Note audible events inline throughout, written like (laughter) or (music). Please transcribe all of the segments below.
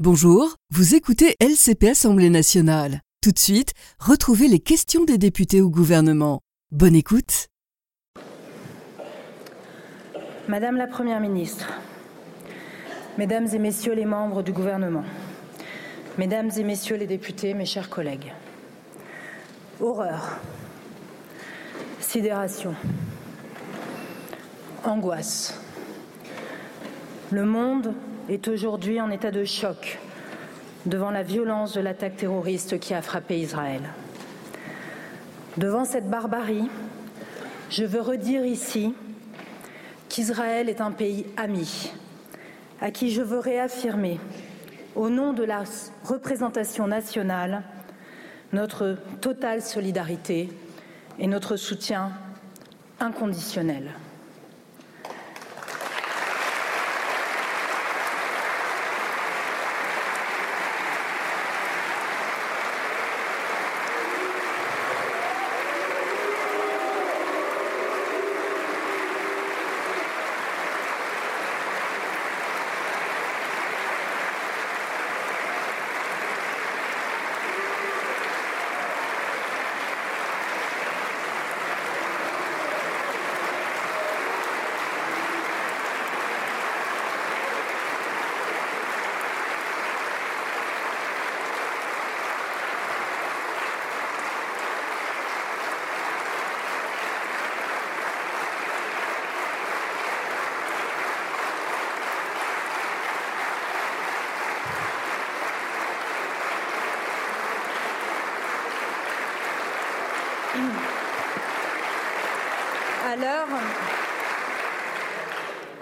Bonjour, vous écoutez LCP Assemblée nationale. Tout de suite, retrouvez les questions des députés au gouvernement. Bonne écoute. Madame la Première ministre, Mesdames et Messieurs les membres du gouvernement, Mesdames et Messieurs les députés, mes chers collègues, horreur, sidération, angoisse. Le monde est aujourd'hui en état de choc devant la violence de l'attaque terroriste qui a frappé Israël. Devant cette barbarie, je veux redire ici qu'Israël est un pays ami, à qui je veux réaffirmer, au nom de la représentation nationale, notre totale solidarité et notre soutien inconditionnel.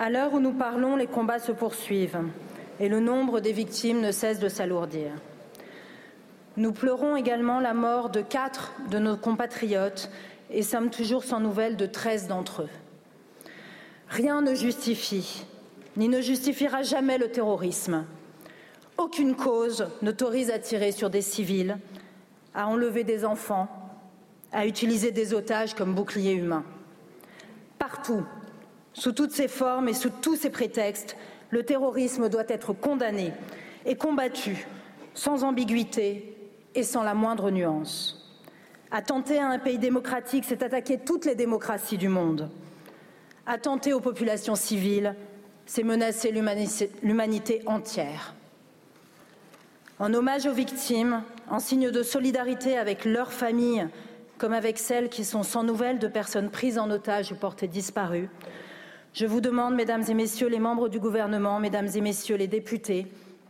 À l'heure où nous parlons, les combats se poursuivent et le nombre des victimes ne cesse de s'alourdir. Nous pleurons également la mort de quatre de nos compatriotes et sommes toujours sans nouvelles de treize d'entre eux. Rien ne justifie, ni ne justifiera jamais le terrorisme. Aucune cause n'autorise à tirer sur des civils, à enlever des enfants, à utiliser des otages comme boucliers humains. Partout, sous toutes ses formes et sous tous ses prétextes, le terrorisme doit être condamné et combattu sans ambiguïté et sans la moindre nuance. Attenter à un pays démocratique, c'est attaquer toutes les démocraties du monde. Attenter aux populations civiles, c'est menacer l'humanité entière. En hommage aux victimes, en signe de solidarité avec leurs familles, comme avec celles qui sont sans nouvelles de personnes prises en otage ou portées disparues, je vous demande, Mesdames et Messieurs les membres du gouvernement, Mesdames et Messieurs les députés,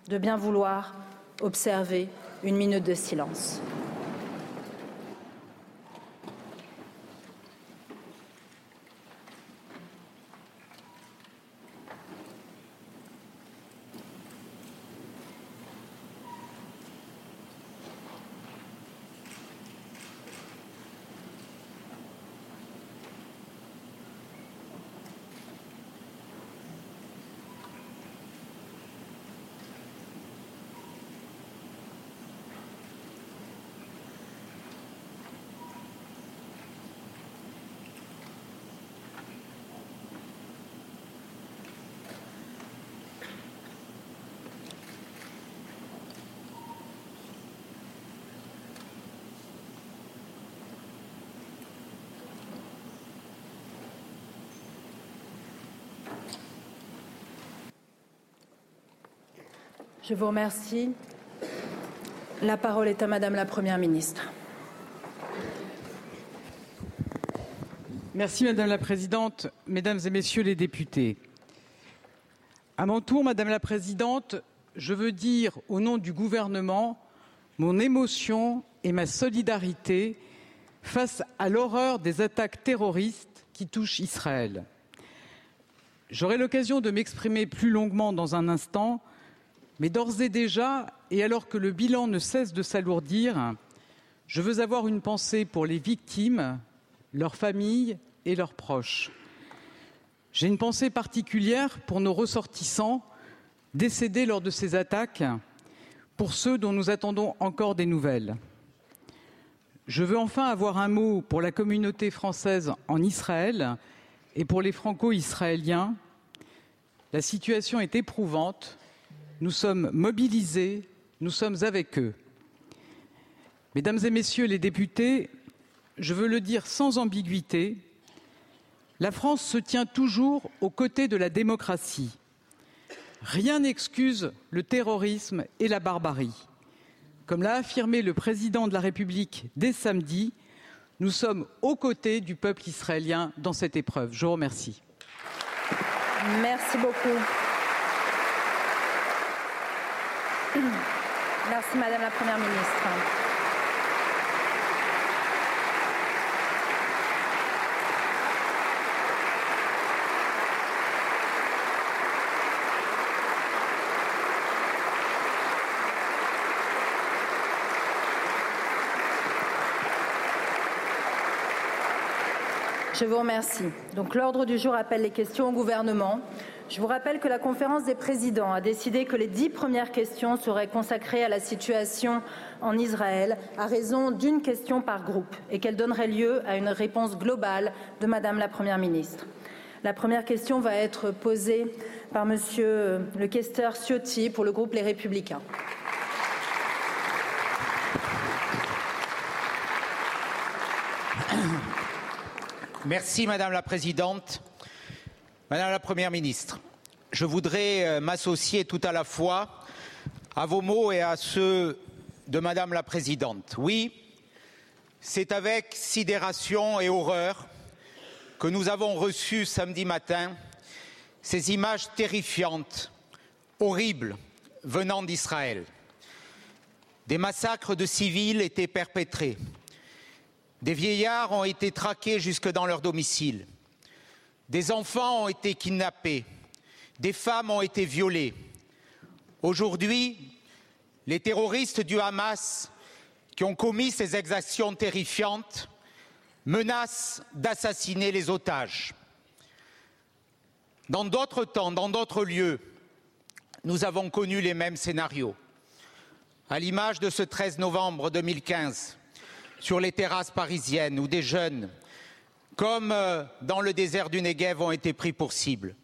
de bien vouloir observer une minute de silence. Je vous remercie. La parole est à Madame la Première ministre. Merci Madame la Présidente, Mesdames et Messieurs les députés. À mon tour, Madame la Présidente, je veux dire au nom du gouvernement mon émotion et ma solidarité face à l'horreur des attaques terroristes qui touchent Israël. J'aurai l'occasion de m'exprimer plus longuement dans un instant mais d'ores et déjà, et alors que le bilan ne cesse de s'alourdir, je veux avoir une pensée pour les victimes, leurs familles et leurs proches. J'ai une pensée particulière pour nos ressortissants décédés lors de ces attaques, pour ceux dont nous attendons encore des nouvelles. Je veux enfin avoir un mot pour la communauté française en Israël et pour les franco-israéliens. La situation est éprouvante nous sommes mobilisés, nous sommes avec eux. Mesdames et Messieurs les députés, je veux le dire sans ambiguïté, la France se tient toujours aux côtés de la démocratie. Rien n'excuse le terrorisme et la barbarie. Comme l'a affirmé le président de la République dès samedi, nous sommes aux côtés du peuple israélien dans cette épreuve. Je vous remercie. Merci beaucoup. Merci Madame la Première ministre. Je vous remercie. Donc l'ordre du jour appelle les questions au gouvernement. Je vous rappelle que la conférence des présidents a décidé que les dix premières questions seraient consacrées à la situation en Israël à raison d'une question par groupe et qu'elle donnerait lieu à une réponse globale de Madame la Première ministre. La première question va être posée par Monsieur le questeur Ciotti pour le groupe Les Républicains. Merci Madame la Présidente. Madame la Première ministre, je voudrais euh, m'associer tout à la fois à vos mots et à ceux de Madame la Présidente. Oui, c'est avec sidération et horreur que nous avons reçu samedi matin ces images terrifiantes, horribles, venant d'Israël. Des massacres de civils étaient perpétrés. Des vieillards ont été traqués jusque dans leur domicile. Des enfants ont été kidnappés. Des femmes ont été violées. Aujourd'hui, les terroristes du Hamas qui ont commis ces exactions terrifiantes menacent d'assassiner les otages. Dans d'autres temps, dans d'autres lieux, nous avons connu les mêmes scénarios. À l'image de ce 13 novembre 2015, sur les terrasses parisiennes où des jeunes, comme euh, dans le désert du Negev, ont été pris pour cible,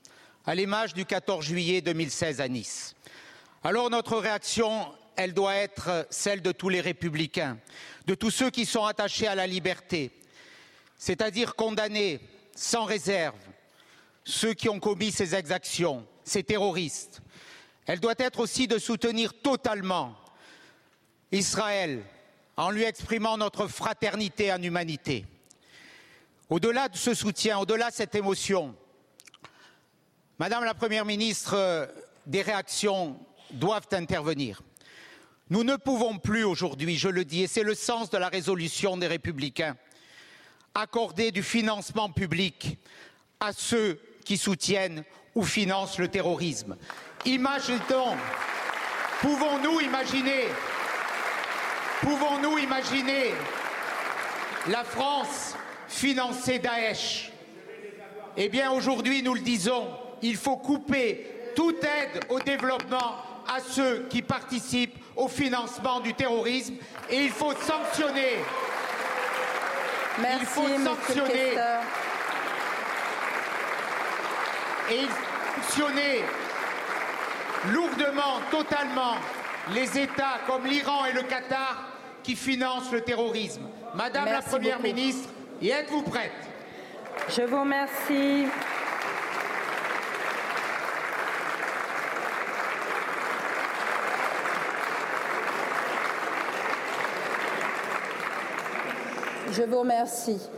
à l'image du 14 juillet 2016 à Nice. Alors notre réaction, elle doit être celle de tous les républicains, de tous ceux qui sont attachés à la liberté, c'est-à-dire condamner sans réserve ceux qui ont commis ces exactions, ces terroristes. Elle doit être aussi de soutenir totalement Israël, en lui exprimant notre fraternité en humanité. Au-delà de ce soutien, au-delà de cette émotion, Madame la Première ministre, des réactions doivent intervenir. Nous ne pouvons plus aujourd'hui, je le dis, et c'est le sens de la résolution des Républicains, accorder du financement public à ceux qui soutiennent ou financent le terrorisme. Imaginons, pouvons-nous imaginer Pouvons-nous imaginer la France financer Daesh? Eh bien, aujourd'hui, nous le disons, il faut couper toute aide au développement à ceux qui participent au financement du terrorisme et il faut sanctionner. Merci, il faut sanctionner. Et sanctionner lourdement, totalement, les États comme l'Iran et le Qatar qui financent le terrorisme. Madame la Première ministre, y êtes-vous prête? Je vous remercie. Je vous remercie.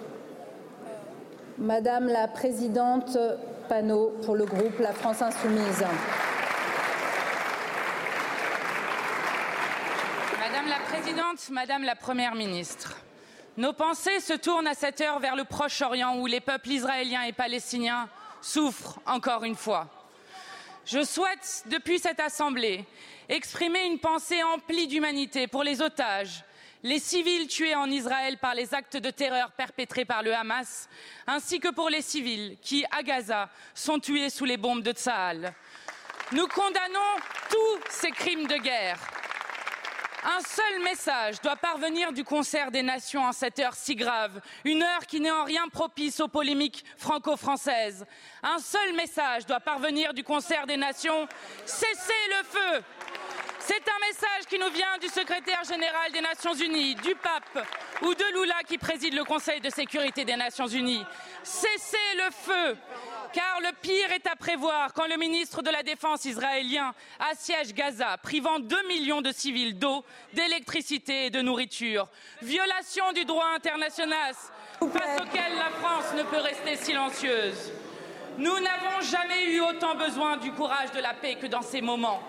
Madame la Présidente Panot pour le groupe La France Insoumise. Madame la Première ministre, nos pensées se tournent à cette heure vers le Proche-Orient où les peuples israéliens et palestiniens souffrent encore une fois. Je souhaite, depuis cette Assemblée, exprimer une pensée emplie d'humanité pour les otages, les civils tués en Israël par les actes de terreur perpétrés par le Hamas, ainsi que pour les civils qui, à Gaza, sont tués sous les bombes de Tsahal. Nous condamnons tous ces crimes de guerre Un seul message doit parvenir du concert des nations en cette heure si grave, une heure qui n'est en rien propice aux polémiques franco-françaises. Un seul message doit parvenir du concert des nations, cessez le feu c'est un message qui nous vient du secrétaire général des Nations Unies, du pape ou de Lula qui préside le Conseil de sécurité des Nations Unies. Cessez le feu car le pire est à prévoir quand le ministre de la Défense israélien assiège Gaza, privant 2 millions de civils d'eau, d'électricité et de nourriture. Violation du droit international face auquel la France ne peut rester silencieuse. Nous n'avons jamais eu autant besoin du courage de la paix que dans ces moments.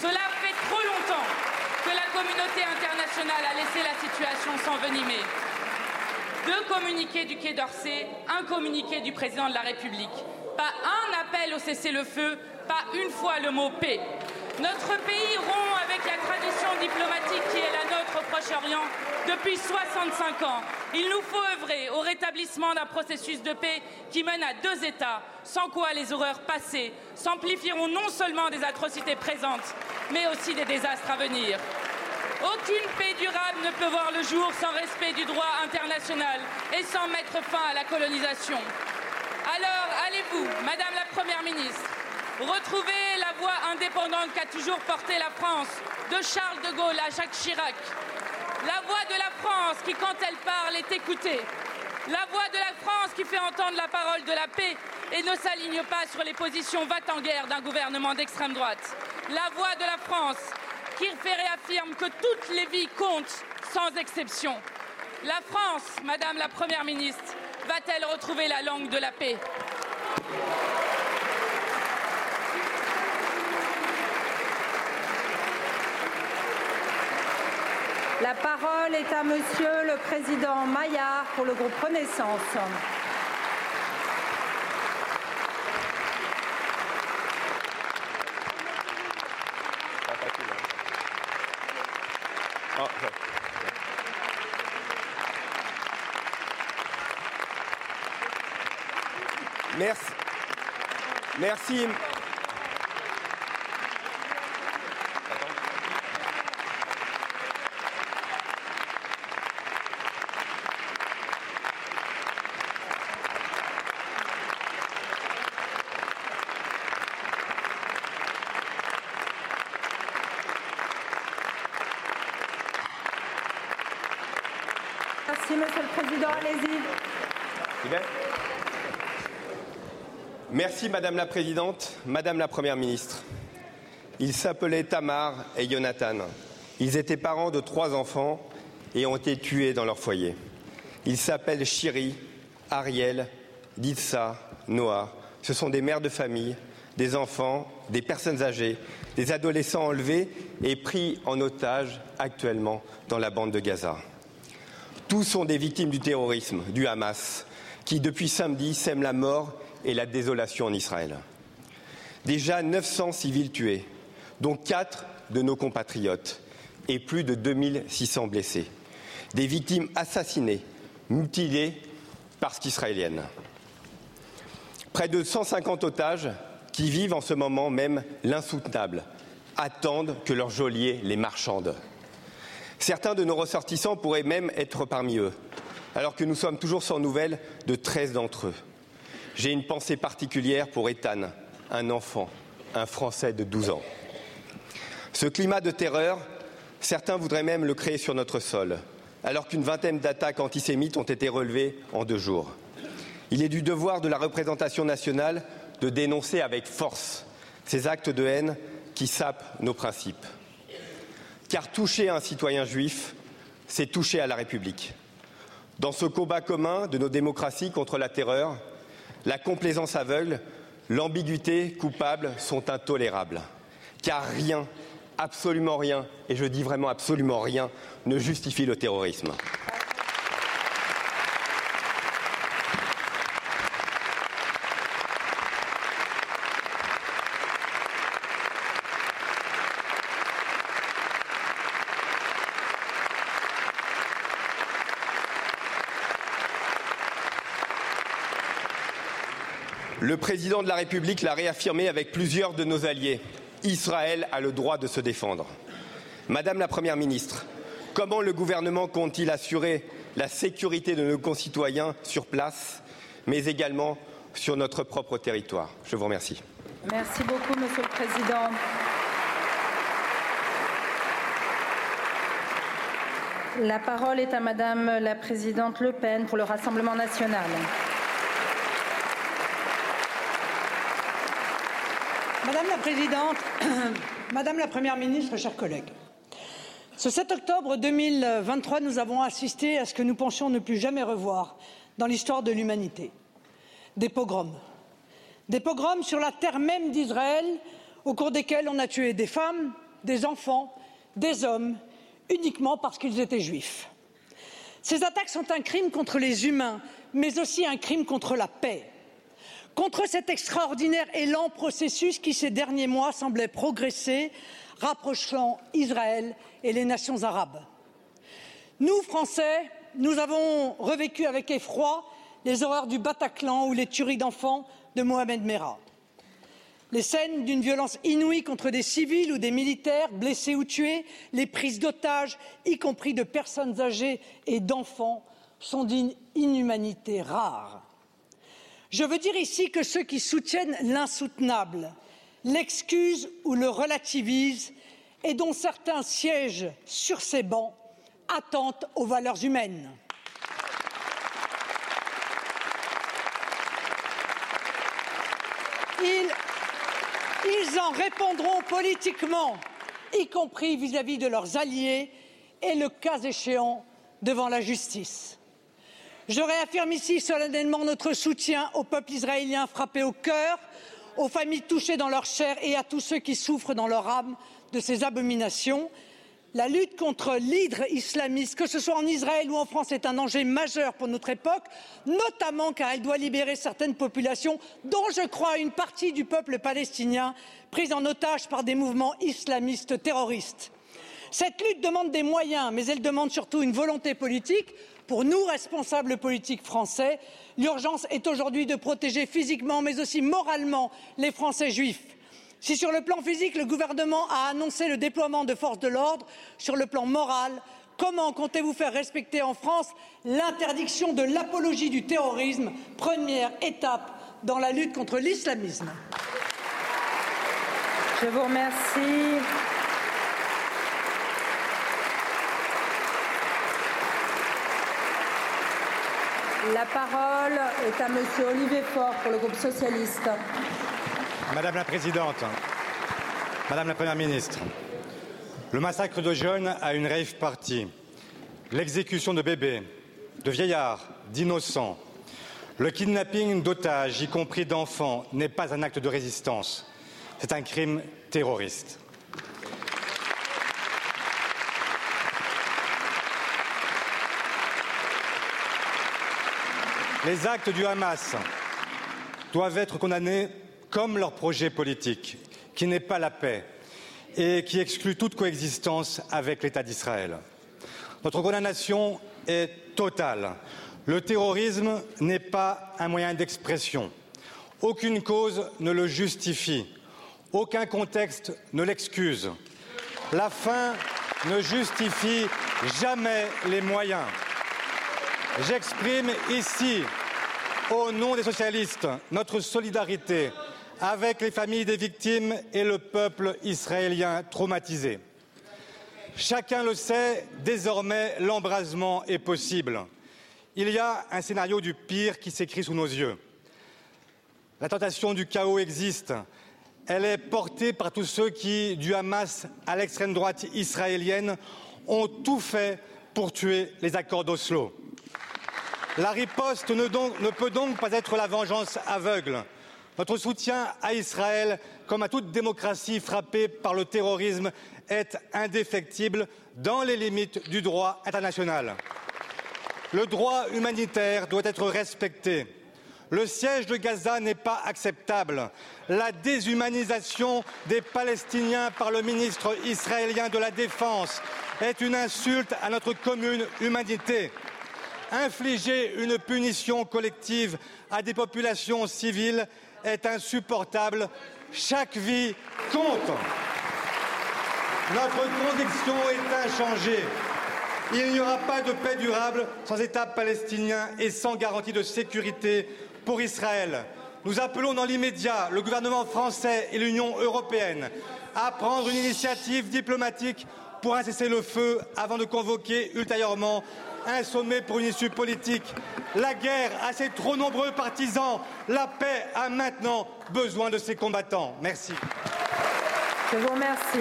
Cela fait trop longtemps que la communauté internationale a laissé la situation s'envenimer. Deux communiqués du Quai d'Orsay, un communiqué du président de la République. Pas un appel au cessez-le-feu, pas une fois le mot paix. Notre pays rompt avec la tradition diplomatique qui est la nôtre au Proche-Orient depuis 65 ans. Il nous faut œuvrer au rétablissement d'un processus de paix qui mène à deux États, sans quoi les horreurs passées s'amplifieront non seulement des atrocités présentes, mais aussi des désastres à venir. Aucune paix durable ne peut voir le jour sans respect du droit international et sans mettre fin à la colonisation. Alors, allez-vous, Madame la Première ministre, retrouver la voix indépendante qu'a toujours portée la France, de Charles de Gaulle à Jacques Chirac, la voix de la France qui, quand elle parle, est écoutée, la voix de la France qui fait entendre la parole de la paix et ne s'aligne pas sur les positions va en guerre d'un gouvernement d'extrême droite, la voix de la France qui fait réaffirme que toutes les vies comptent sans exception. La France, Madame la Première ministre, va-t-elle retrouver la langue de la paix? La parole est à Monsieur le Président Maillard pour le groupe Renaissance. Merci Monsieur le Président. Allez-y. Merci Madame la Présidente, Madame la Première ministre. Ils s'appelaient Tamar et Jonathan. Ils étaient parents de trois enfants et ont été tués dans leur foyer. Ils s'appellent Chiri, Ariel, Ditsa, Noah. Ce sont des mères de famille, des enfants, des personnes âgées, des adolescents enlevés et pris en otage actuellement dans la bande de Gaza. Tous sont des victimes du terrorisme, du Hamas, qui depuis samedi sème la mort et la désolation en Israël. Déjà 900 civils tués, dont quatre de nos compatriotes, et plus de 2600 blessés. Des victimes assassinées, mutilées parce qu'israéliennes. Près de 150 otages qui vivent en ce moment même l'insoutenable, attendent que leur geôlier les marchande. Certains de nos ressortissants pourraient même être parmi eux, alors que nous sommes toujours sans nouvelles de 13 d'entre eux. J'ai une pensée particulière pour Ethan, un enfant, un Français de 12 ans. Ce climat de terreur, certains voudraient même le créer sur notre sol, alors qu'une vingtaine d'attaques antisémites ont été relevées en deux jours. Il est du devoir de la représentation nationale de dénoncer avec force ces actes de haine qui sapent nos principes. Car toucher un citoyen juif, c'est toucher à la République. Dans ce combat commun de nos démocraties contre la terreur, la complaisance aveugle, l'ambiguïté coupable sont intolérables. Car rien, absolument rien, et je dis vraiment absolument rien, ne justifie le terrorisme. Le président de la République l'a réaffirmé avec plusieurs de nos alliés. Israël a le droit de se défendre. Madame la Première ministre, comment le gouvernement compte-t-il assurer la sécurité de nos concitoyens sur place, mais également sur notre propre territoire? Je vous remercie. Merci beaucoup, Monsieur le Président. La parole est à Madame la Présidente Le Pen pour le Rassemblement national. Madame la Présidente, (clears throat) Madame la Première ministre, chers collègues, ce 7 octobre 2023, nous avons assisté à ce que nous pensions ne plus jamais revoir dans l'histoire de l'humanité. Des pogroms. Des pogroms sur la terre même d'Israël, au cours desquels on a tué des femmes, des enfants, des hommes, uniquement parce qu'ils étaient juifs. Ces attaques sont un crime contre les humains, mais aussi un crime contre la paix contre cet extraordinaire et lent processus qui, ces derniers mois, semblait progresser, rapprochant Israël et les nations arabes. Nous, Français, nous avons revécu avec effroi les horreurs du Bataclan ou les tueries d'enfants de Mohamed Merah. Les scènes d'une violence inouïe contre des civils ou des militaires blessés ou tués, les prises d'otages, y compris de personnes âgées et d'enfants, sont d'une inhumanité rare. Je veux dire ici que ceux qui soutiennent l'insoutenable, l'excusent ou le relativisent et dont certains siègent sur ces bancs attentent aux valeurs humaines. Ils, en répondront politiquement, y compris vis-à-vis -vis de leurs alliés et, le cas échéant, devant la justice. Je réaffirme ici solennellement notre soutien au peuple israélien frappé au cœur, aux familles touchées dans leur chair et à tous ceux qui souffrent dans leur âme de ces abominations. La lutte contre l'hydre islamiste, que ce soit en Israël ou en France, est un danger majeur pour notre époque, notamment car elle doit libérer certaines populations, dont je crois une partie du peuple palestinien, prise en otage par des mouvements islamistes terroristes. Cette lutte demande des moyens, mais elle demande surtout une volonté politique pour nous, responsables politiques français, l'urgence est aujourd'hui de protéger physiquement, mais aussi moralement, les Français juifs. Si sur le plan physique, le gouvernement a annoncé le déploiement de forces de l'ordre, sur le plan moral, comment comptez-vous faire respecter en France l'interdiction de l'apologie du terrorisme, première étape dans la lutte contre l'islamisme? Je vous remercie. La parole est à Monsieur Olivier Faure pour le groupe socialiste. Madame la Présidente, Madame la Première ministre, le massacre de jeunes a une rave party, l'exécution de bébés, de vieillards, d'innocents, le kidnapping d'otages, y compris d'enfants, n'est pas un acte de résistance, c'est un crime terroriste. Les actes du Hamas doivent être condamnés comme leur projet politique, qui n'est pas la paix et qui exclut toute coexistence avec l'État d'Israël. Notre condamnation est totale. Le terrorisme n'est pas un moyen d'expression. Aucune cause ne le justifie. Aucun contexte ne l'excuse. La fin ne justifie jamais les moyens. J'exprime ici, au nom des socialistes, notre solidarité avec les familles des victimes et le peuple israélien traumatisé. Chacun le sait, désormais l'embrasement est possible. Il y a un scénario du pire qui s'écrit sous nos yeux. La tentation du chaos existe. Elle est portée par tous ceux qui, du Hamas à l'extrême droite israélienne, ont tout fait pour tuer les accords d'Oslo. La riposte ne, peut donc pas être la vengeance aveugle. Notre soutien à Israël, comme à toute démocratie frappée par le terrorisme, est indéfectible dans les limites du droit international. Le droit humanitaire doit être respecté. Le siège de Gaza n'est pas acceptable. La déshumanisation des Palestiniens par le ministre israélien de la Défense est une insulte à notre commune humanité infliger une punition collective à des populations civiles est insupportable. Chaque vie compte. Notre conviction est inchangée. Il n'y aura pas de paix durable sans État palestinien et sans garantie de sécurité pour Israël. Nous appelons dans l'immédiat le gouvernement français et l'Union européenne à prendre une initiative diplomatique pour un cessez-le-feu avant de convoquer ultérieurement un sommet pour une issue politique. La guerre a ses trop nombreux partisans. La paix a maintenant besoin de ses combattants. Merci. Je vous remercie.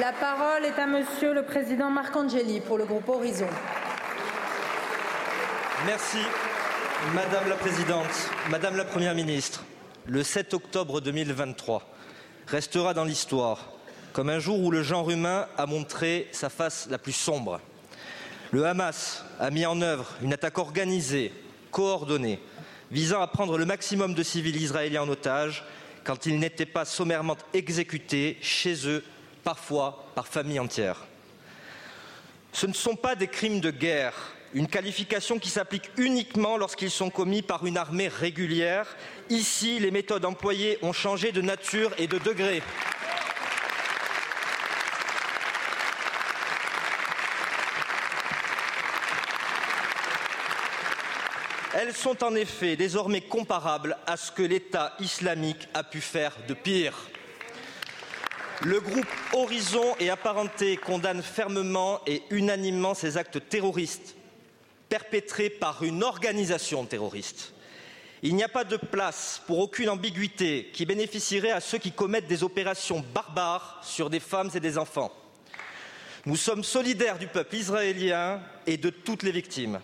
La parole est à Monsieur le Président Marc Angeli pour le groupe Horizon. Merci, Madame la Présidente, Madame la Première ministre. Le 7 octobre 2023 restera dans l'histoire comme un jour où le genre humain a montré sa face la plus sombre. Le Hamas a mis en œuvre une attaque organisée, coordonnée, visant à prendre le maximum de civils israéliens en otage quand ils n'étaient pas sommairement exécutés chez eux parfois par famille entière. Ce ne sont pas des crimes de guerre, une qualification qui s'applique uniquement lorsqu'ils sont commis par une armée régulière. Ici, les méthodes employées ont changé de nature et de degré. Elles sont en effet désormais comparables à ce que l'État islamique a pu faire de pire. Le groupe Horizon et Apparenté condamne fermement et unanimement ces actes terroristes perpétrés par une organisation terroriste. Il n'y a pas de place pour aucune ambiguïté qui bénéficierait à ceux qui commettent des opérations barbares sur des femmes et des enfants. Nous sommes solidaires du peuple israélien et de toutes les victimes.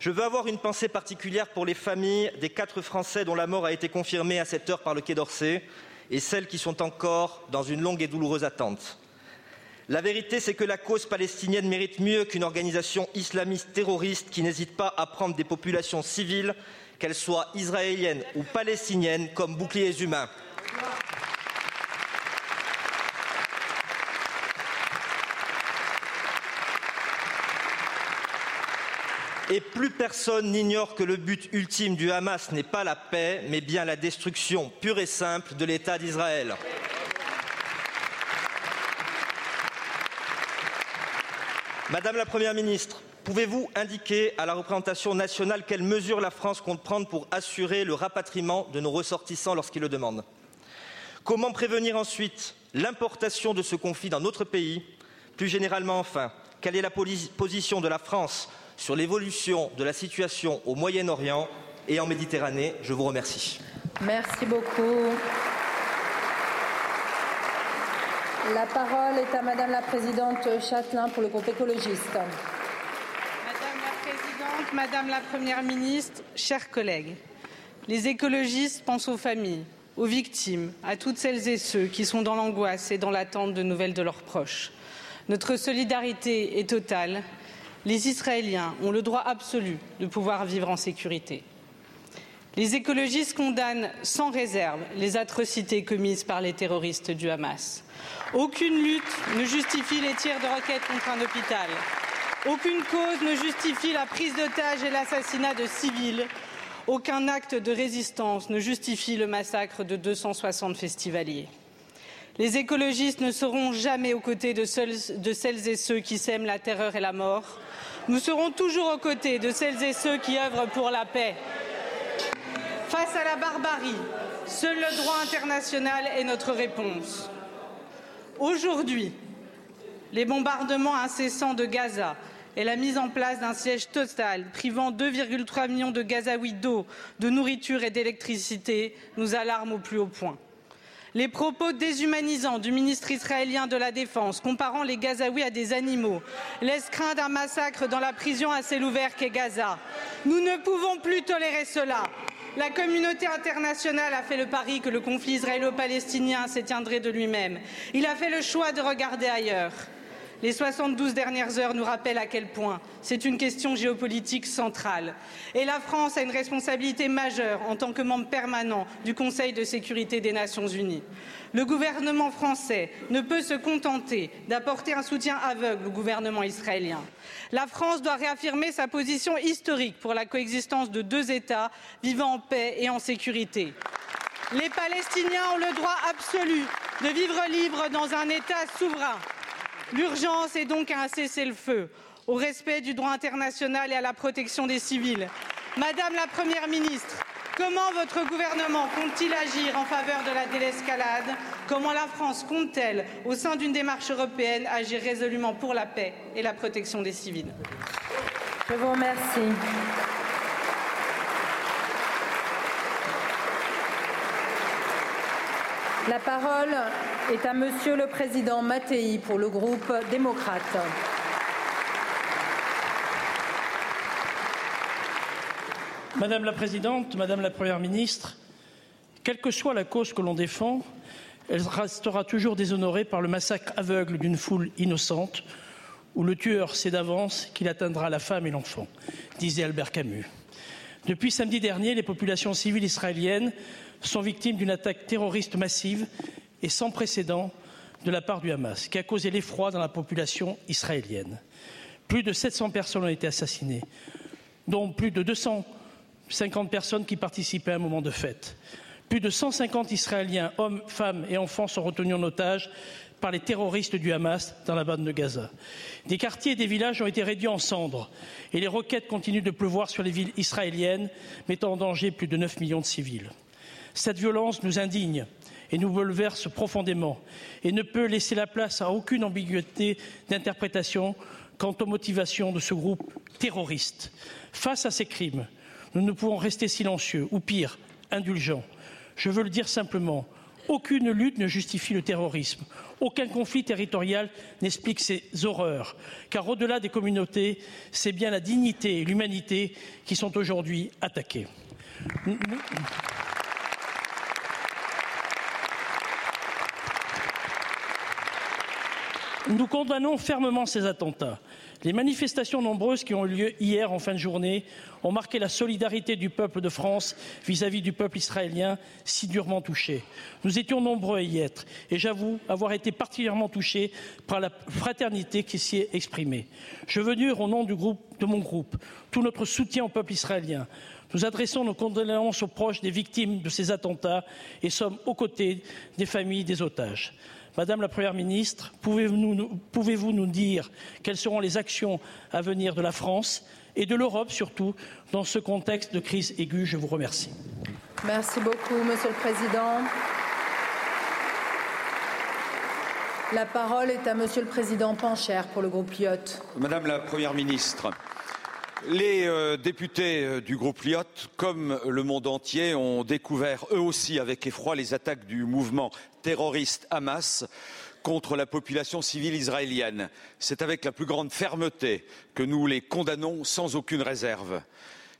Je veux avoir une pensée particulière pour les familles des quatre Français dont la mort a été confirmée à cette heure par le Quai d'Orsay et celles qui sont encore dans une longue et douloureuse attente. La vérité, c'est que la cause palestinienne mérite mieux qu'une organisation islamiste terroriste qui n'hésite pas à prendre des populations civiles, qu'elles soient israéliennes ou palestiniennes, comme boucliers humains. Et plus personne n'ignore que le but ultime du Hamas n'est pas la paix, mais bien la destruction pure et simple de l'État d'Israël. Madame la Première ministre, pouvez-vous indiquer à la représentation nationale quelles mesures la France compte prendre pour assurer le rapatriement de nos ressortissants lorsqu'ils le demandent? Comment prévenir ensuite l'importation de ce conflit dans notre pays? Plus généralement, enfin, quelle est la position de la France sur l'évolution de la situation au Moyen-Orient et en Méditerranée? Je vous remercie. Merci beaucoup. La parole est à Madame la Présidente Châtelain pour le groupe écologiste. Madame la Présidente, Madame la Première ministre, chers collègues, les écologistes pensent aux familles, aux victimes, à toutes celles et ceux qui sont dans l'angoisse et dans l'attente de nouvelles de leurs proches. Notre solidarité est totale les Israéliens ont le droit absolu de pouvoir vivre en sécurité. Les écologistes condamnent sans réserve les atrocités commises par les terroristes du Hamas. Aucune lutte ne justifie les tirs de roquettes contre un hôpital. Aucune cause ne justifie la prise d'otages et l'assassinat de civils. Aucun acte de résistance ne justifie le massacre de 260 festivaliers. Les écologistes ne seront jamais aux côtés de, de celles et ceux qui sèment la terreur et la mort. Nous serons toujours aux côtés de celles et ceux qui œuvrent pour la paix. Face à la barbarie, seul le droit international est notre réponse. Aujourd'hui, les bombardements incessants de Gaza et la mise en place d'un siège total privant 2,3 millions de Gazaouis d'eau, de nourriture et d'électricité nous alarment au plus haut point. Les propos déshumanisants du ministre israélien de la Défense, comparant les Gazaouis à des animaux, laissent craindre un massacre dans la prison à ciel ouvert qu'est Gaza. Nous ne pouvons plus tolérer cela. La communauté internationale a fait le pari que le conflit israélo-palestinien s'éteindrait de lui-même. Il a fait le choix de regarder ailleurs. Les 72 dernières heures nous rappellent à quel point c'est une question géopolitique centrale. Et la France a une responsabilité majeure en tant que membre permanent du Conseil de sécurité des Nations unies. Le gouvernement français ne peut se contenter d'apporter un soutien aveugle au gouvernement israélien. La France doit réaffirmer sa position historique pour la coexistence de deux États vivant en paix et en sécurité. Les Palestiniens ont le droit absolu de vivre libre dans un État souverain. L'urgence est donc à un cessez-le-feu, au respect du droit international et à la protection des civils. Madame la Première ministre, comment votre gouvernement compte-t-il agir en faveur de la désescalade Comment la France compte-t-elle, au sein d'une démarche européenne, agir résolument pour la paix et la protection des civils? Je vous remercie. La parole est à Monsieur le Président Mattei pour le groupe démocrate. Madame la Présidente, Madame la Première ministre, quelle que soit la cause que l'on défend, elle restera toujours déshonorée par le massacre aveugle d'une foule innocente où le tueur sait d'avance qu'il atteindra la femme et l'enfant, disait Albert Camus. Depuis samedi dernier, les populations civiles israéliennes sont victimes d'une attaque terroriste massive et sans précédent de la part du Hamas, qui a causé l'effroi dans la population israélienne. Plus de 700 personnes ont été assassinées, dont plus de 250 personnes qui participaient à un moment de fête. Plus de 150 Israéliens, hommes, femmes et enfants, sont retenus en otage par les terroristes du Hamas dans la bande de Gaza. Des quartiers et des villages ont été réduits en cendres et les roquettes continuent de pleuvoir sur les villes israéliennes, mettant en danger plus de 9 millions de civils. Cette violence nous indigne et nous bouleverse profondément et ne peut laisser la place à aucune ambiguïté d'interprétation quant aux motivations de ce groupe terroriste. Face à ces crimes, nous ne pouvons rester silencieux ou pire, indulgents. Je veux le dire simplement, aucune lutte ne justifie le terrorisme. Aucun conflit territorial n'explique ces horreurs, car au-delà des communautés, c'est bien la dignité et l'humanité qui sont aujourd'hui attaquées. Condamnons fermement ces attentats. Les manifestations nombreuses qui ont eu lieu hier en fin de journée ont marqué la solidarité du peuple de France vis-à-vis -vis du peuple israélien si durement touché. Nous étions nombreux à y être et j'avoue avoir été particulièrement touché par la fraternité qui s'y est exprimée. Je veux dire au nom de mon groupe tout notre soutien au peuple israélien. Nous adressons nos condoléances aux proches des victimes de ces attentats et sommes aux côtés des familles des otages. Madame la Première ministre, pouvez-vous nous dire quelles seront les actions à venir de la France et de l'Europe surtout dans ce contexte de crise aiguë? Je vous remercie. Merci beaucoup, Monsieur le Président. La parole est à Monsieur le Président Pancher pour le groupe Lyot. Madame la Première ministre, les euh, députés euh, du groupe Lyot, comme le monde entier, ont découvert eux aussi avec effroi les attaques du mouvement terroriste Hamas contre la population civile israélienne. C'est avec la plus grande fermeté que nous les condamnons sans aucune réserve.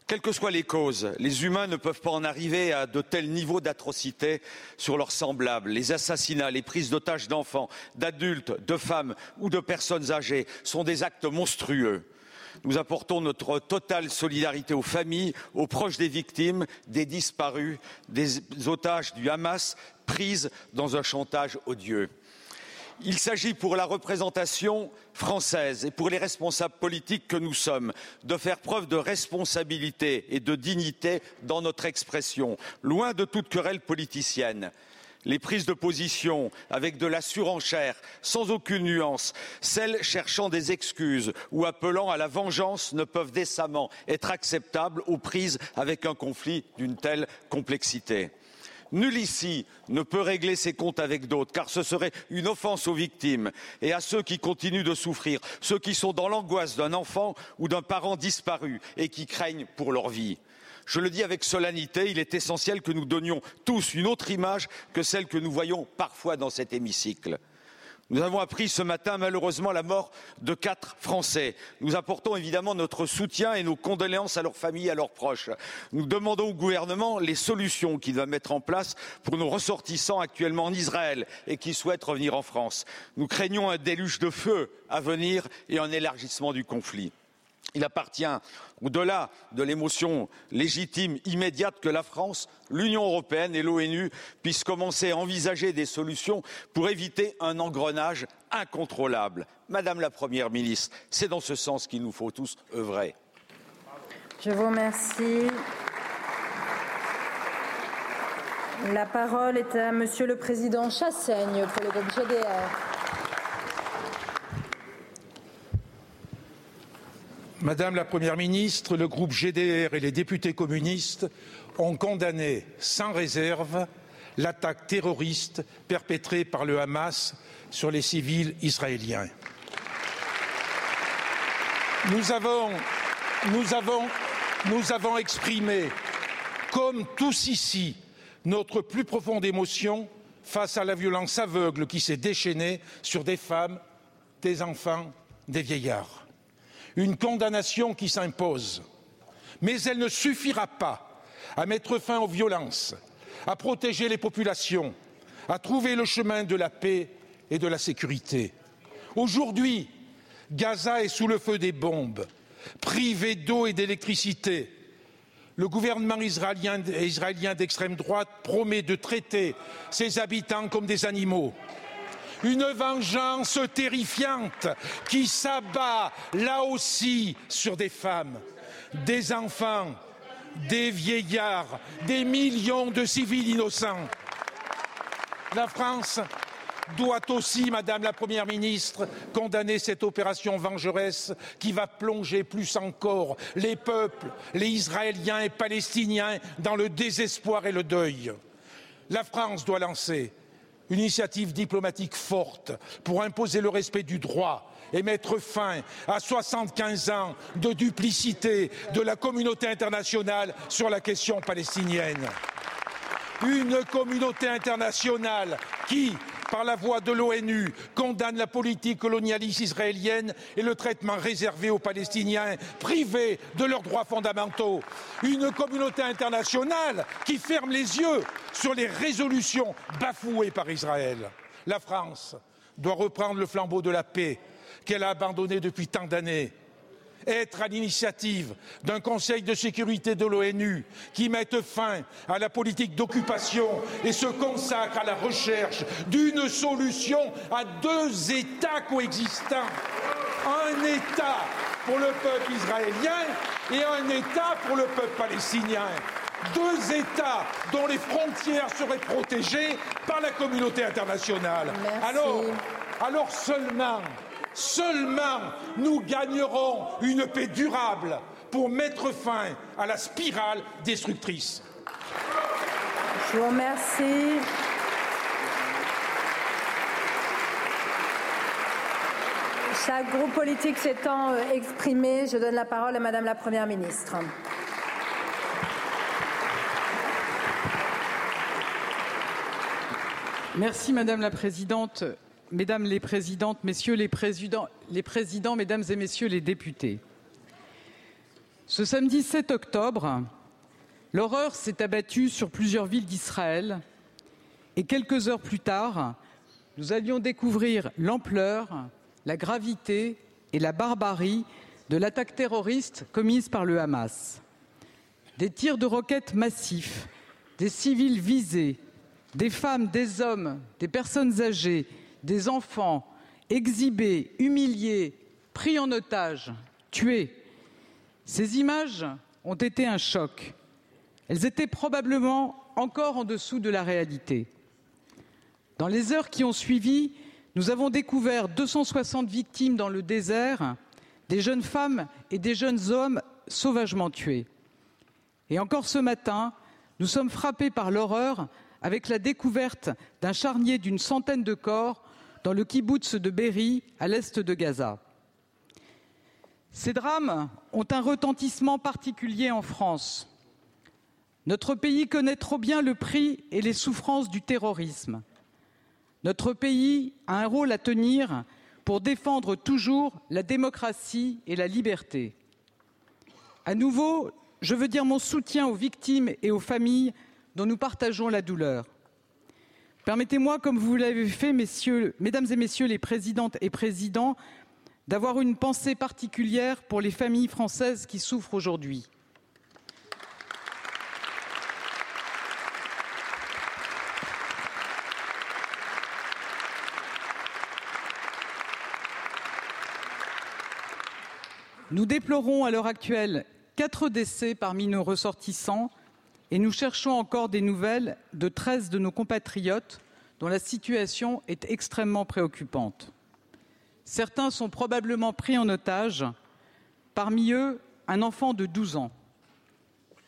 Quelles que soient les causes, les humains ne peuvent pas en arriver à de tels niveaux d'atrocité sur leurs semblables. Les assassinats, les prises d'otages d'enfants, d'adultes, de femmes ou de personnes âgées sont des actes monstrueux. Nous apportons notre totale solidarité aux familles, aux proches des victimes, des disparus, des otages du Hamas prises dans un chantage odieux. Il s'agit pour la représentation française et pour les responsables politiques que nous sommes de faire preuve de responsabilité et de dignité dans notre expression, loin de toute querelle politicienne les prises de position avec de la surenchère, sans aucune nuance, celles cherchant des excuses ou appelant à la vengeance ne peuvent décemment être acceptables aux prises avec un conflit d'une telle complexité. Nul ici ne peut régler ses comptes avec d'autres, car ce serait une offense aux victimes et à ceux qui continuent de souffrir, ceux qui sont dans l'angoisse d'un enfant ou d'un parent disparu et qui craignent pour leur vie. Je le dis avec solennité, il est essentiel que nous donnions tous une autre image que celle que nous voyons parfois dans cet hémicycle. Nous avons appris ce matin, malheureusement, la mort de quatre Français. Nous apportons évidemment notre soutien et nos condoléances à leurs familles et à leurs proches. Nous demandons au gouvernement les solutions qu'il va mettre en place pour nos ressortissants actuellement en Israël et qui souhaitent revenir en France. Nous craignons un déluge de feu à venir et un élargissement du conflit. Il appartient, au-delà de l'émotion légitime immédiate que la France, l'Union européenne et l'ONU puissent commencer à envisager des solutions pour éviter un engrenage incontrôlable. Madame la Première ministre, c'est dans ce sens qu'il nous faut tous œuvrer. Je vous remercie. La parole est à Monsieur le Président Chassaigne pour le groupe GDR. Madame la Première ministre, le groupe GDR et les députés communistes ont condamné sans réserve l'attaque terroriste perpétrée par le Hamas sur les civils israéliens. Nous avons, nous avons, nous avons exprimé, comme tous ici, notre plus profonde émotion face à la violence aveugle qui s'est déchaînée sur des femmes, des enfants, des vieillards une condamnation qui s'impose. Mais elle ne suffira pas à mettre fin aux violences, à protéger les populations, à trouver le chemin de la paix et de la sécurité. Aujourd'hui, Gaza est sous le feu des bombes, privé d'eau et d'électricité. Le gouvernement israélien, israélien d'extrême droite promet de traiter ses habitants comme des animaux une vengeance terrifiante qui s'abat là aussi sur des femmes, des enfants, des vieillards, des millions de civils innocents. La France doit aussi, Madame la Première ministre, condamner cette opération vengeresse qui va plonger plus encore les peuples, les Israéliens et Palestiniens, dans le désespoir et le deuil. La France doit lancer une initiative diplomatique forte pour imposer le respect du droit et mettre fin à 75 ans de duplicité de la communauté internationale sur la question palestinienne. Une communauté internationale qui, par la voix de l'ONU, condamne la politique colonialiste israélienne et le traitement réservé aux Palestiniens privés de leurs droits fondamentaux. Une communauté internationale qui ferme les yeux sur les résolutions bafouées par Israël. La France doit reprendre le flambeau de la paix qu'elle a abandonné depuis tant d'années être à l'initiative d'un Conseil de sécurité de l'ONU qui mette fin à la politique d'occupation et se consacre à la recherche d'une solution à deux États coexistants. Un État pour le peuple israélien et un État pour le peuple palestinien deux États dont les frontières seraient protégées par la communauté internationale. Alors, alors seulement Seulement nous gagnerons une paix durable pour mettre fin à la spirale destructrice. Je vous remercie. Chaque groupe politique s'étant euh, exprimé, je donne la parole à Madame la Première ministre. Merci Madame la Présidente. Mesdames les présidentes, Messieurs les présidents, les présidents, Mesdames et Messieurs les députés. Ce samedi 7 octobre, l'horreur s'est abattue sur plusieurs villes d'Israël et quelques heures plus tard, nous allions découvrir l'ampleur, la gravité et la barbarie de l'attaque terroriste commise par le Hamas. Des tirs de roquettes massifs, des civils visés, des femmes, des hommes, des personnes âgées, des enfants exhibés, humiliés, pris en otage, tués. Ces images ont été un choc. Elles étaient probablement encore en dessous de la réalité. Dans les heures qui ont suivi, nous avons découvert 260 victimes dans le désert, des jeunes femmes et des jeunes hommes sauvagement tués. Et encore ce matin, nous sommes frappés par l'horreur avec la découverte d'un charnier d'une centaine de corps dans le kibbutz de Berry, à l'est de Gaza. Ces drames ont un retentissement particulier en France. Notre pays connaît trop bien le prix et les souffrances du terrorisme. Notre pays a un rôle à tenir pour défendre toujours la démocratie et la liberté. À nouveau, je veux dire mon soutien aux victimes et aux familles dont nous partageons la douleur. Permettez-moi, comme vous l'avez fait, mesdames et messieurs les présidentes et présidents, d'avoir une pensée particulière pour les familles françaises qui souffrent aujourd'hui. Nous déplorons à l'heure actuelle quatre décès parmi nos ressortissants et nous cherchons encore des nouvelles de 13 de nos compatriotes dont la situation est extrêmement préoccupante. Certains sont probablement pris en otage, parmi eux un enfant de 12 ans.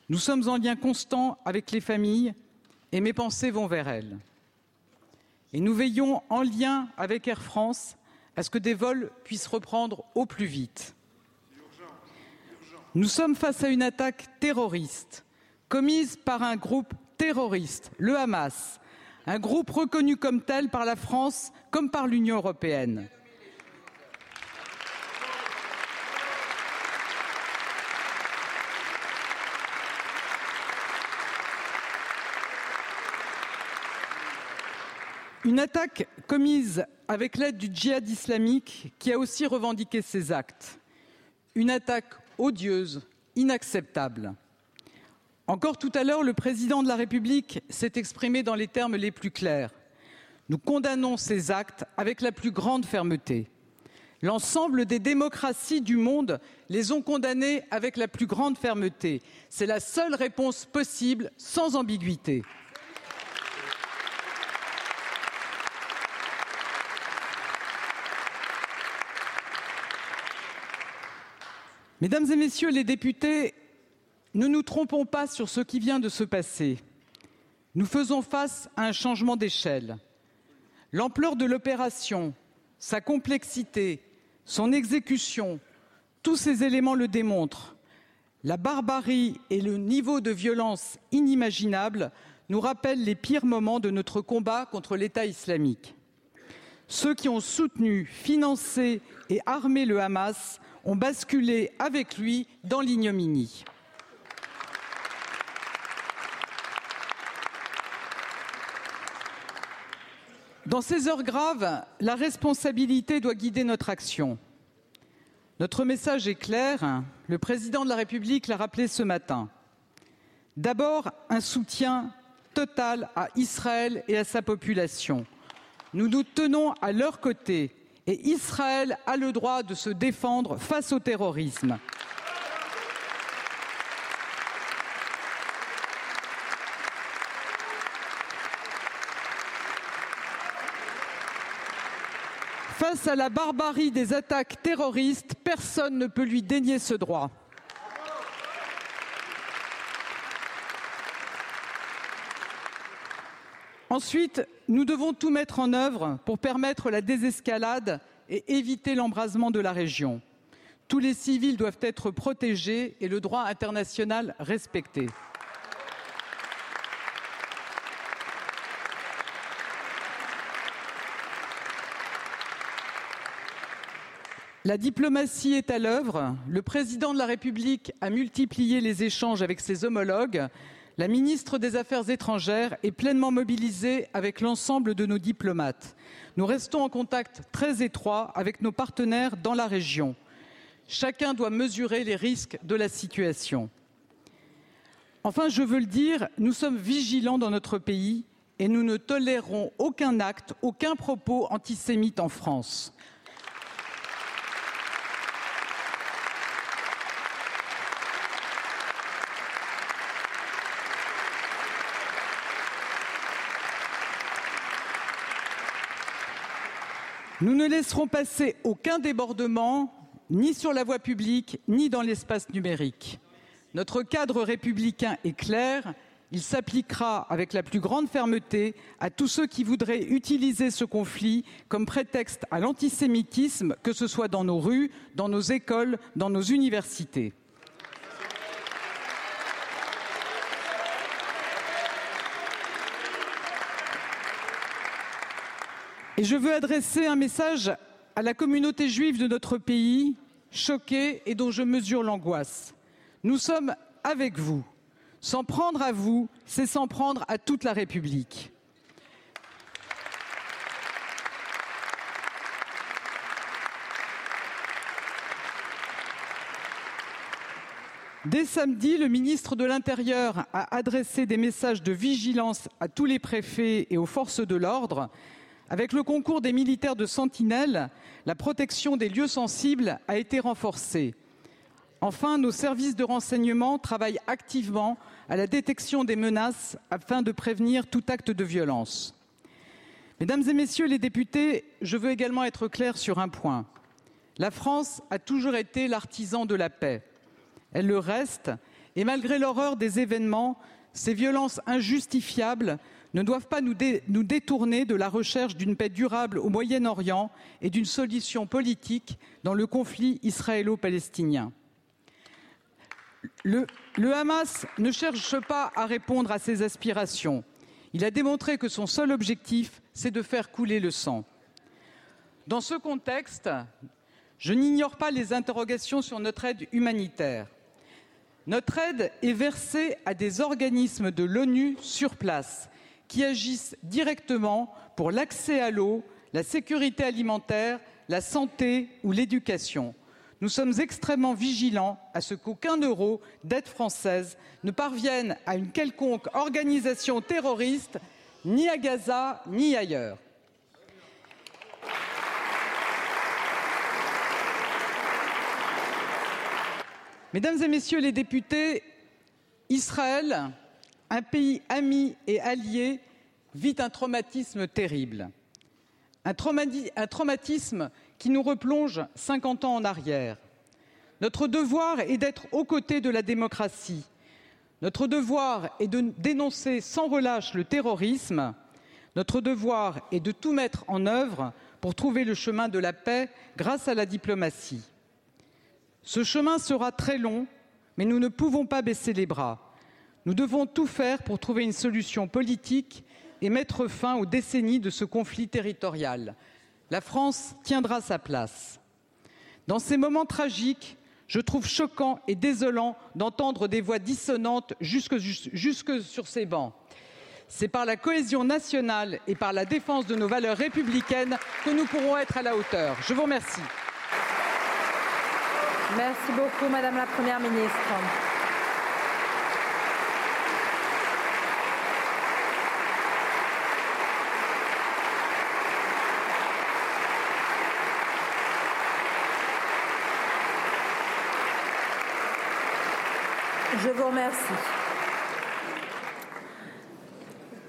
Nous sommes en lien constant avec les familles et mes pensées vont vers elles. Et nous veillons en lien avec Air France à ce que des vols puissent reprendre au plus vite. Nous sommes face à une attaque terroriste commise par un groupe terroriste, le Hamas, un groupe reconnu comme tel par la France comme par l'Union européenne. Une attaque commise avec l'aide du djihad islamique qui a aussi revendiqué ses actes. Une attaque odieuse, inacceptable. Encore tout à l'heure, le président de la République s'est exprimé dans les termes les plus clairs. Nous condamnons ces actes avec la plus grande fermeté. L'ensemble des démocraties du monde les ont condamnés avec la plus grande fermeté. C'est la seule réponse possible, sans ambiguïté. Mesdames et Messieurs les députés, ne nous trompons pas sur ce qui vient de se passer. Nous faisons face à un changement d'échelle. L'ampleur de l'opération, sa complexité, son exécution, tous ces éléments le démontrent. La barbarie et le niveau de violence inimaginable nous rappellent les pires moments de notre combat contre l'État islamique. Ceux qui ont soutenu, financé et armé le Hamas ont basculé avec lui dans l'ignominie. Dans ces heures graves, la responsabilité doit guider notre action. Notre message est clair, le président de la République l'a rappelé ce matin. D'abord, un soutien total à Israël et à sa population. Nous nous tenons à leur côté et Israël a le droit de se défendre face au terrorisme. Face à la barbarie des attaques terroristes, personne ne peut lui dénier ce droit. Ensuite, nous devons tout mettre en œuvre pour permettre la désescalade et éviter l'embrasement de la région. Tous les civils doivent être protégés et le droit international respecté. La diplomatie est à l'œuvre. Le président de la République a multiplié les échanges avec ses homologues la ministre des Affaires étrangères est pleinement mobilisée avec l'ensemble de nos diplomates. Nous restons en contact très étroit avec nos partenaires dans la région. Chacun doit mesurer les risques de la situation. Enfin, je veux le dire, nous sommes vigilants dans notre pays et nous ne tolérerons aucun acte, aucun propos antisémite en France. Nous ne laisserons passer aucun débordement, ni sur la voie publique, ni dans l'espace numérique. Notre cadre républicain est clair. Il s'appliquera avec la plus grande fermeté à tous ceux qui voudraient utiliser ce conflit comme prétexte à l'antisémitisme, que ce soit dans nos rues, dans nos écoles, dans nos universités. Et je veux adresser un message à la communauté juive de notre pays, choquée et dont je mesure l'angoisse. Nous sommes avec vous. S'en prendre à vous, c'est s'en prendre à toute la République. Dès samedi, le ministre de l'Intérieur a adressé des messages de vigilance à tous les préfets et aux forces de l'ordre. Avec le concours des militaires de Sentinelle, la protection des lieux sensibles a été renforcée. Enfin, nos services de renseignement travaillent activement à la détection des menaces afin de prévenir tout acte de violence. Mesdames et messieurs les députés, je veux également être clair sur un point. La France a toujours été l'artisan de la paix. Elle le reste, et malgré l'horreur des événements, ces violences injustifiables ne doivent pas nous, dé nous détourner de la recherche d'une paix durable au Moyen-Orient et d'une solution politique dans le conflit israélo-palestinien. Le, le, Hamas ne cherche pas à répondre à ces aspirations. Il a démontré que son seul objectif, c'est de faire couler le sang. Dans ce contexte, je n'ignore pas les interrogations sur notre aide humanitaire. Notre aide est versée à des organismes de l'ONU sur place qui agissent directement pour l'accès à l'eau, la sécurité alimentaire, la santé ou l'éducation. Nous sommes extrêmement vigilants à ce qu'aucun euro d'aide française ne parvienne à une quelconque organisation terroriste, ni à Gaza, ni ailleurs. Mesdames et Messieurs les députés, Israël, un pays ami et allié, vit un traumatisme terrible. Un, traumatisme qui nous replonge 50 ans en arrière. Notre devoir est d'être aux côtés de la démocratie. Notre devoir est de dénoncer sans relâche le terrorisme. Notre devoir est de tout mettre en œuvre pour trouver le chemin de la paix grâce à la diplomatie. Ce chemin sera très long, mais nous ne pouvons pas baisser les bras. Nous devons tout faire pour trouver une solution politique et mettre fin aux décennies de ce conflit territorial. La France tiendra sa place. Dans ces moments tragiques, je trouve choquant et désolant d'entendre des voix dissonantes jusque, sur ces bancs. C'est par la cohésion nationale et par la défense de nos valeurs républicaines que nous pourrons être à la hauteur. Je vous remercie. Merci beaucoup, Madame la Première ministre. Je vous remercie.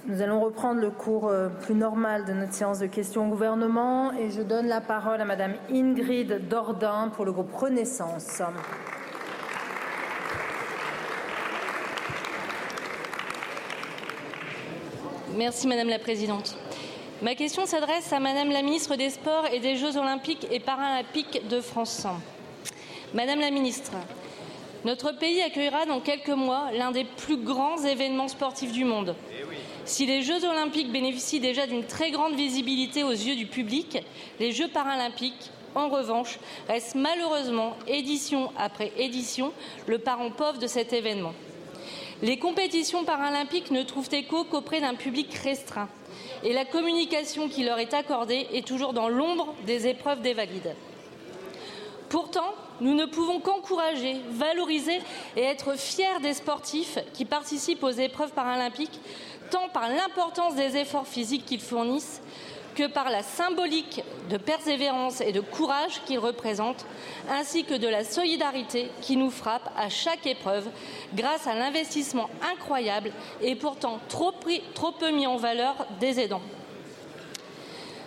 Nous allons reprendre le cours euh, plus normal de notre séance de questions au gouvernement et je donne la parole à Madame Ingrid Dordain pour le groupe Renaissance. Merci Madame la Présidente. Ma question s'adresse à Madame la Ministre des Sports et des Jeux Olympiques et Paralympiques de France. Madame la Ministre, notre pays accueillera dans quelques mois l'un des plus grands événements sportifs du monde. Si les Jeux olympiques bénéficient déjà d'une très grande visibilité aux yeux du public, les Jeux paralympiques, en revanche, restent malheureusement, édition après édition, le parent pauvre de cet événement. Les compétitions paralympiques ne trouvent écho qu'auprès d'un public restreint et la communication qui leur est accordée est toujours dans l'ombre des épreuves des valides. Pourtant, nous ne pouvons qu'encourager, valoriser et être fiers des sportifs qui participent aux épreuves paralympiques tant par l'importance des efforts physiques qu'ils fournissent que par la symbolique de persévérance et de courage qu'ils représentent, ainsi que de la solidarité qui nous frappe à chaque épreuve grâce à l'investissement incroyable et pourtant trop, peu mis en valeur des aidants.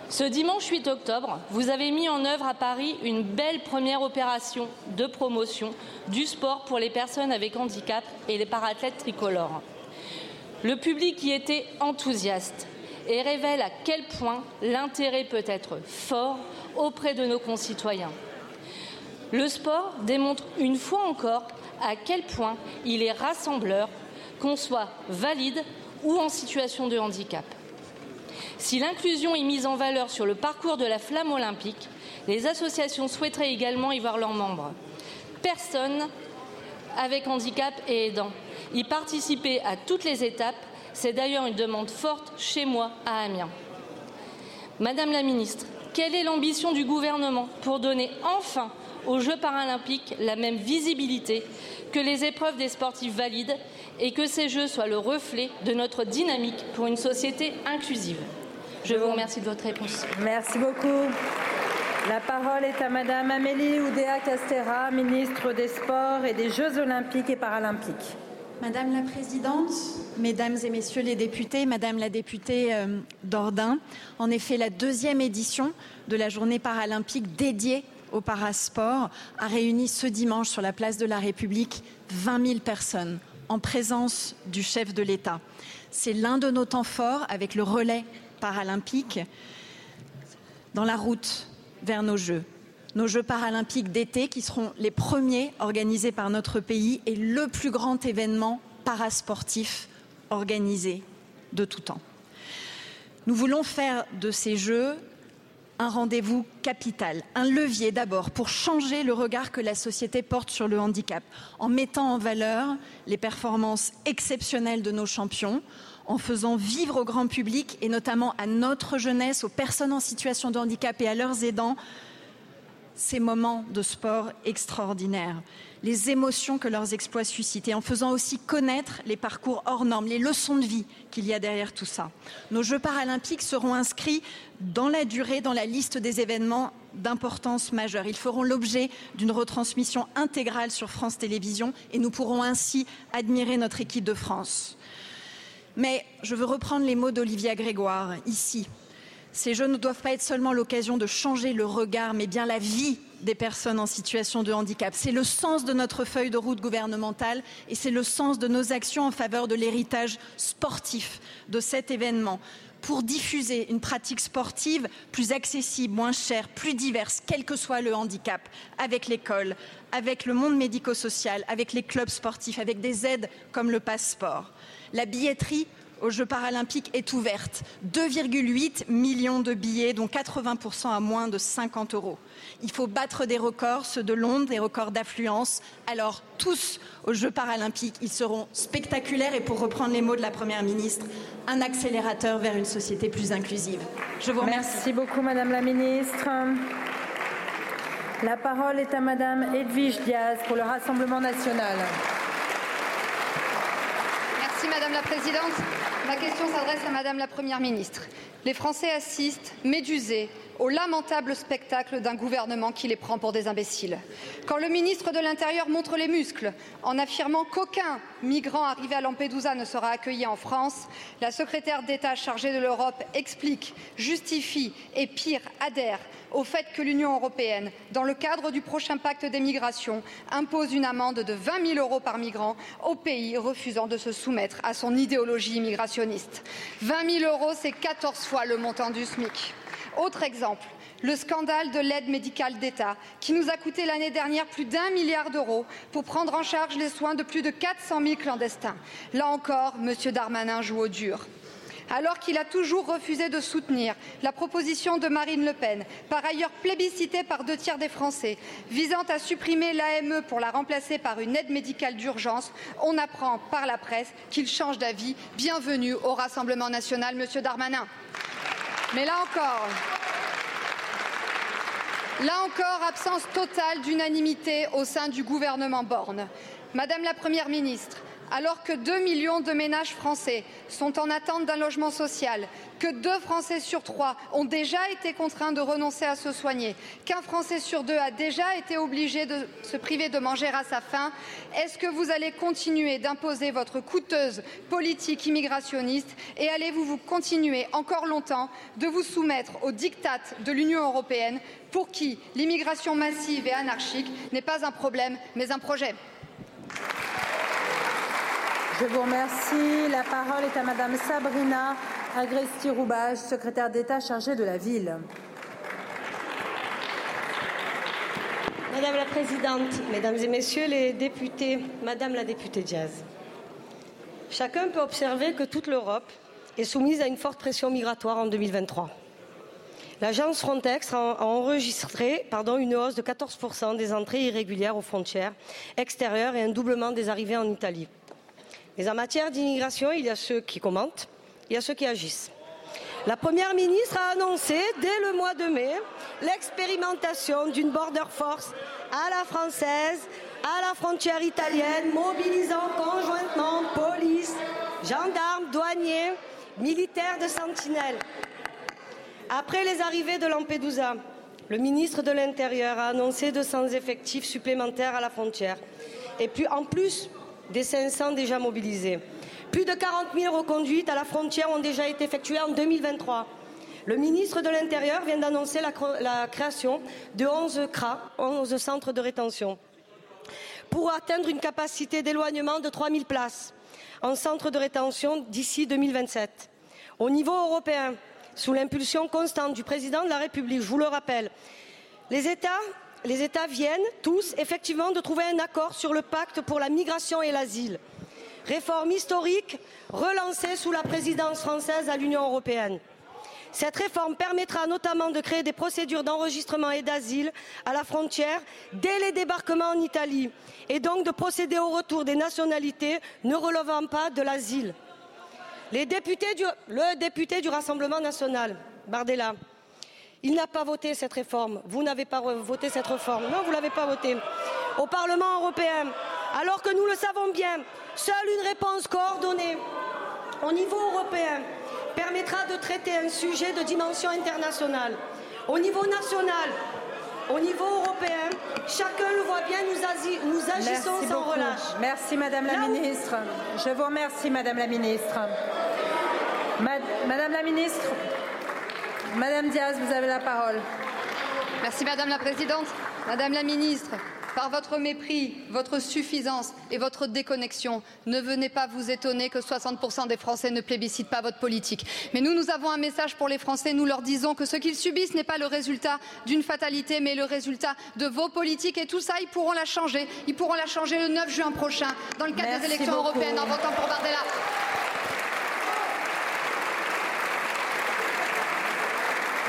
Ce dimanche 8 octobre, vous avez mis en œuvre à Paris une belle première opération de promotion du sport pour les personnes avec handicap et les parathlètes tricolores. Le public y était enthousiaste et révèle à quel point l'intérêt peut être fort auprès de nos concitoyens. Le sport démontre une fois encore à quel point il est rassembleur, qu'on soit valide ou en situation de handicap. Si l'inclusion est mise en valeur sur le parcours de la flamme olympique, les associations souhaiteraient également y voir leurs membres. Personne avec handicap et aidant y participer à toutes les étapes, c'est d'ailleurs une demande forte chez moi à Amiens. Madame la ministre, quelle est l'ambition du gouvernement pour donner enfin aux Jeux paralympiques la même visibilité que les épreuves des sportifs valides et que ces Jeux soient le reflet de notre dynamique pour une société inclusive? Je vous remercie de votre réponse. Merci beaucoup. La parole est à Madame Amélie Oudéa Castera, ministre des Sports et des Jeux olympiques et paralympiques. Madame la Présidente, Mesdames et Messieurs les députés, Madame la députée euh, Dordain, en effet, la deuxième édition de la journée paralympique dédiée au parasport a réuni ce dimanche sur la place de la République 20 000 personnes en présence du chef de l'État. C'est l'un de nos temps forts avec le relais paralympique dans la route vers nos Jeux. Nos Jeux paralympiques d'été qui seront les premiers organisés par notre pays et le plus grand événement parasportif organisé de tout temps. Nous voulons faire de ces Jeux un rendez-vous capital, un levier d'abord pour changer le regard que la société porte sur le handicap, en mettant en valeur les performances exceptionnelles de nos champions, en faisant vivre au grand public et notamment à notre jeunesse, aux personnes en situation de handicap et à leurs aidants, ces moments de sport extraordinaires, les émotions que leurs exploits suscitent et en faisant aussi connaître les parcours hors normes, les leçons de vie qu'il y a derrière tout ça. Nos Jeux paralympiques seront inscrits dans la durée, dans la liste des événements d'importance majeure. Ils feront l'objet d'une retransmission intégrale sur France Télévisions et nous pourrons ainsi admirer notre équipe de France. Mais je veux reprendre les mots d'Olivia Grégoire ici ces Jeux ne doivent pas être seulement l'occasion de changer le regard, mais bien la vie des personnes en situation de handicap. C'est le sens de notre feuille de route gouvernementale et c'est le sens de nos actions en faveur de l'héritage sportif de cet événement pour diffuser une pratique sportive plus accessible, moins chère, plus diverse, quel que soit le handicap, avec l'école, avec le monde médico-social, avec les clubs sportifs, avec des aides comme le passeport. La billetterie aux Jeux paralympiques est ouverte. 2,8 millions de billets, dont 80% à moins de 50 euros. Il faut battre des records, ceux de Londres, des records d'affluence. Alors, tous aux Jeux paralympiques, ils seront spectaculaires et, pour reprendre les mots de la Première ministre, un accélérateur vers une société plus inclusive. Je vous remercie. Merci beaucoup, Madame la Ministre. La parole est à Madame Edwige Diaz pour le Rassemblement national. Merci Madame la Présidente. Ma question s'adresse à Madame la Première ministre. Les Français assistent, médusés, au lamentable spectacle d'un gouvernement qui les prend pour des imbéciles. Quand le ministre de l'Intérieur montre les muscles en affirmant qu'aucun migrant arrivé à Lampedusa ne sera accueilli en France, la secrétaire d'État chargée de l'Europe explique, justifie et pire adhère au fait que l'Union européenne, dans le cadre du prochain pacte des migrations, impose une amende de 20 000 euros par migrant aux pays refusant de se soumettre à son idéologie immigrationniste. 20 000 euros, c'est 14 fois le montant du SMIC. Autre exemple, le scandale de l'aide médicale d'État, qui nous a coûté l'année dernière plus d'un milliard d'euros pour prendre en charge les soins de plus de 400 000 clandestins. Là encore, M. Darmanin joue au dur alors qu'il a toujours refusé de soutenir la proposition de Marine Le Pen, par ailleurs plébiscitée par deux tiers des Français, visant à supprimer l'AME pour la remplacer par une aide médicale d'urgence, on apprend par la presse qu'il change d'avis. Bienvenue au Rassemblement national, Monsieur Darmanin. Mais là encore, absence totale d'unanimité au sein du gouvernement Borne. Madame la Première ministre, alors que 2 millions de ménages français sont en attente d'un logement social, que deux Français sur trois ont déjà été contraints de renoncer à se soigner, qu'un Français sur deux a déjà été obligé de se priver de manger à sa faim, est-ce que vous allez continuer d'imposer votre coûteuse politique immigrationniste et allez-vous vous continuer encore longtemps de vous soumettre aux diktats de l'Union européenne pour qui l'immigration massive et anarchique n'est pas un problème mais un projet? Je vous remercie. La parole est à Madame Sabrina Agresti-Roubache, secrétaire d'État chargée de la ville. Madame la Présidente, Mesdames et Messieurs les députés, Madame la députée Diaz, chacun peut observer que toute l'Europe est soumise à une forte pression migratoire en 2023. L'agence Frontex a enregistré une hausse de 14% des entrées irrégulières aux frontières extérieures et un doublement des arrivées en Italie. Mais en matière d'immigration, il y a ceux qui commentent, il y a ceux qui agissent. La Première ministre a annoncé dès le mois de mai l'expérimentation d'une border force à la française, à la frontière italienne, mobilisant conjointement police, gendarmes, douaniers, militaires de sentinelle. Après les arrivées de Lampedusa, le ministre de l'Intérieur a annoncé 200 effectifs supplémentaires à la frontière. Et puis en plus des 500 déjà mobilisés. Plus de 40 000 reconduites à la frontière ont déjà été effectuées en 2023. Le ministre de l'Intérieur vient d'annoncer la, création de 11 CRA, 11 centres de rétention, pour atteindre une capacité d'éloignement de 3 000 places en centres de rétention d'ici 2027. Au niveau européen, sous l'impulsion constante du président de la République, je vous le rappelle, les États, les États viennent tous effectivement de trouver un accord sur le pacte pour la migration et l'asile réforme historique relancée sous la présidence française à l'Union européenne. Cette réforme permettra notamment de créer des procédures d'enregistrement et d'asile à la frontière dès les débarquements en Italie et donc de procéder au retour des nationalités ne relevant pas de l'asile. Le député du Rassemblement national, Bardella, il n'a pas voté cette réforme. Vous n'avez pas voté cette réforme. Non, vous ne l'avez pas voté. Au Parlement européen, alors que nous le savons bien, seule une réponse coordonnée au niveau européen permettra de traiter un sujet de dimension internationale. Au niveau national, au niveau européen, chacun le voit bien, nous, nous agissons Merci sans beaucoup. relâche. Merci Madame la Là où- Ministre. Je vous remercie Madame la Ministre. Ma- Madame la Ministre, Madame Diaz, vous avez la parole. Merci Madame la Présidente. Madame la Ministre, par votre mépris, votre suffisance et votre déconnexion, ne venez pas vous étonner que 60% des Français ne plébiscitent pas votre politique. Mais nous, nous avons un message pour les Français. Nous leur disons que ce qu'ils subissent n'est pas le résultat d'une fatalité, mais le résultat de vos politiques. Et tout ça, ils pourront la changer. Ils pourront la changer le 9 juin prochain, dans le cadre Merci des élections beaucoup. européennes, en votant pour Bardella.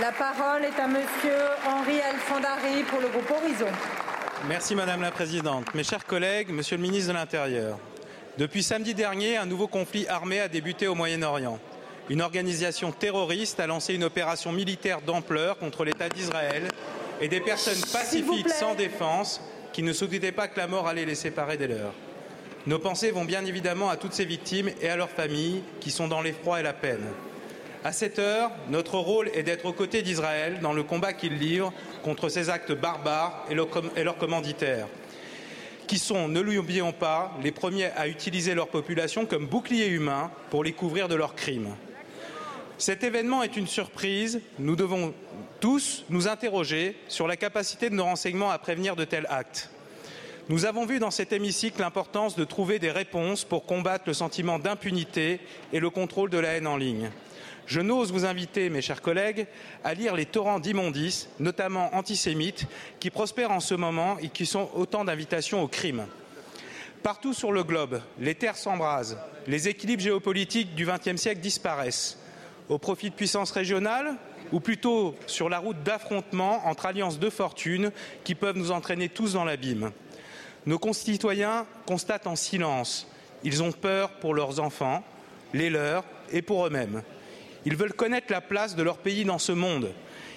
La parole est à Monsieur Henri Alfandari pour le groupe Horizon. Merci Madame la Présidente. Mes chers collègues, Monsieur le ministre de l'Intérieur, depuis samedi dernier, un nouveau conflit armé a débuté au Moyen-Orient. Une organisation terroriste a lancé une opération militaire d'ampleur contre l'État d'Israël et des personnes pacifiques sans défense qui ne se doutaient pas que la mort allait les séparer des leurs. Nos pensées vont bien évidemment à toutes ces victimes et à leurs familles qui sont dans l'effroi et la peine. À cette heure, notre rôle est d'être aux côtés d'Israël dans le combat qu'il livre contre ces actes barbares et leurs commanditaires, qui sont, ne l'oublions pas, les premiers à utiliser leur population comme bouclier humain pour les couvrir de leurs crimes. Cet événement est une surprise. Nous devons tous nous interroger sur la capacité de nos renseignements à prévenir de tels actes. Nous avons vu dans cet hémicycle l'importance de trouver des réponses pour combattre le sentiment d'impunité et le contrôle de la haine en ligne. Je n'ose vous inviter, mes chers collègues, à lire les torrents d'immondices, notamment antisémites, qui prospèrent en ce moment et qui sont autant d'invitations au crime. Partout sur le globe, les terres s'embrasent, les équilibres géopolitiques du XXe siècle disparaissent, au profit de puissances régionales ou plutôt sur la route d'affrontements entre alliances de fortune qui peuvent nous entraîner tous dans l'abîme. Nos concitoyens constatent en silence. Ils ont peur pour leurs enfants, les leurs et pour eux-mêmes. Ils veulent connaître la place de leur pays dans ce monde.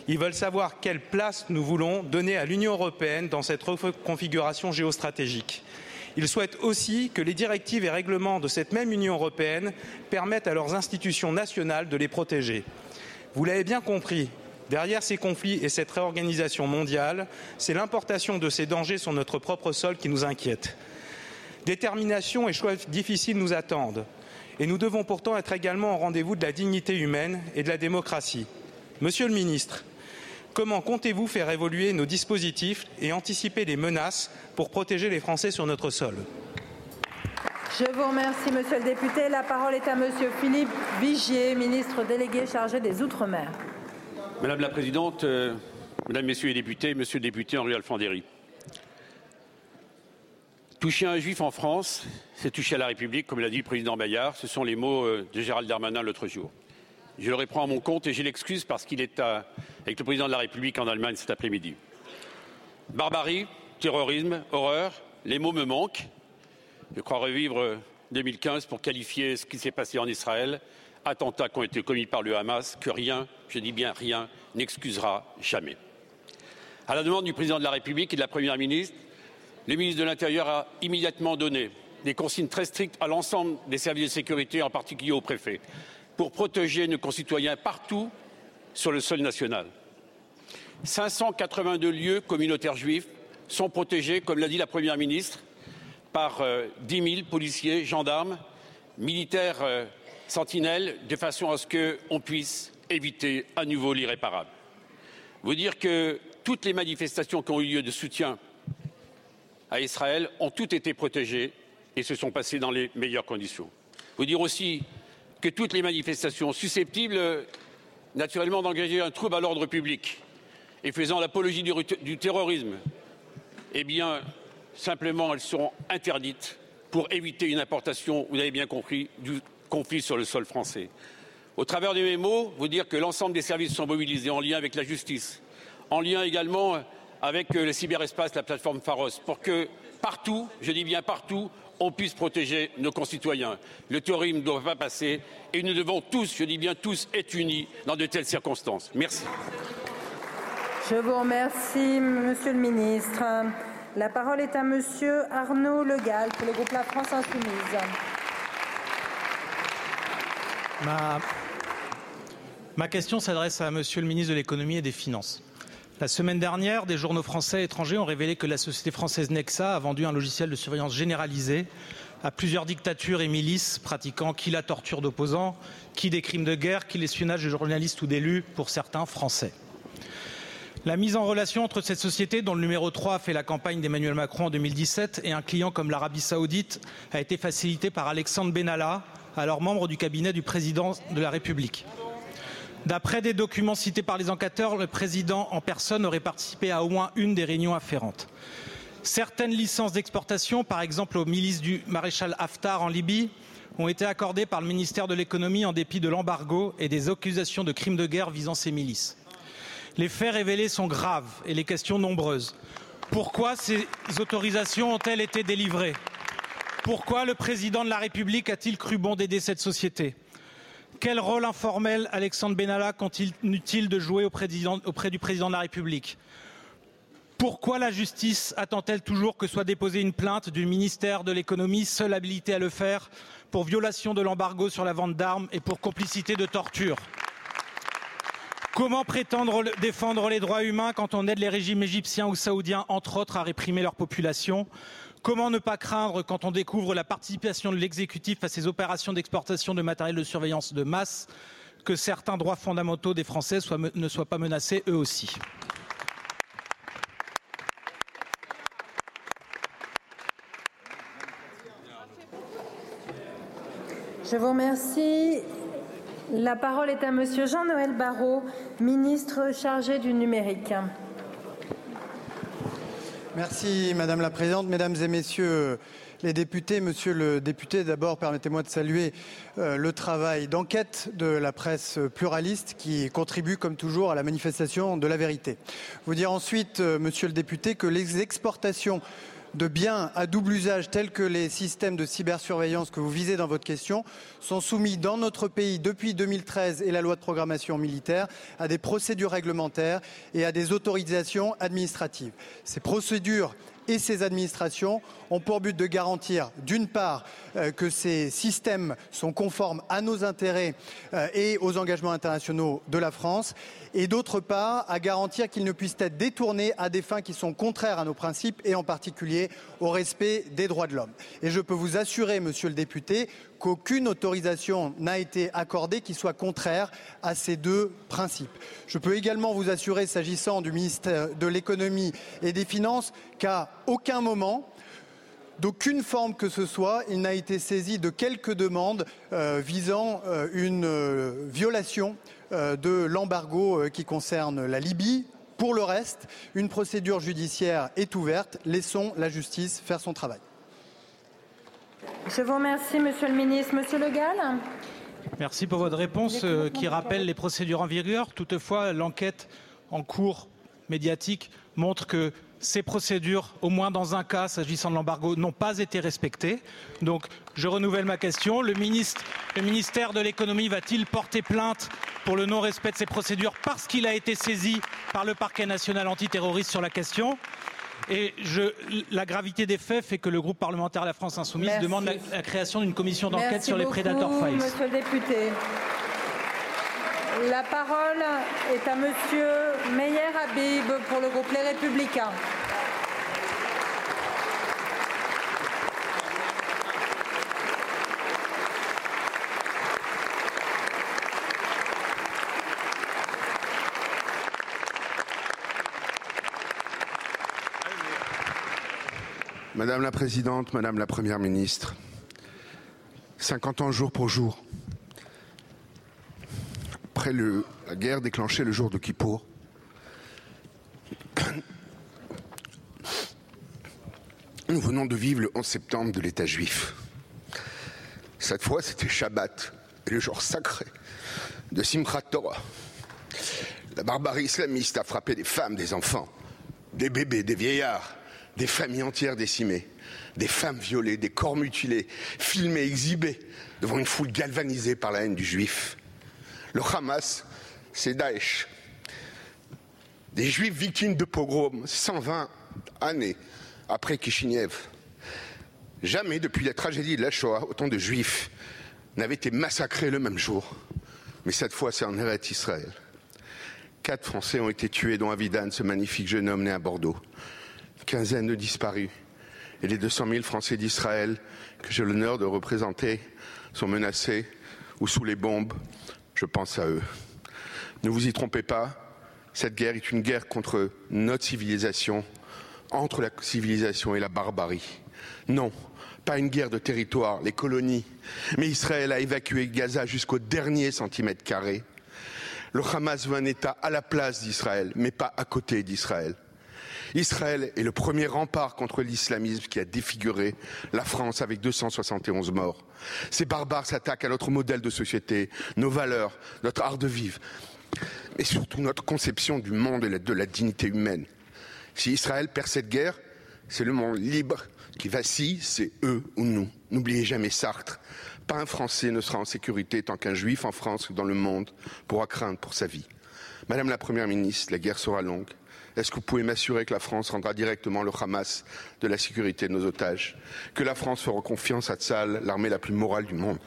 Ils veulent savoir quelle place nous voulons donner à l'Union européenne dans cette reconfiguration géostratégique. Ils souhaitent aussi que les directives et règlements de cette même Union européenne permettent à leurs institutions nationales de les protéger. Vous l'avez bien compris, derrière ces conflits et cette réorganisation mondiale, c'est l'importation de ces dangers sur notre propre sol qui nous inquiète. Détermination et choix difficiles nous attendent. Et nous devons pourtant être également au rendez-vous de la dignité humaine et de la démocratie. Monsieur le ministre, comment comptez-vous faire évoluer nos dispositifs et anticiper les menaces pour protéger les Français sur notre sol? Je vous remercie, Monsieur le député. La parole est à Monsieur Philippe Vigier, ministre délégué chargé des Outre-mer. Madame la Présidente, euh, Mesdames, Messieurs les députés, Monsieur le député Henri Alfandéry. Toucher un juif en France, c'est toucher à la République, comme l'a dit le président Bayard. Ce sont les mots euh, de Gérald Darmanin l'autre jour. Je le reprends à mon compte et j'ai l'excuse parce qu'il est avec le président de la République en Allemagne cet après-midi. Barbarie, terrorisme, horreur, les mots me manquent. Je crois revivre 2015 pour qualifier ce qui s'est passé en Israël, attentats qui ont été commis par le Hamas, que rien, je dis bien rien, n'excusera jamais. À la demande du président de la République et de la Première ministre, le ministre de l'Intérieur a immédiatement donné des consignes très strictes à l'ensemble des services de sécurité, en particulier aux préfets, pour protéger nos concitoyens partout sur le sol national. 582 lieux communautaires juifs sont protégés, comme l'a dit la Première ministre, par euh, dix 10 000 policiers, gendarmes, militaires euh, sentinelles, de façon à ce qu'on puisse éviter à nouveau l'irréparable. Vous dire que toutes les manifestations qui ont eu lieu de soutien à Israël ont toutes été protégées et se sont passées dans les meilleures conditions. Vous dire aussi que toutes les manifestations susceptibles, naturellement, d'engager un trouble à l'ordre public et faisant l'apologie du, terrorisme, eh bien, simplement, elles seront interdites pour éviter une importation, vous avez bien compris, du conflit sur le sol français. Au travers de mes mots, vous dire que l'ensemble des services sont mobilisés en lien avec la justice, en lien également avec euh, le cyberespace, la plateforme Pharos, pour que partout, je dis bien partout, on puisse protéger nos concitoyens. Le terrorisme ne doit pas passer et nous devons tous, je dis bien tous, être unis dans de telles circonstances. Merci. Je vous remercie, Monsieur le Ministre. La parole est à Monsieur Arnaud Legal pour le groupe La France Insoumise. Ma, Ma question s'adresse à Monsieur le ministre de l'économie et des finances. La semaine dernière, des journaux français et étrangers ont révélé que la société française Nexa a vendu un logiciel de surveillance généralisée à plusieurs dictatures et milices pratiquant qui la torture d'opposants, qui des crimes de guerre, qui l'espionnage de journalistes ou d'élus, pour certains français. La mise en relation entre cette société, dont le numéro 3 a fait la campagne d'Emmanuel Macron en 2017, et un client comme l'Arabie saoudite a été facilitée par Alexandre Benalla, alors membre du cabinet du président de la République. D'après des documents cités par les enquêteurs, le président en personne aurait participé à au moins une des réunions afférentes. Certaines licences d'exportation, par exemple aux milices du maréchal Haftar en Libye, ont été accordées par le ministère de l'économie en dépit de l'embargo et des accusations de crimes de guerre visant ces milices. Les faits révélés sont graves et les questions nombreuses. Pourquoi ces autorisations ont-elles été délivrées? Pourquoi le président de la République a-t-il cru bon d'aider cette société? Quel rôle informel Alexandre Benalla continue-t-il de jouer auprès, du président de la République? Pourquoi la justice attend-elle toujours que soit déposée une plainte du ministère de l'économie, seul habilité à le faire, pour violation de l'embargo sur la vente d'armes et pour complicité de torture? Comment prétendre défendre les droits humains quand on aide les régimes égyptiens ou saoudiens, entre autres, à réprimer leur population? Comment ne pas craindre, quand on découvre la participation de l'exécutif à ces opérations d'exportation de matériel de surveillance de masse, que certains droits fondamentaux des Français ne soient pas menacés eux aussi? Je vous remercie. La parole est à Monsieur Jean-Noël Barrot, ministre chargé du numérique. Merci Madame la Présidente, Mesdames et Messieurs les députés. Monsieur le député, d'abord permettez-moi de saluer euh, le travail d'enquête de la presse pluraliste qui contribue comme toujours à la manifestation de la vérité. Vous dire ensuite, euh, Monsieur le député, que les exportations de biens à double usage tels que les systèmes de cybersurveillance que vous visez dans votre question sont soumis dans notre pays depuis 2013 et la loi de programmation militaire à des procédures réglementaires et à des autorisations administratives. Ces procédures et ces administrations ont pour but de garantir, d'une part, euh, que ces systèmes sont conformes à nos intérêts euh, et aux engagements internationaux de la France, et d'autre part, à garantir qu'ils ne puissent être détournés à des fins qui sont contraires à nos principes et en particulier au respect des droits de l'homme. Et je peux vous assurer, monsieur le député, qu'aucune autorisation n'a été accordée qui soit contraire à ces deux principes. Je peux également vous assurer, s'agissant du ministère de l'économie et des finances, qu'à aucun moment, d'aucune forme que ce soit, il n'a été saisi de quelques demandes euh, visant euh, une euh, violation de l'embargo qui concerne la Libye. Pour le reste, une procédure judiciaire est ouverte. Laissons la justice faire son travail. Je vous remercie, Monsieur le Ministre. Monsieur Le Gall Merci pour votre réponse euh, qui rappelle les procédures en vigueur. Toutefois, l'enquête en cours médiatique montre que ces procédures, au moins dans un cas s'agissant de l'embargo, n'ont pas été respectées. Donc je renouvelle ma question. Le, ministre, le ministère de l'économie va-t-il porter plainte pour le non-respect de ces procédures parce qu'il a été saisi par le parquet national antiterroriste sur la question? Et je, la gravité des faits fait que le groupe parlementaire La France Insoumise Merci. demande la, la création d'une commission d'enquête Merci sur les. Monsieur le député. La parole est à Monsieur Meyer Habib pour le groupe Les Républicains. Madame la Présidente, Madame la Première ministre, 50 ans jour pour jour, après la guerre déclenchée le jour de Kippour, nous venons de vivre le 11 septembre de l'État juif. Cette fois, c'était Shabbat, le jour sacré de Simchat Torah. La barbarie islamiste a frappé des femmes, des enfants, des bébés, des vieillards, des familles entières décimées, des femmes violées, des corps mutilés, filmés, exhibés devant une foule galvanisée par la haine du juif. Le Hamas, c'est Daesh. Des juifs victimes de pogroms 120 années après Kishinev. Jamais depuis la tragédie de la Shoah, autant de juifs n'avaient été massacrés le même jour. Mais cette fois, c'est en Eretz Israël. Quatre Français ont été tués, dont Avidan, ce magnifique jeune homme né à Bordeaux. Quinzaine de disparus. Et les 200 000 Français d'Israël que j'ai l'honneur de représenter sont menacés ou sous les bombes. Je pense à eux. Ne vous y trompez pas, cette guerre est une guerre contre notre civilisation, entre la civilisation et la barbarie. Non, pas une guerre de territoire, les colonies, mais Israël a évacué Gaza jusqu'au dernier centimètre carré. Le Hamas veut un État à la place d'Israël, mais pas à côté d'Israël. Israël est le premier rempart contre l'islamisme qui a défiguré la France avec 271 morts. Ces barbares s'attaquent à notre modèle de société, nos valeurs, notre art de vivre, mais surtout notre conception du monde et de la dignité humaine. Si Israël perd cette guerre, c'est le monde libre qui vacille, c'est eux ou nous. N'oubliez jamais Sartre. Pas un Français ne sera en sécurité tant qu'un Juif en France ou dans le monde pourra craindre pour sa vie. Madame la Première ministre, la guerre sera longue. Est-ce que vous pouvez m'assurer que la France rendra directement le Hamas de la sécurité de nos otages Que la France fera confiance à Tzal, l'armée la plus morale du monde,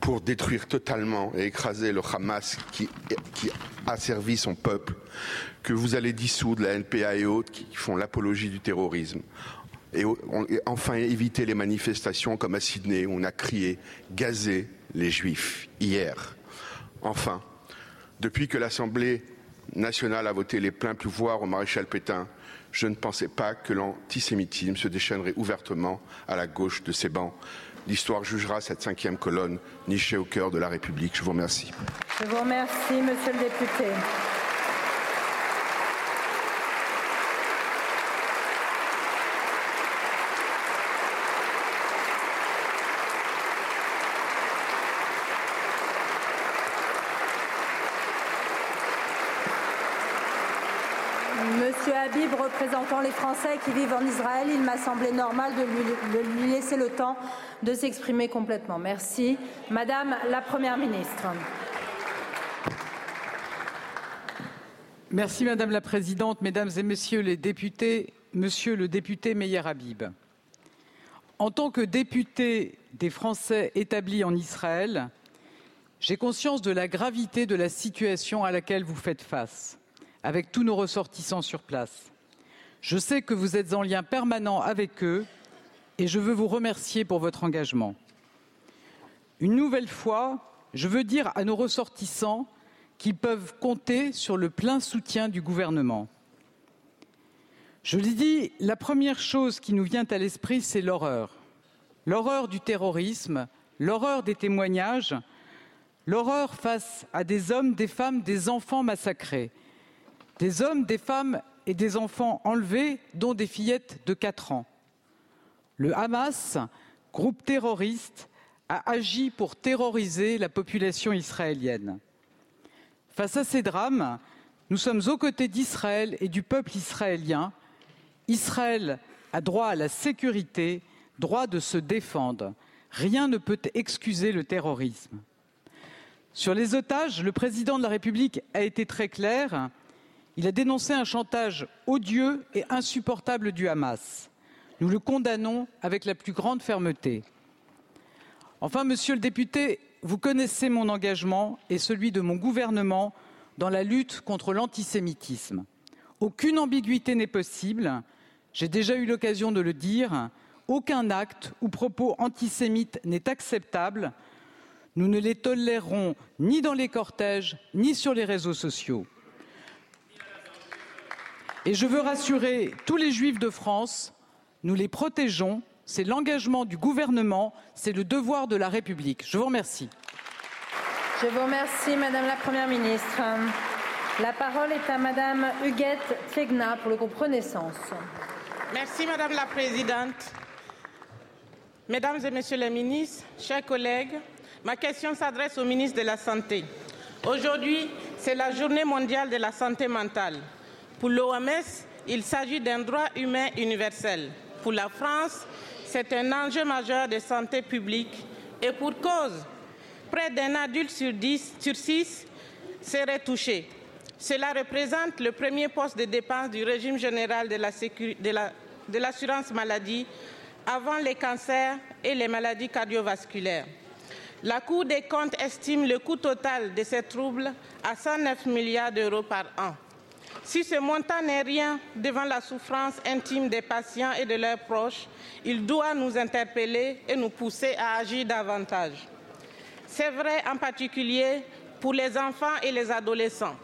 pour détruire totalement et écraser le Hamas qui, qui servi son peuple Que vous allez dissoudre la NPA et autres qui font l'apologie du terrorisme et, enfin éviter les manifestations comme à Sydney où on a crié, gazé les juifs hier. Enfin, depuis que l'Assemblée nationale a voté les pleins pouvoirs au maréchal Pétain, je ne pensais pas que l'antisémitisme se déchaînerait ouvertement à la gauche de ces bancs. L'histoire jugera cette cinquième colonne nichée au cœur de la République. Je vous remercie. Je vous remercie, Monsieur le député. Monsieur Représentant les Français qui vivent en Israël, il m'a semblé normal de lui, de lui laisser le temps de s'exprimer complètement. Merci. Madame la Première ministre. Merci Madame la Présidente, Mesdames et Messieurs les députés, Monsieur le député Meyer Habib. En tant que député des Français établis en Israël, j'ai conscience de la gravité de la situation à laquelle vous faites face, avec tous nos ressortissants sur place. Je sais que vous êtes en lien permanent avec eux et je veux vous remercier pour votre engagement. Une nouvelle fois, je veux dire à nos ressortissants qu'ils peuvent compter sur le plein soutien du gouvernement. Je l'ai dit, la première chose qui nous vient à l'esprit, c'est l'horreur. L'horreur du terrorisme, l'horreur des témoignages, l'horreur face à des hommes, des femmes, des enfants massacrés, des hommes, des femmes et des enfants enlevés, dont des fillettes de 4 ans. Le Hamas groupe terroriste, a agi pour terroriser la population israélienne. Face à ces drames, nous sommes aux côtés d'Israël et du peuple israélien. Israël a droit à la sécurité, droit de se défendre. Rien ne peut excuser le terrorisme. Sur les otages, le président de la République a été très clair. Il a dénoncé un chantage odieux et insupportable du Hamas. Nous le condamnons avec la plus grande fermeté. Enfin, monsieur le député, vous connaissez mon engagement et celui de mon gouvernement dans la lutte contre l'antisémitisme. Aucune ambiguïté n'est possible. J'ai déjà eu l'occasion de le dire. Aucun acte ou propos antisémite n'est acceptable. Nous ne les tolérerons ni dans les cortèges, ni sur les réseaux sociaux. Et je veux rassurer tous les juifs de France, nous les protégeons, c'est l'engagement du gouvernement, c'est le devoir de la République. Je vous remercie. Je vous remercie, Madame la Première ministre. La parole est à Madame Huguette Tiegna pour le groupe Renaissance. Merci, Madame la Présidente. Mesdames et Messieurs les ministres, chers collègues, ma question s'adresse au ministre de la Santé. Aujourd'hui, c'est la journée mondiale de la santé mentale. Pour l'OMS, il s'agit d'un droit humain universel. Pour la France, c'est un enjeu majeur de santé publique et pour cause, près d'un adulte sur, 10, sur 6 serait touché. Cela représente le premier poste de dépense du régime général de l'assurance maladie avant les cancers et les maladies cardiovasculaires. La Cour des comptes estime le coût total de ces troubles à 109 milliards d'euros par an. Si ce montant n'est rien devant la souffrance intime des patients et de leurs proches, il doit nous interpeller et nous pousser à agir davantage. C'est vrai en particulier pour les enfants et les adolescents.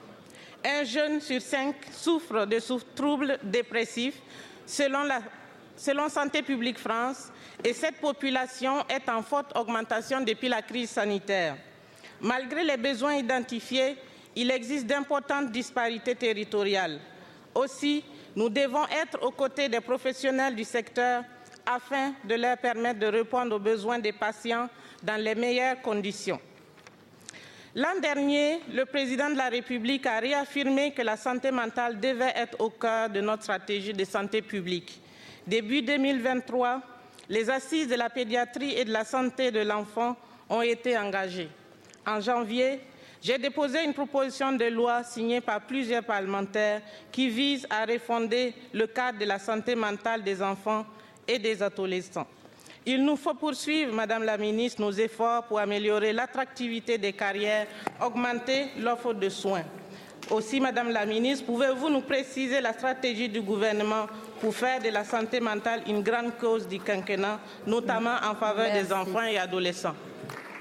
Un jeune sur cinq souffre de troubles dépressifs selon, la, Santé publique France et cette population est en forte augmentation depuis la crise sanitaire. Malgré les besoins identifiés, il existe d'importantes disparités territoriales. Aussi, nous devons être aux côtés des professionnels du secteur afin de leur permettre de répondre aux besoins des patients dans les meilleures conditions. L'an dernier, le président de la République a réaffirmé que la santé mentale devait être au cœur de notre stratégie de santé publique. Début 2023, les assises de la pédiatrie et de la santé de l'enfant ont été engagées. En janvier, j'ai déposé une proposition de loi signée par plusieurs parlementaires qui vise à refonder le cadre de la santé mentale des enfants et des adolescents. Il nous faut poursuivre, Madame la Ministre, nos efforts pour améliorer l'attractivité des carrières, augmenter l'offre de soins. Aussi, Madame la Ministre, pouvez-vous nous préciser la stratégie du gouvernement pour faire de la santé mentale une grande cause du quinquennat, notamment en faveur Merci. des enfants et adolescents?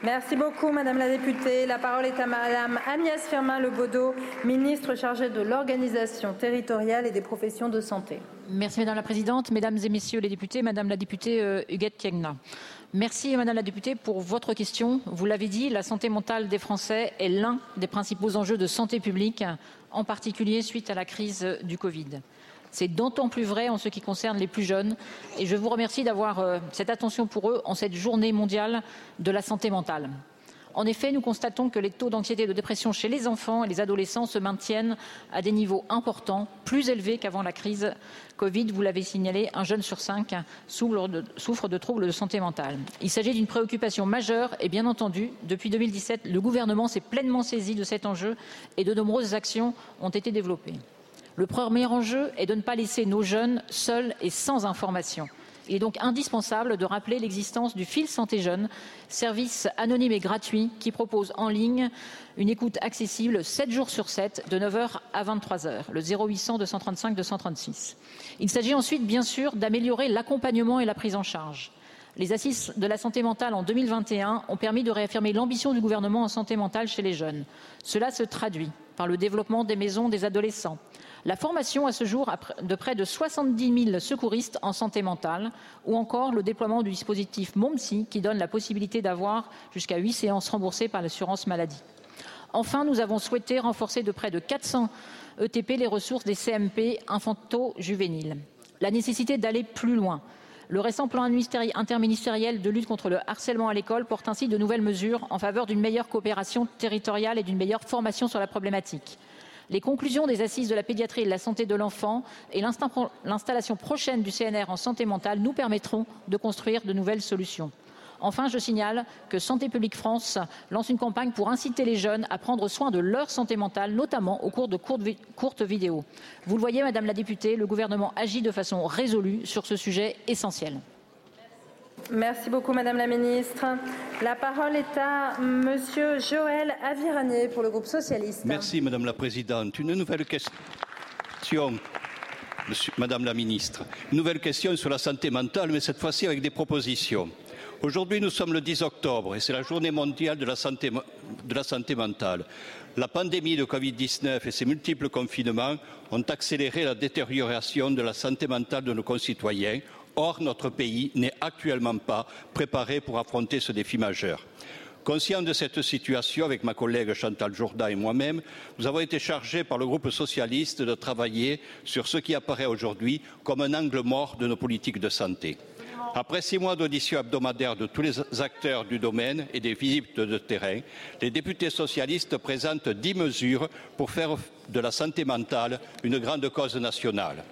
Merci beaucoup, Madame la députée. La parole est à Madame Agnès Firmin-Lebaudot, ministre chargée de l'organisation territoriale et des professions de santé. Merci Madame la Présidente, Mesdames et Messieurs les députés, Madame la députée euh, Huguette Tiegna. Merci Madame la députée pour votre question. Vous l'avez dit, la santé mentale des Français est l'un des principaux enjeux de santé publique, en particulier suite à la crise du Covid. C'est d'autant plus vrai en ce qui concerne les plus jeunes. Et je vous remercie d'avoir euh, cette attention pour eux en cette journée mondiale de la santé mentale. En effet, nous constatons que les taux d'anxiété et de dépression chez les enfants et les adolescents se maintiennent à des niveaux importants, plus élevés qu'avant la crise Covid. Vous l'avez signalé, un jeune sur cinq souffre de, souffre de troubles de santé mentale. Il s'agit d'une préoccupation majeure et bien entendu, depuis 2017, le gouvernement s'est pleinement saisi de cet enjeu et de nombreuses actions ont été développées. Le premier enjeu est de ne pas laisser nos jeunes seuls et sans information. Il est donc indispensable de rappeler l'existence du fil santé jeune, service anonyme et gratuit qui propose en ligne une écoute accessible 7 jours sur 7 de 9h à 23h, le 0800 235 236. Il s'agit ensuite bien sûr d'améliorer l'accompagnement et la prise en charge. Les assises de la santé mentale en 2021 ont permis de réaffirmer l'ambition du gouvernement en santé mentale chez les jeunes. Cela se traduit par le développement des maisons des adolescents, la formation à ce jour de près de 70 000 secouristes en santé mentale ou encore le déploiement du dispositif MOMSI qui donne la possibilité d'avoir jusqu'à 8 séances remboursées par l'assurance maladie. Enfin, nous avons souhaité renforcer de près de 400 ETP les ressources des CMP infanto-juvéniles. La nécessité d'aller plus loin Le récent plan interministériel de lutte contre le harcèlement à l'école porte ainsi de nouvelles mesures en faveur d'une meilleure coopération territoriale et d'une meilleure formation sur la problématique. Les conclusions des assises de la pédiatrie et de la santé de l'enfant et l'installation prochaine du CNR en santé mentale nous permettront de construire de nouvelles solutions. Enfin, je signale que Santé publique France lance une campagne pour inciter les jeunes à prendre soin de leur santé mentale, notamment au cours de courtes vidéos. Vous le voyez, Madame la députée, le gouvernement agit de façon résolue sur ce sujet essentiel. Merci beaucoup, Madame la Ministre. La parole est à Monsieur Joël Aviranier pour le groupe socialiste. Merci, Madame la Présidente. Une nouvelle question. Madame la Ministre, une nouvelle question sur la santé mentale, mais cette fois-ci avec des propositions. Aujourd'hui, nous sommes le 10 octobre et c'est la journée mondiale de la santé, de la santé mentale. La pandémie de Covid-19 et ses multiples confinements ont accéléré la détérioration de la santé mentale de nos concitoyens. Or, notre pays n'est actuellement pas préparé pour affronter ce défi majeur. Conscient de cette situation, avec ma collègue Chantal Jourdain et moi-même, nous avons été chargés par le groupe socialiste de travailler sur ce qui apparaît aujourd'hui comme un angle mort de nos politiques de santé. Après six mois d'audition hebdomadaires de tous les acteurs du domaine et des visites de terrain, les députés socialistes présentent dix mesures pour faire de la santé mentale une grande cause nationale.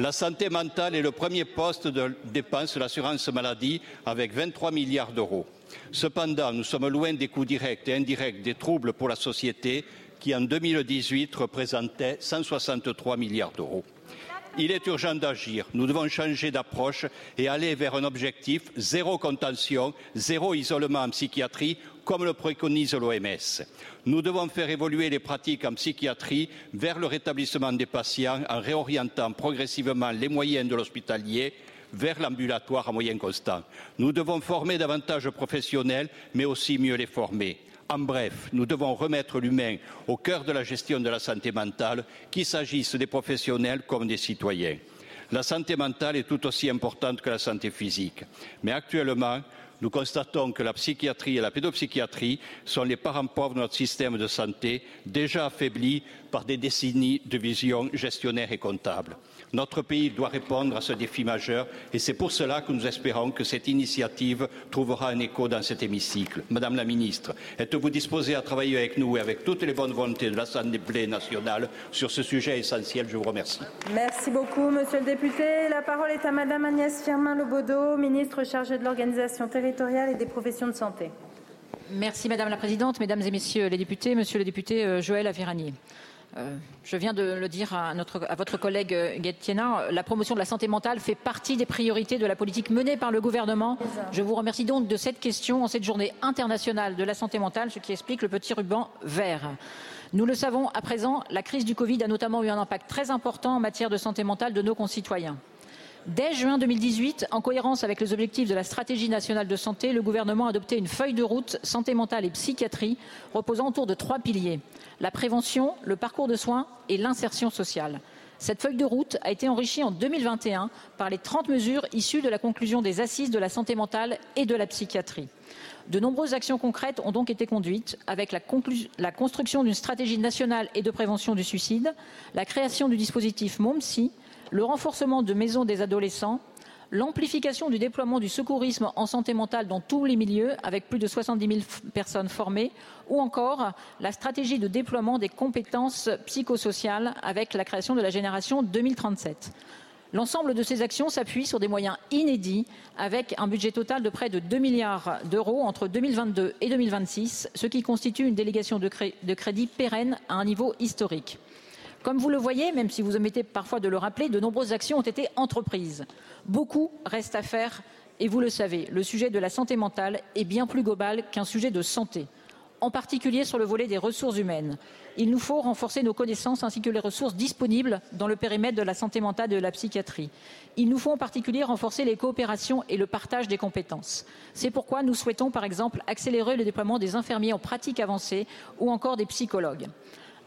La santé mentale est le premier poste de dépense de l'assurance maladie avec 23 milliards d'euros. Cependant, nous sommes loin des coûts directs et indirects des troubles pour la société qui, en 2018, représentaient 163 milliards d'euros. Il est urgent d'agir. Nous devons changer d'approche et aller vers un objectif zéro contention, zéro isolement en psychiatrie, comme le préconise l'OMS. Nous devons faire évoluer les pratiques en psychiatrie vers le rétablissement des patients en réorientant progressivement les moyens de l'hospitalier vers l'ambulatoire à moyens constants. Nous devons former davantage de professionnels, mais aussi mieux les former. En bref, nous devons remettre l'humain au cœur de la gestion de la santé mentale, qu'il s'agisse des professionnels comme des citoyens. La santé mentale est tout aussi importante que la santé physique. Mais actuellement, nous constatons que la psychiatrie et la pédopsychiatrie sont les parents pauvres de notre système de santé, déjà affaiblis par des décennies de vision gestionnaire et comptable. Notre pays doit répondre à ce défi majeur et c'est pour cela que nous espérons que cette initiative trouvera un écho dans cet hémicycle. Madame la ministre, êtes-vous disposée à travailler avec nous et avec toutes les bonnes volontés de l'Assemblée nationale sur ce sujet essentiel? Je vous remercie. Merci beaucoup, monsieur le député. La parole est à Madame Agnès Firmin-Lebaudot, ministre chargée de l'organisation territoriale et des professions de santé. Merci Madame la Présidente, Mesdames et Messieurs les députés, Monsieur le député euh, Joël Aviranier. Euh, je viens de le dire à, notre, à votre collègue euh, Guettiena, la promotion de la santé mentale fait partie des priorités de la politique menée par le gouvernement. Je vous remercie donc de cette question en cette journée internationale de la santé mentale, ce qui explique le petit ruban vert. Nous le savons à présent, la crise du Covid a notamment eu un impact très important en matière de santé mentale de nos concitoyens. Dès juin 2018, en cohérence avec les objectifs de la stratégie nationale de santé, le gouvernement a adopté une feuille de route santé mentale et psychiatrie reposant autour de trois piliers la prévention, le parcours de soins et l'insertion sociale. Cette feuille de route a été enrichie en 2021 par les 30 mesures issues de la conclusion des assises de la santé mentale et de la psychiatrie. De nombreuses actions concrètes ont donc été conduites avec la, construction d'une stratégie nationale et de prévention du suicide, la création du dispositif MOMSI, le renforcement de maisons des adolescents, l'amplification du déploiement du secourisme en santé mentale dans tous les milieux, avec plus de 70 000 personnes formées, ou encore la stratégie de déploiement des compétences psychosociales avec la création de la génération 2037. L'ensemble de ces actions s'appuie sur des moyens inédits, avec un budget total de près de 2 milliards d'euros entre 2022 et 2026, ce qui constitue une délégation de, crédit pérenne à un niveau historique. Comme vous le voyez, même si vous omettez parfois de le rappeler, de nombreuses actions ont été entreprises. Beaucoup reste à faire et vous le savez, le sujet de la santé mentale est bien plus global qu'un sujet de santé, en particulier sur le volet des ressources humaines. Il nous faut renforcer nos connaissances ainsi que les ressources disponibles dans le périmètre de la santé mentale et de la psychiatrie. Il nous faut en particulier renforcer les coopérations et le partage des compétences. C'est pourquoi nous souhaitons, par exemple, accélérer le déploiement des infirmiers en pratique avancée ou encore des psychologues.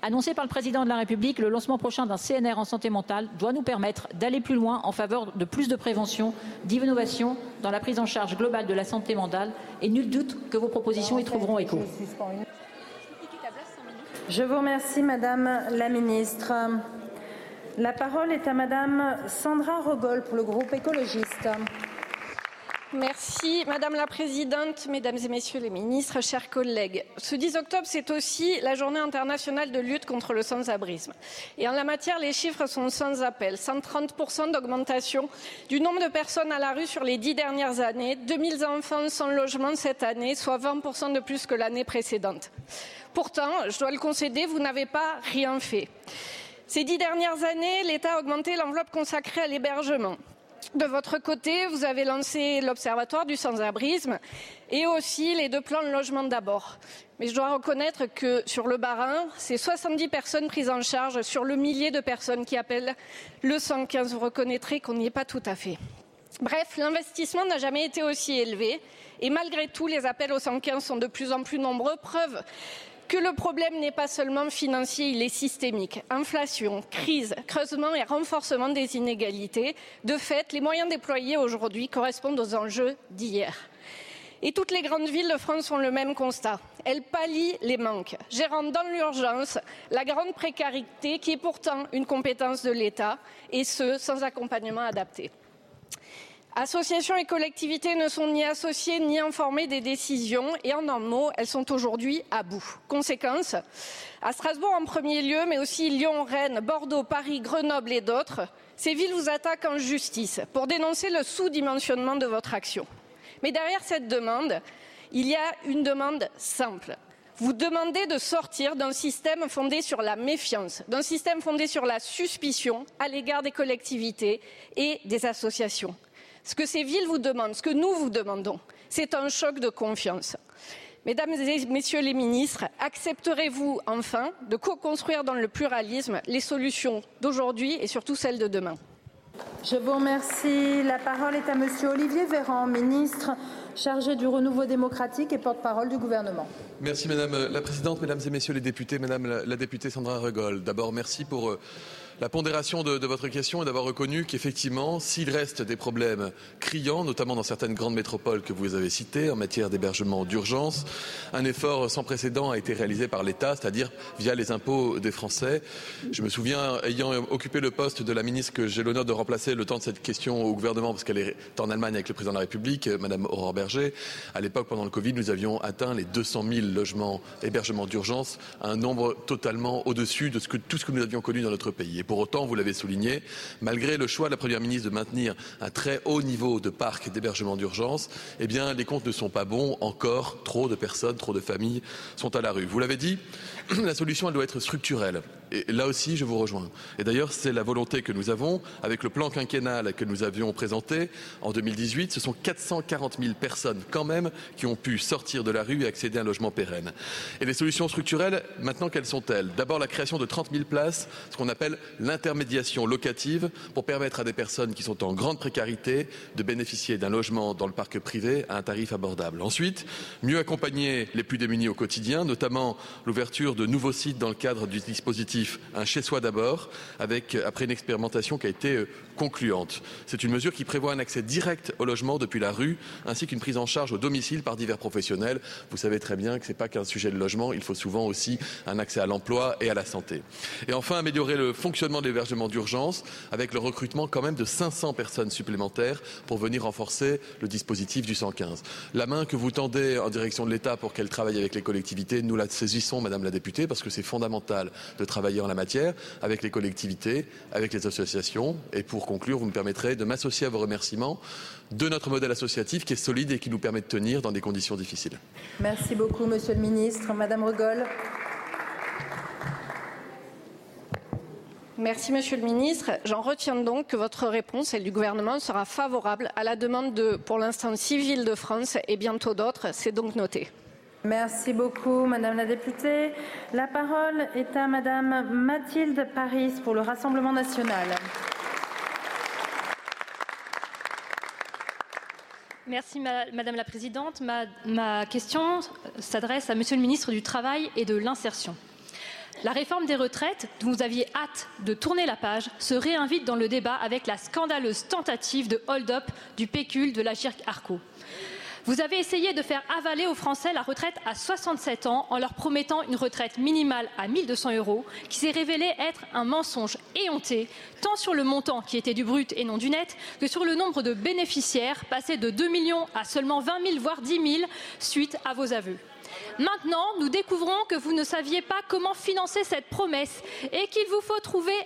Annoncé par le président de la République, le lancement prochain d'un CNR en santé mentale doit nous permettre d'aller plus loin en faveur de plus de prévention, d'innovation dans la prise en charge globale de la santé mentale et nul doute que vos propositions y trouveront écho. Je vous remercie, Madame la Ministre. La parole est à Madame Sandra Rogol pour le groupe écologiste. Merci Madame la Présidente, Mesdames et Messieurs les ministres, chers collègues. Ce 10 octobre, c'est aussi la journée internationale de lutte contre le sans-abrisme. Et en la matière, les chiffres sont sans appel. 130% d'augmentation du nombre de personnes à la rue sur les dix dernières années, 2000 enfants sans logement cette année, soit 20% de plus que l'année précédente. Pourtant, je dois le concéder, vous n'avez pas rien fait. Ces dix dernières années, l'État a augmenté l'enveloppe consacrée à l'hébergement. De votre côté, vous avez lancé l'Observatoire du sans-abrisme et aussi les deux plans de logement d'abord. Mais je dois reconnaître que sur le Bas-Rhin, c'est 70 personnes prises en charge sur le millier de personnes qui appellent le 115. Vous reconnaîtrez qu'on n'y est pas tout à fait. Bref, l'investissement n'a jamais été aussi élevé et malgré tout, les appels au 115 sont de plus en plus nombreux. Preuve que le problème n'est pas seulement financier, il est systémique. Inflation, crise, creusement et renforcement des inégalités. De fait, les moyens déployés aujourd'hui correspondent aux enjeux d'hier. Et toutes les grandes villes de France ont le même constat. Elles pallient les manques, gérant dans l'urgence la grande précarité qui est pourtant une compétence de l'État, et ce, sans accompagnement adapté. Associations et collectivités ne sont ni associées ni informées des décisions et en un mot, elles sont aujourd'hui à bout. Conséquence, à Strasbourg en premier lieu, mais aussi Lyon, Rennes, Bordeaux, Paris, Grenoble et d'autres, ces villes vous attaquent en justice pour dénoncer le sous-dimensionnement de votre action. Mais derrière cette demande, il y a une demande simple. Vous demandez de sortir d'un système fondé sur la méfiance, d'un système fondé sur la suspicion à l'égard des collectivités et des associations. Ce que ces villes vous demandent, ce que nous vous demandons, c'est un choc de confiance. Mesdames et Messieurs les ministres, accepterez-vous enfin de co-construire dans le pluralisme les solutions d'aujourd'hui et surtout celles de demain? Je vous remercie. La parole est à Monsieur Olivier Véran, ministre chargé du renouveau démocratique et porte-parole du gouvernement. Merci Madame la Présidente, Mesdames et Messieurs les députés, Madame la, députée Sandra Regol. D'abord, merci pour euh, la pondération de, votre question et d'avoir reconnu qu'effectivement, s'il reste des problèmes criants, notamment dans certaines grandes métropoles que vous avez citées en matière d'hébergement d'urgence, un effort sans précédent a été réalisé par l'État, c'est-à-dire via les impôts des Français. Je me souviens, ayant occupé le poste de la ministre que j'ai l'honneur de remplacer le temps de cette question au gouvernement, parce qu'elle est en Allemagne avec le président de la République, Madame Aurore Berger. À l'époque, pendant le Covid, nous avions atteint les 200 000 logements hébergements d'urgence, un nombre totalement au-dessus de ce que, tout ce que nous avions connu dans notre pays pour autant, vous l'avez souligné, malgré le choix de la Première ministre de maintenir un très haut niveau de parc d'hébergement d'urgence, eh bien, les comptes ne sont pas bons. Encore, trop de personnes, trop de familles sont à la rue. Vous l'avez dit, (clears throat) la solution, elle doit être structurelle. Et là aussi, je vous rejoins. Et d'ailleurs, c'est la volonté que nous avons avec le plan quinquennal que nous avions présenté en 2018. Ce sont 440 000 personnes quand même qui ont pu sortir de la rue et accéder à un logement pérenne. Et les solutions structurelles, maintenant, quelles sont-elles? D'abord, la création de 30 000 places, ce qu'on appelle l'intermédiation locative, pour permettre à des personnes qui sont en grande précarité de bénéficier d'un logement dans le parc privé à un tarif abordable. Ensuite, mieux accompagner les plus démunis au quotidien, notamment l'ouverture de nouveaux sites dans le cadre du dispositif un chez-soi d'abord, avec après une expérimentation qui a été euh, concluante. C'est une mesure qui prévoit un accès direct au logement depuis la rue, ainsi qu'une prise en charge au domicile par divers professionnels. Vous savez très bien que ce n'est pas qu'un sujet de logement, il faut souvent aussi un accès à l'emploi et à la santé. Et enfin, améliorer le fonctionnement de l'hébergement d'urgence avec le recrutement quand même de 500 personnes supplémentaires pour venir renforcer le dispositif du 115. La main que vous tendez en direction de l'État pour qu'elle travaille avec les collectivités, nous la saisissons, Madame la députée, parce que c'est fondamental de travailler en la matière avec les collectivités, avec les associations et pour conclure, vous me permettrez de m'associer à vos remerciements de notre modèle associatif qui est solide et qui nous permet de tenir dans des conditions difficiles. Merci beaucoup, Monsieur le Ministre. Madame Regol. Merci, Monsieur le Ministre. J'en retiens donc que votre réponse, celle du gouvernement, sera favorable à la demande de, pour l'instant, six villes de France et bientôt d'autres. C'est donc noté. Merci beaucoup, Madame la députée. La parole est à Madame Mathilde Paris pour le Rassemblement national. Merci Madame la Présidente. Ma, question s'adresse à Monsieur le Ministre du Travail et de l'Insertion. La réforme des retraites, dont vous aviez hâte de tourner la page, se réinvite dans le débat avec la scandaleuse tentative de hold-up du pécule de la GIRC Arco. Vous avez essayé de faire avaler aux Français la retraite à 67 ans en leur promettant une retraite minimale à 1200 euros, qui s'est révélée être un mensonge éhonté, tant sur le montant qui était du brut et non du net, que sur le nombre de bénéficiaires, passé de 2 millions à seulement 20 000, voire 10 000, suite à vos aveux. Maintenant, nous découvrons que vous ne saviez pas comment financer cette promesse et qu'il vous faut trouver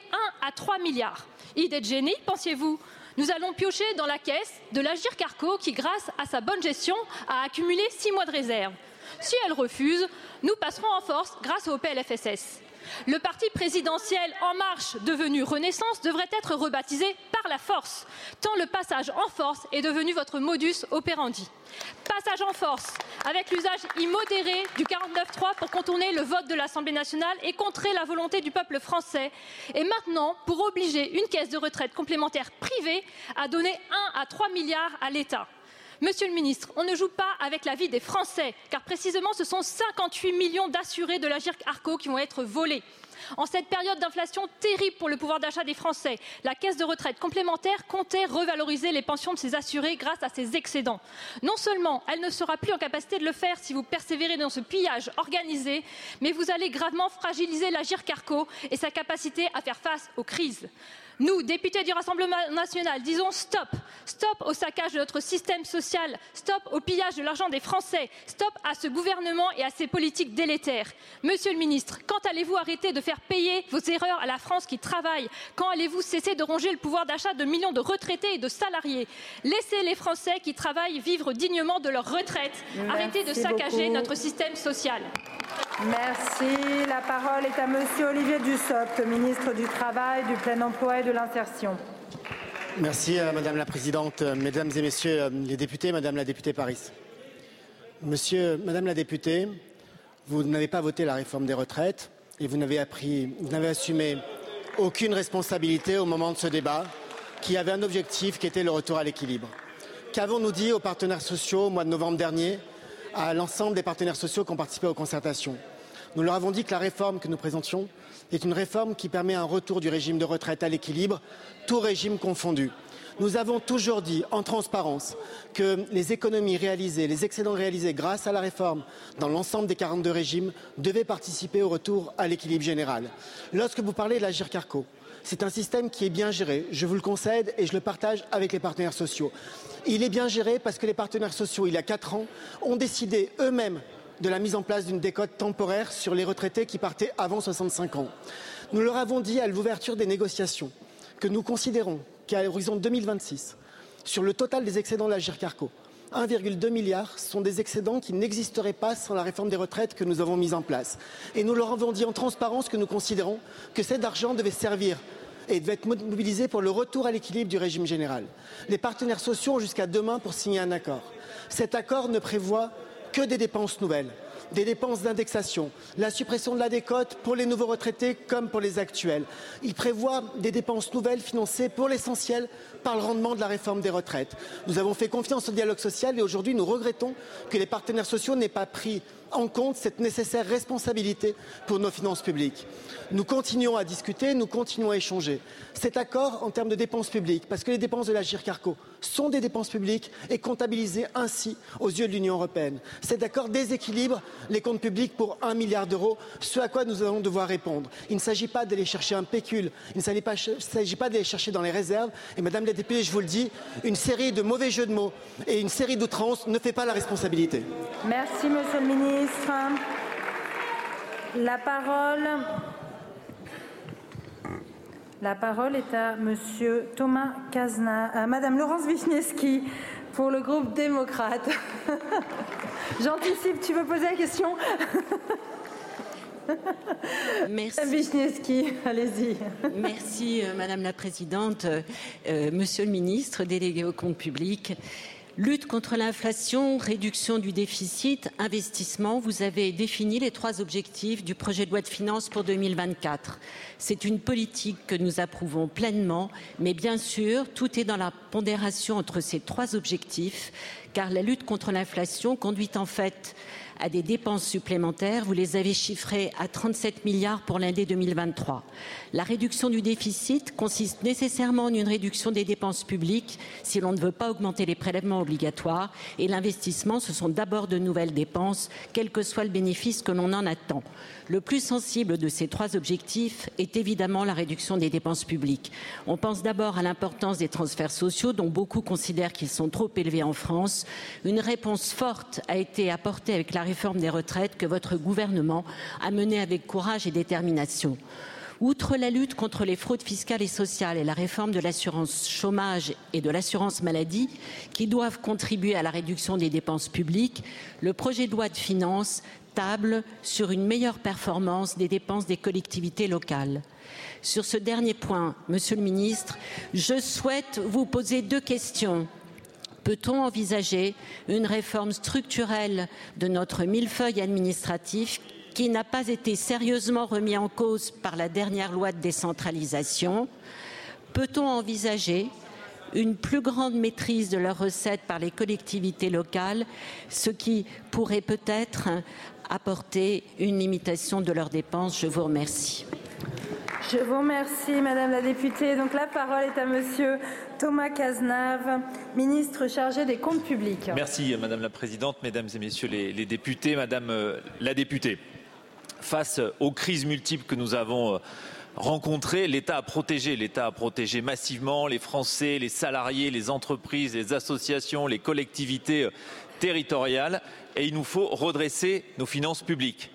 1 à 3 milliards. Idée de génie, pensiez-vous? Nous allons piocher dans la caisse de l'Agir Carco qui, grâce à sa bonne gestion, a accumulé six mois de réserve. Si elle refuse, nous passerons en force grâce au PLFSS. Le parti présidentiel En Marche, devenu Renaissance, devrait être rebaptisé par la force, tant le passage en force est devenu votre modus operandi. Passage en force avec l'usage immodéré du 49.3 pour contourner le vote de l'Assemblée nationale et contrer la volonté du peuple français. Et maintenant, pour obliger une caisse de retraite complémentaire privée à donner 1 à 3 milliards à l'État. Monsieur le ministre, on ne joue pas avec la vie des Français, car précisément ce sont 58 millions d'assurés de la GIRC Arco qui vont être volés. En cette période d'inflation terrible pour le pouvoir d'achat des Français, la caisse de retraite complémentaire comptait revaloriser les pensions de ses assurés grâce à ses excédents. Non seulement elle ne sera plus en capacité de le faire si vous persévérez dans ce pillage organisé, mais vous allez gravement fragiliser la Arco et sa capacité à faire face aux crises. Nous, députés du Rassemblement national, disons stop. Stop au saccage de notre système social. Stop au pillage de l'argent des Français. Stop à ce gouvernement et à ses politiques délétères. Monsieur le ministre, quand allez-vous arrêter de faire payer vos erreurs à la France qui travaille? Quand allez-vous cesser de ronger le pouvoir d'achat de millions de retraités et de salariés? Laissez les Français qui travaillent vivre dignement de leur retraite. Arrêtez de saccager notre système social. Merci. La parole est à Monsieur Olivier Dussopt, ministre du Travail, du Plein Emploi et de Merci euh, Madame la Présidente, Mesdames et Messieurs euh, les députés, Madame la députée Paris. Monsieur, Madame la députée, vous n'avez pas voté la réforme des retraites et vous n'avez appris, vous n'avez assumé aucune responsabilité au moment de ce débat qui avait un objectif qui était le retour à l'équilibre. Qu'avons-nous dit aux partenaires sociaux au mois de novembre dernier, à l'ensemble des partenaires sociaux qui ont participé aux concertations? Nous leur avons dit que la réforme que nous présentions est une réforme qui permet un retour du régime de retraite à l'équilibre, tout régime confondu. Nous avons toujours dit en transparence que les économies réalisées, les excédents réalisés grâce à la réforme dans l'ensemble des 42 régimes devaient participer au retour à l'équilibre général. Lorsque vous parlez de la GIRCARCO, c'est un système qui est bien géré, je vous le concède et je le partage avec les partenaires sociaux. Il est bien géré parce que les partenaires sociaux, il y a quatre ans, ont décidé eux-mêmes de la mise en place d'une décote temporaire sur les retraités qui partaient avant 65 ans. Nous leur avons dit à l'ouverture des négociations que nous considérons qu'à l'horizon 2026, sur le total des excédents de la GIRCARCO, 1,2 milliard sont des excédents qui n'existeraient pas sans la réforme des retraites que nous avons mise en place. Et nous leur avons dit en transparence que nous considérons que cet argent devait servir et devait être mobilisé pour le retour à l'équilibre du régime général. Les partenaires sociaux ont jusqu'à demain pour signer un accord. Cet accord ne prévoit que des dépenses nouvelles des dépenses d'indexation, la suppression de la décote pour les nouveaux retraités comme pour les actuels. Il prévoit des dépenses nouvelles financées pour l'essentiel par le rendement de la réforme des retraites. Nous avons fait confiance au dialogue social et aujourd'hui nous regrettons que les partenaires sociaux n'aient pas pris en compte cette nécessaire responsabilité pour nos finances publiques. Nous continuons à discuter, nous continuons à échanger. Cet accord en termes de dépenses publiques, parce que les dépenses de la GIRCARCO sont des dépenses publiques et comptabilisées ainsi aux yeux de l'Union européenne. Cet accord déséquilibre les comptes publics pour un milliard d'euros, ce à quoi nous allons devoir répondre. Il ne s'agit pas d'aller chercher un pécule, il ne s'agit pas, d'aller chercher dans les réserves. Et Madame la députée, je vous le dis, une série de mauvais jeux de mots et une série d'outrances ne fait pas la responsabilité. Merci Monsieur le ministre. La parole la parole est à Monsieur Thomas Kazna, à Madame Laurence Wisniewski pour le groupe démocrate. (laughs) J'anticipe, tu veux poser la question? (laughs) Merci. Wisniewski, allez-y. Merci, euh, Madame la Présidente. Euh, monsieur le Ministre, délégué au compte public, Lutte contre l'inflation, réduction du déficit, investissement, vous avez défini les trois objectifs du projet de loi de finances pour 2024. C'est une politique que nous approuvons pleinement, mais bien sûr, tout est dans la pondération entre ces trois objectifs, car la lutte contre l'inflation conduit en fait à des dépenses supplémentaires. Vous les avez chiffrées à 37 milliards pour l'année 2023. La réduction du déficit consiste nécessairement en une réduction des dépenses publiques si l'on ne veut pas augmenter les prélèvements obligatoires. Et l'investissement, ce sont d'abord de nouvelles dépenses, quel que soit le bénéfice que l'on en attend. Le plus sensible de ces trois objectifs est évidemment la réduction des dépenses publiques. On pense d'abord à l'importance des transferts sociaux, dont beaucoup considèrent qu'ils sont trop élevés en France. Une réponse forte a été apportée avec la réforme des retraites que votre gouvernement a menée avec courage et détermination. Outre la lutte contre les fraudes fiscales et sociales et la réforme de l'assurance chômage et de l'assurance maladie, qui doivent contribuer à la réduction des dépenses publiques, le projet de loi de finances table sur une meilleure performance des dépenses des collectivités locales. Sur ce dernier point, Monsieur le Ministre, je souhaite vous poser deux questions. Peut-on envisager une réforme structurelle de notre millefeuille administratif qui n'a pas été sérieusement remis en cause par la dernière loi de décentralisation? Peut-on envisager une plus grande maîtrise de leurs recettes par les collectivités locales, ce qui pourrait peut-être apporter une limitation de leurs dépenses? Je vous remercie. Je vous remercie, Madame la députée. Donc la parole est à Monsieur Thomas Cazenave, ministre chargé des comptes publics. Merci, Madame la Présidente, Mesdames et Messieurs les, députés, Madame euh, la députée. Face aux crises multiples que nous avons euh, rencontrées, l'État a protégé, l'État a protégé massivement les Français, les salariés, les entreprises, les associations, les collectivités euh, territoriales et il nous faut redresser nos finances publiques.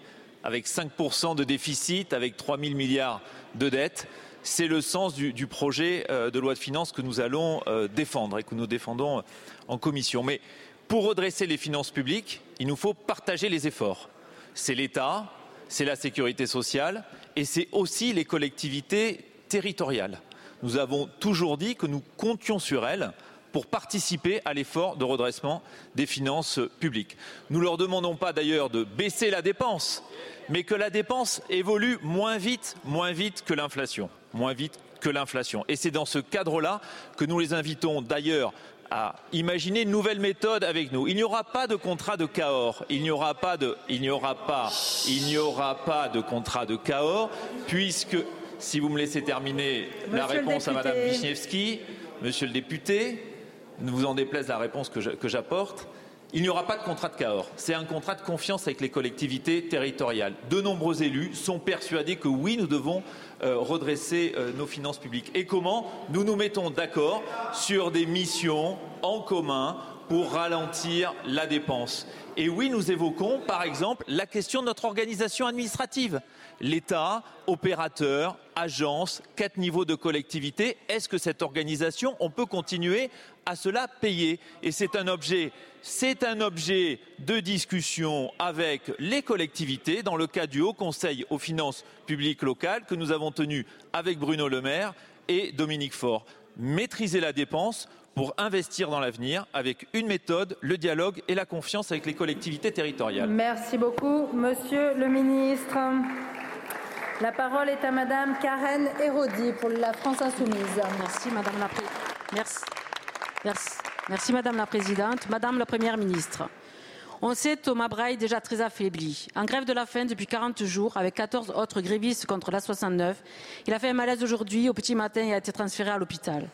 Avec 5% de déficit, avec 3 000 milliards de dettes, c'est le sens du, projet euh, de loi de finances que nous allons euh, défendre et que nous défendons en commission. Mais pour redresser les finances publiques, il nous faut partager les efforts. C'est l'État, c'est la sécurité sociale et c'est aussi les collectivités territoriales. Nous avons toujours dit que nous comptions sur elles pour participer à l'effort de redressement des finances publiques. Nous ne leur demandons pas d'ailleurs de baisser la dépense, mais que la dépense évolue moins vite, moins vite que l'inflation, moins vite que l'inflation. Et c'est dans ce cadre-là que nous les invitons d'ailleurs à imaginer une nouvelle méthode avec nous. Il n'y aura pas de contrat de Cahors. Il n'y aura pas de, il n'y aura pas, il n'y aura pas de contrat de Cahors, puisque, si vous me laissez terminer Monsieur la réponse à Madame Wisniewski, Monsieur le député, ne vous en déplaise la réponse que j'apporte, il n'y aura pas de contrat de Cahors. C'est un contrat de confiance avec les collectivités territoriales. De nombreux élus sont persuadés que oui, nous devons euh, redresser euh, nos finances publiques. Et comment? Nous nous mettons d'accord sur des missions en commun pour ralentir la dépense. Et oui, nous évoquons, par exemple, la question de notre organisation administrative. L'État, opérateur, agence, quatre niveaux de collectivité. Est-ce que cette organisation, on peut continuer à cela payer? Et c'est un objet, c'est un objet de discussion avec les collectivités dans le cadre du Haut Conseil aux finances publiques locales que nous avons tenu avec Bruno Le Maire et Dominique Faure. Maîtriser la dépense pour investir dans l'avenir avec une méthode, le dialogue et la confiance avec les collectivités territoriales. Merci beaucoup, Monsieur le Ministre. La parole est à Madame Karen Hérodi pour la France Insoumise. Merci Madame la, Madame la Présidente. Madame la Première ministre, on sait Thomas Braille déjà très affaibli. En grève de la faim depuis 40 jours, avec 14 autres grévistes contre la 69, il a fait un malaise aujourd'hui au petit matin et a été transféré à l'hôpital.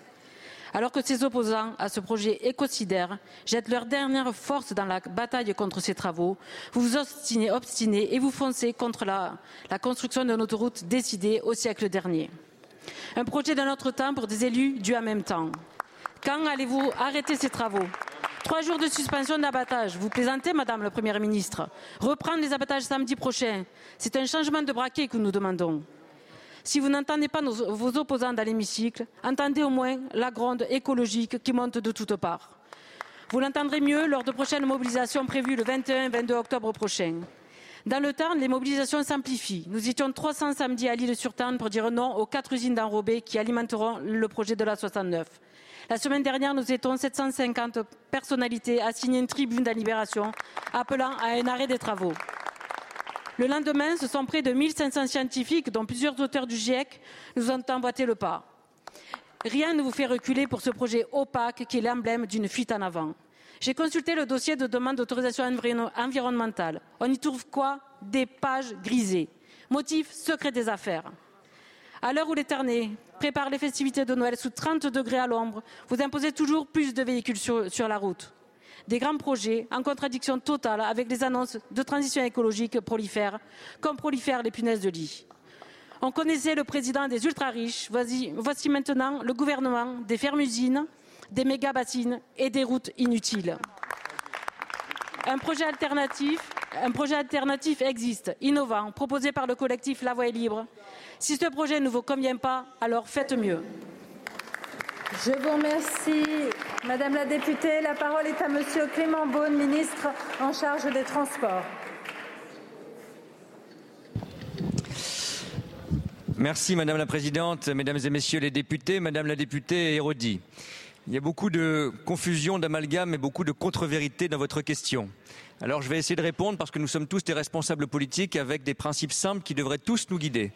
Alors que ses opposants à ce projet écocidaire jettent leur dernière force dans la bataille contre ces travaux, vous vous obstinez, obstinez et vous foncez contre la, construction d'une autoroute décidée au siècle dernier. Un projet d'un autre temps pour des élus dus en même temps. Quand allez-vous arrêter ces travaux? Trois jours de suspension d'abattage. Vous plaisantez, Madame la Première ministre. Reprendre les abattages samedi prochain. C'est un changement de braquet que nous demandons. Si vous n'entendez pas vos opposants dans l'hémicycle, entendez au moins la gronde écologique qui monte de toutes parts. Vous l'entendrez mieux lors de prochaines mobilisations prévues le 21 et 22 octobre prochain. Dans le Tarn, les mobilisations s'amplifient. Nous étions 300 samedi à l'île sur Tarn pour dire non aux quatre usines d'enrobés qui alimenteront le projet de la 69. La semaine dernière, nous étions 750 personnalités à signer une tribune de libération appelant à un arrêt des travaux. Le lendemain, ce sont près de 1500 scientifiques, dont plusieurs auteurs du GIEC, nous ont emboîté le pas. Rien ne vous fait reculer pour ce projet opaque qui est l'emblème d'une fuite en avant. J'ai consulté le dossier de demande d'autorisation environnementale. On y trouve quoi? Des pages grisées. Motif secret des affaires. À l'heure où les Ternais préparent les festivités de Noël sous 30 degrés à l'ombre, vous imposez toujours plus de véhicules sur, sur la route. Des grands projets en contradiction totale avec les annonces de transition écologique prolifèrent, comme prolifèrent les punaises de lit. On connaissait le président des ultra-riches, voici, voici maintenant le gouvernement des fermes-usines, des méga-bassines et des routes inutiles. Un projet alternatif, un projet alternatif existe, innovant, proposé par le collectif La Voix est libre. Si ce projet ne vous convient pas, alors faites mieux. Je vous remercie, Madame la députée. La parole est à Monsieur Clément Beaune, ministre en charge des Transports. Merci Madame la Présidente, Mesdames et Messieurs les députés, Madame la députée Hérodi. Il y a beaucoup de confusion, d'amalgame et beaucoup de contre-vérités dans votre question. Alors je vais essayer de répondre parce que nous sommes tous des responsables politiques avec des principes simples qui devraient tous nous guider.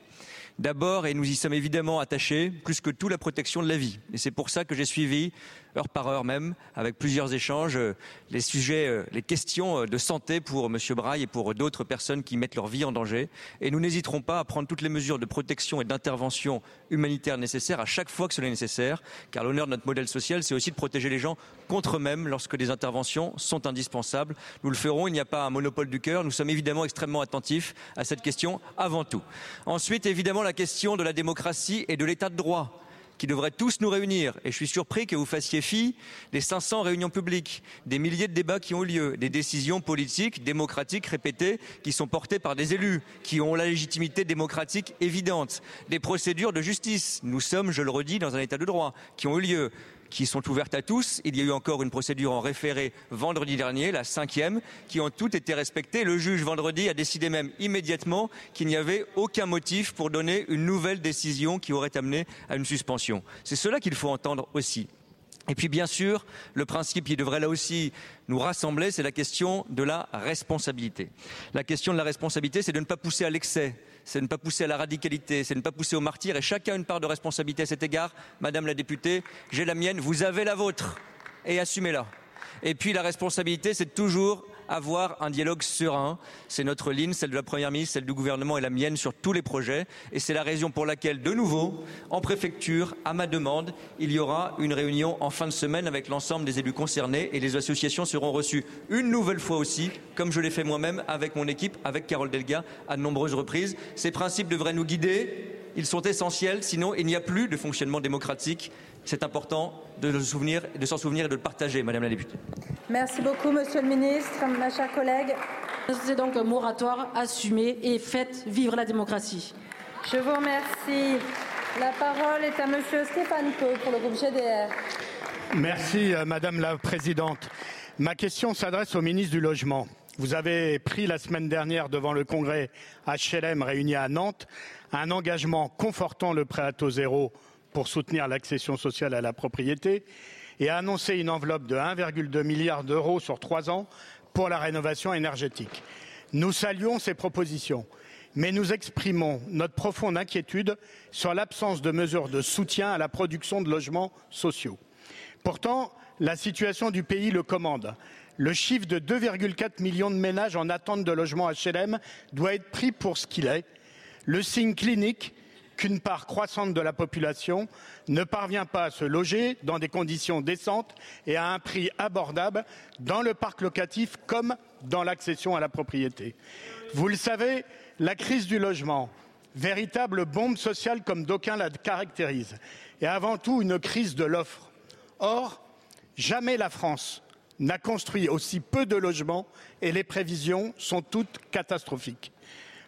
D'abord, et nous y sommes évidemment attachés, plus que tout la protection de la vie. Et c'est pour ça que j'ai suivi, heure par heure même, avec plusieurs échanges, euh, les sujets, euh, les questions euh, de santé pour M. Braille et pour d'autres personnes qui mettent leur vie en danger. Et nous n'hésiterons pas à prendre toutes les mesures de protection et d'intervention humanitaire nécessaires à chaque fois que cela est nécessaire, car l'honneur de notre modèle social, c'est aussi de protéger les gens contre eux-mêmes lorsque des interventions sont indispensables. Nous le ferons, il n'y a pas un monopole du cœur. Nous sommes évidemment extrêmement attentifs à cette question avant tout. Ensuite, évidemment, la question de la démocratie et de l'état de droit qui devraient tous nous réunir. Et je suis surpris que vous fassiez fi des 500 réunions publiques, des milliers de débats qui ont eu lieu, des décisions politiques, démocratiques répétées, qui sont portées par des élus, qui ont la légitimité démocratique évidente, des procédures de justice. Nous sommes, je le redis, dans un état de droit, qui ont eu lieu qui sont ouvertes à tous. Il y a eu encore une procédure en référé vendredi dernier, la cinquième, qui ont toutes été respectées. Le juge vendredi a décidé même immédiatement qu'il n'y avait aucun motif pour donner une nouvelle décision qui aurait amené à une suspension. C'est cela qu'il faut entendre aussi. Et puis bien sûr, le principe qui devrait là aussi nous rassembler, c'est la question de la responsabilité. La question de la responsabilité, c'est de ne pas pousser à l'excès, c'est ne pas pousser à la radicalité, c'est ne pas pousser au martyr, et chacun a une part de responsabilité à cet égard. Madame la députée, j'ai la mienne, vous avez la vôtre, et assumez-la. Et puis la responsabilité, c'est toujours avoir un dialogue serein. C'est notre ligne, celle de la Première ministre, celle du gouvernement et la mienne sur tous les projets. Et c'est la raison pour laquelle, de nouveau, en préfecture, à ma demande, il y aura une réunion en fin de semaine avec l'ensemble des élus concernés et les associations seront reçues une nouvelle fois aussi, comme je l'ai fait moi-même avec mon équipe, avec Carole Delga, à de nombreuses reprises. Ces principes devraient nous guider. Ils sont essentiels, sinon il n'y a plus de fonctionnement démocratique c'est important de, de s'en souvenir et de le partager, Madame la députée. Merci beaucoup, Monsieur le ministre. Ma chère collègue. C'est donc un moratoire assumé et faites vivre la démocratie. Je vous remercie. La parole est à Monsieur Stéphane Peu pour le groupe GDR. Merci, euh, Madame la Présidente. Ma question s'adresse au ministre du Logement. Vous avez pris la semaine dernière devant le congrès HLM réuni à Nantes un engagement confortant le prêt à taux zéro pour soutenir l'accession sociale à la propriété et a annoncé une enveloppe de 1,2 milliard d'euros sur trois ans pour la rénovation énergétique. Nous saluons ces propositions, mais nous exprimons notre profonde inquiétude sur l'absence de mesures de soutien à la production de logements sociaux. Pourtant, la situation du pays le commande. Le chiffre de 2,4 millions de ménages en attente de logements HLM doit être pris pour ce qu'il est, le signe clinique qu'une part croissante de la population ne parvient pas à se loger dans des conditions décentes et à un prix abordable dans le parc locatif comme dans l'accession à la propriété. Vous le savez, la crise du logement, véritable bombe sociale comme d'aucuns la caractérisent, est avant tout une crise de l'offre. Or, jamais la France n'a construit aussi peu de logements et les prévisions sont toutes catastrophiques.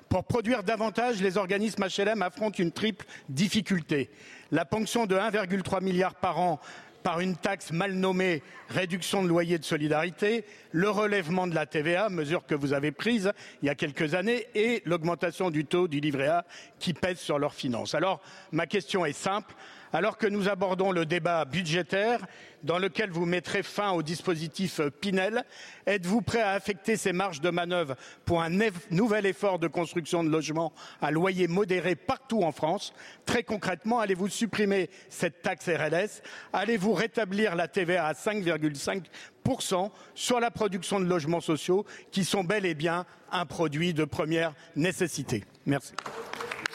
Pour produire davantage, les organismes HLM affrontent une triple difficulté. La ponction de 1,3 milliard par an par une taxe mal nommée réduction de loyer de solidarité, le relèvement de la TVA, mesure que vous avez prise il y a quelques années, et l'augmentation du taux du livret A qui pèse sur leurs finances. Alors, ma question est simple. Alors que nous abordons le débat budgétaire, dans lequel vous mettrez fin au dispositif Pinel, êtes-vous prêt à affecter ces marges de manœuvre pour un nouvel effort de construction de logements à loyer modéré partout en France? Très concrètement, allez-vous supprimer cette taxe RLS Allez-vous rétablir la TVA à 5,5% sur la production de logements sociaux qui sont bel et bien un produit de première nécessité? Merci.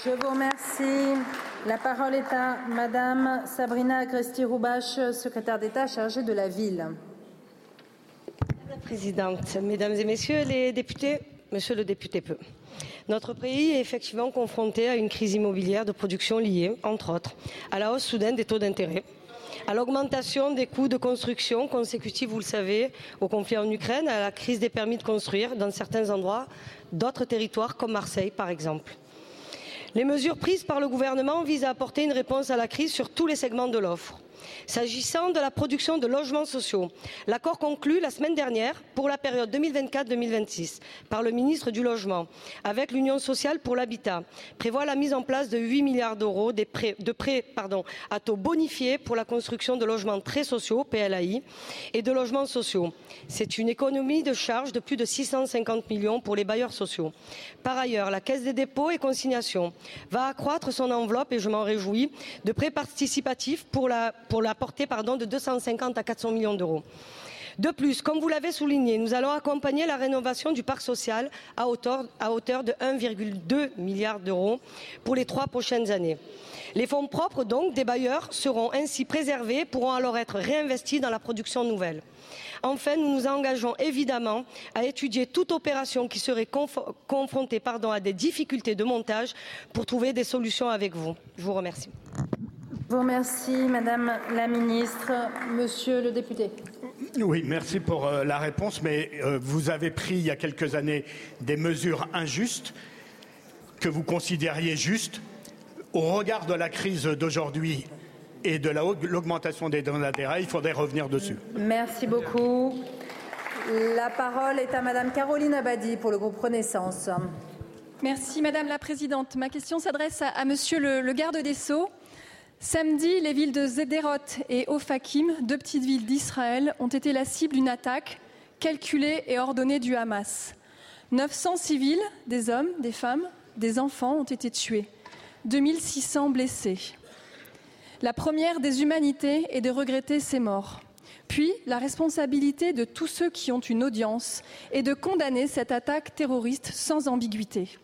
Je vous remercie. La parole est à Madame Sabrina Agresti-Roubache, secrétaire d'État chargée de la ville. Madame la Présidente, Mesdames et Messieurs les députés, Monsieur le député Peu, notre pays est effectivement confronté à une crise immobilière de production liée, entre autres, à la hausse soudaine des taux d'intérêt, à l'augmentation des coûts de construction consécutive, vous le savez, au conflit en Ukraine, à la crise des permis de construire dans certains endroits, d'autres territoires comme Marseille par exemple. Les mesures prises par le gouvernement visent à apporter une réponse à la crise sur tous les segments de l'offre. S'agissant de la production de logements sociaux, l'accord conclu la semaine dernière pour la période 2024-2026 par le ministre du Logement avec l'Union sociale pour l'habitat prévoit la mise en place de 8 milliards d'euros de prêts à taux bonifiés pour la construction de logements très sociaux, PLAI, et de logements sociaux. C'est une économie de charges de plus de 650 millions pour les bailleurs sociaux. Par ailleurs, la Caisse des dépôts et consignations va accroître son enveloppe, et je m'en réjouis, de prêts participatifs pour la pour la portée pardon, de 250 à 400 millions d'euros. De plus, comme vous l'avez souligné, nous allons accompagner la rénovation du parc social à hauteur, à hauteur de 1,2 milliard d'euros pour les trois prochaines années. Les fonds propres donc des bailleurs seront ainsi préservés, pourront alors être réinvestis dans la production nouvelle. Enfin, nous nous engageons évidemment à étudier toute opération qui serait confrontée pardon, à des difficultés de montage pour trouver des solutions avec vous. Je vous remercie. Je vous remercie, Madame la Ministre. Monsieur le député. Oui, merci pour euh, la réponse, mais euh, vous avez pris il y a quelques années des mesures injustes que vous considériez justes. Au regard de la crise d'aujourd'hui et de l'augmentation des dons d'intérêt, il faudrait revenir dessus. Merci beaucoup. La parole est à Madame Caroline Abadi pour le groupe Renaissance. Merci Madame la Présidente. Ma question s'adresse à, à Monsieur le, le garde des Sceaux. Samedi, les villes de Zederot et Ophakim, deux petites villes d'Israël, ont été la cible d'une attaque calculée et ordonnée du Hamas. 900 civils, des hommes, des femmes, des enfants ont été tués, 2600 blessés. La première des humanités est de regretter ces morts. Puis, la responsabilité de tous ceux qui ont une audience est de condamner cette attaque terroriste sans ambiguïté.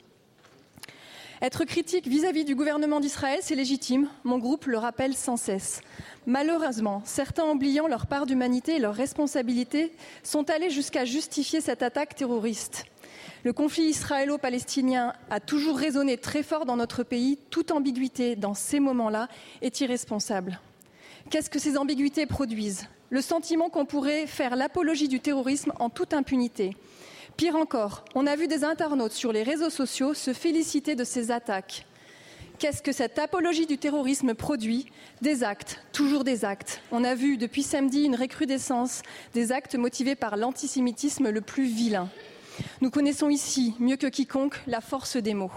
Être critique vis-à-vis du gouvernement d'Israël, c'est légitime. Mon groupe le rappelle sans cesse. Malheureusement, certains, oubliant leur part d'humanité et leur responsabilité, sont allés jusqu'à justifier cette attaque terroriste. Le conflit israélo-palestinien a toujours résonné très fort dans notre pays. Toute ambiguïté dans ces moments-là est irresponsable. Qu'est-ce que ces ambiguïtés produisent? Le sentiment qu'on pourrait faire l'apologie du terrorisme en toute impunité. Pire encore, on a vu des internautes sur les réseaux sociaux se féliciter de ces attaques. Qu'est-ce que cette apologie du terrorisme produit? Des actes, toujours des actes. On a vu depuis samedi une recrudescence des actes motivés par l'antisémitisme le plus vilain. Nous connaissons ici, mieux que quiconque, la force des mots.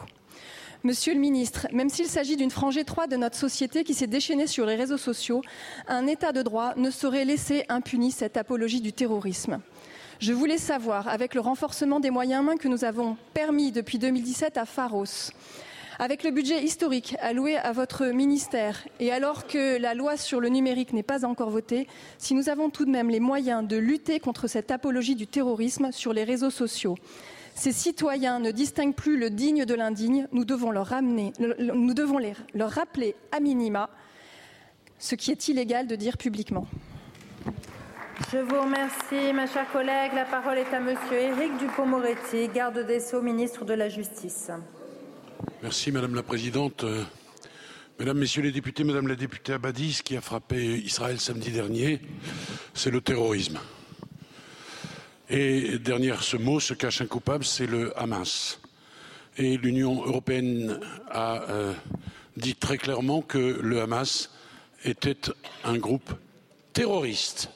Monsieur le ministre, même s'il s'agit d'une frange étroite de notre société qui s'est déchaînée sur les réseaux sociaux, un État de droit ne saurait laisser impunie cette apologie du terrorisme. Je voulais savoir, avec le renforcement des moyens humains que nous avons permis depuis 2017 à Pharos, avec le budget historique alloué à votre ministère et alors que la loi sur le numérique n'est pas encore votée, si nous avons tout de même les moyens de lutter contre cette apologie du terrorisme sur les réseaux sociaux. Ces citoyens ne distinguent plus le digne de l'indigne, nous devons leur, ramener, nous devons leur rappeler à minima ce qui est illégal de dire publiquement. Je vous remercie, ma chère collègue. La parole est à Monsieur Éric Dupont-Moretti, garde des Sceaux, ministre de la Justice. Merci, Madame la Présidente. Mesdames, Messieurs les députés, Madame la députée Abadi, ce qui a frappé Israël samedi dernier, c'est le terrorisme. Et derrière ce mot se cache un coupable, c'est le Hamas. Et l'Union européenne a euh, dit très clairement que le Hamas était un groupe terroriste.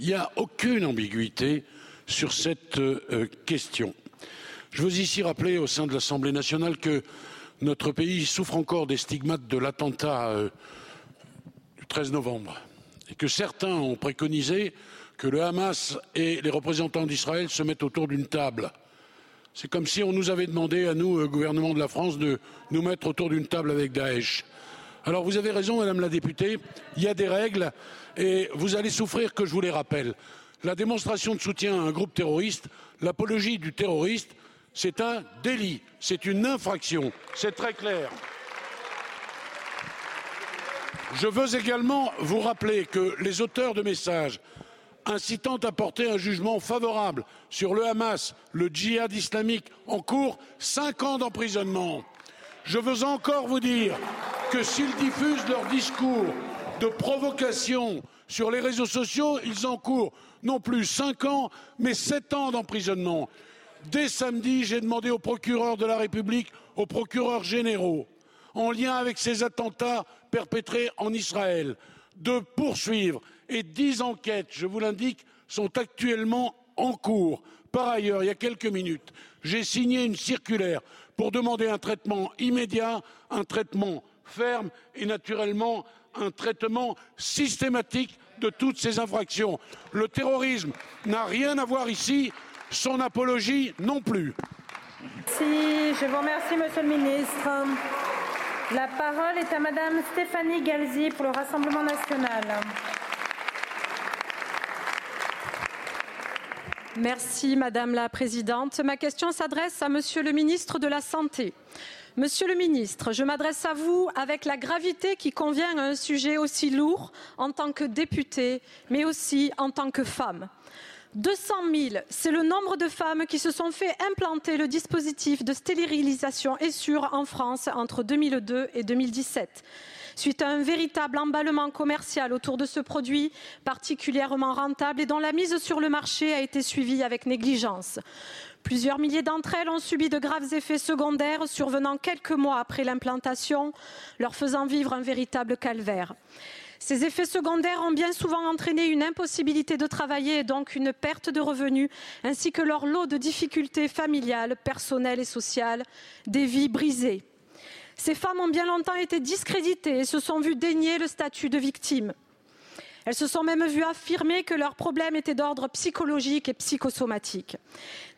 Il n'y a aucune ambiguïté sur cette euh, question. Je veux ici rappeler au sein de l'Assemblée nationale que notre pays souffre encore des stigmates de l'attentat euh, 13 novembre et que certains ont préconisé que le Hamas et les représentants d'Israël se mettent autour d'une table. C'est comme si on nous avait demandé à nous, gouvernement de la France, de nous mettre autour d'une table avec Daesh. Alors vous avez raison, Madame la députée, il y a des règles et vous allez souffrir que je vous les rappelle. La démonstration de soutien à un groupe terroriste, l'apologie du terroriste, c'est un délit, c'est une infraction, c'est très clair. Je veux également vous rappeler que les auteurs de messages incitant à porter un jugement favorable sur le Hamas, le djihad islamique en cours, cinq ans d'emprisonnement. Je veux encore vous dire que s'ils diffusent leur discours de provocation sur les réseaux sociaux, ils encourent non plus cinq ans, mais sept ans d'emprisonnement. Dès samedi, j'ai demandé au procureur de la République, aux procureurs généraux, en lien avec ces attentats perpétrés en Israël, de poursuivre et dix enquêtes, je vous l'indique, sont actuellement en cours. Par ailleurs, il y a quelques minutes, j'ai signé une circulaire pour demander un traitement immédiat, un traitement ferme et naturellement un traitement systématique de toutes ces infractions. Le terrorisme n'a rien à voir ici, son apologie non plus. Si, je vous remercie, Monsieur le Ministre. La parole est à Madame Stéphanie Galzi pour le Rassemblement national. Merci Madame la Présidente. Ma question s'adresse à Monsieur le ministre de la Santé. Monsieur le ministre, je m'adresse à vous avec la gravité qui convient à un sujet aussi lourd en tant que député, mais aussi en tant que femme. 200 000, c'est le nombre de femmes qui se sont fait implanter le dispositif de stérilisation Essure en France entre 2002 et 2017. Suite à un véritable emballement commercial autour de ce produit particulièrement rentable et dont la mise sur le marché a été suivie avec négligence. Plusieurs milliers d'entre elles ont subi de graves effets secondaires survenant quelques mois après l'implantation, leur faisant vivre un véritable calvaire. Ces effets secondaires ont bien souvent entraîné une impossibilité de travailler et donc une perte de revenus, ainsi que leur lot de difficultés familiales, personnelles et sociales, des vies brisées. Ces femmes ont bien longtemps été discréditées et se sont vues dénier le statut de victime. Elles se sont même vues affirmer que leurs problèmes étaient d'ordre psychologique et psychosomatique.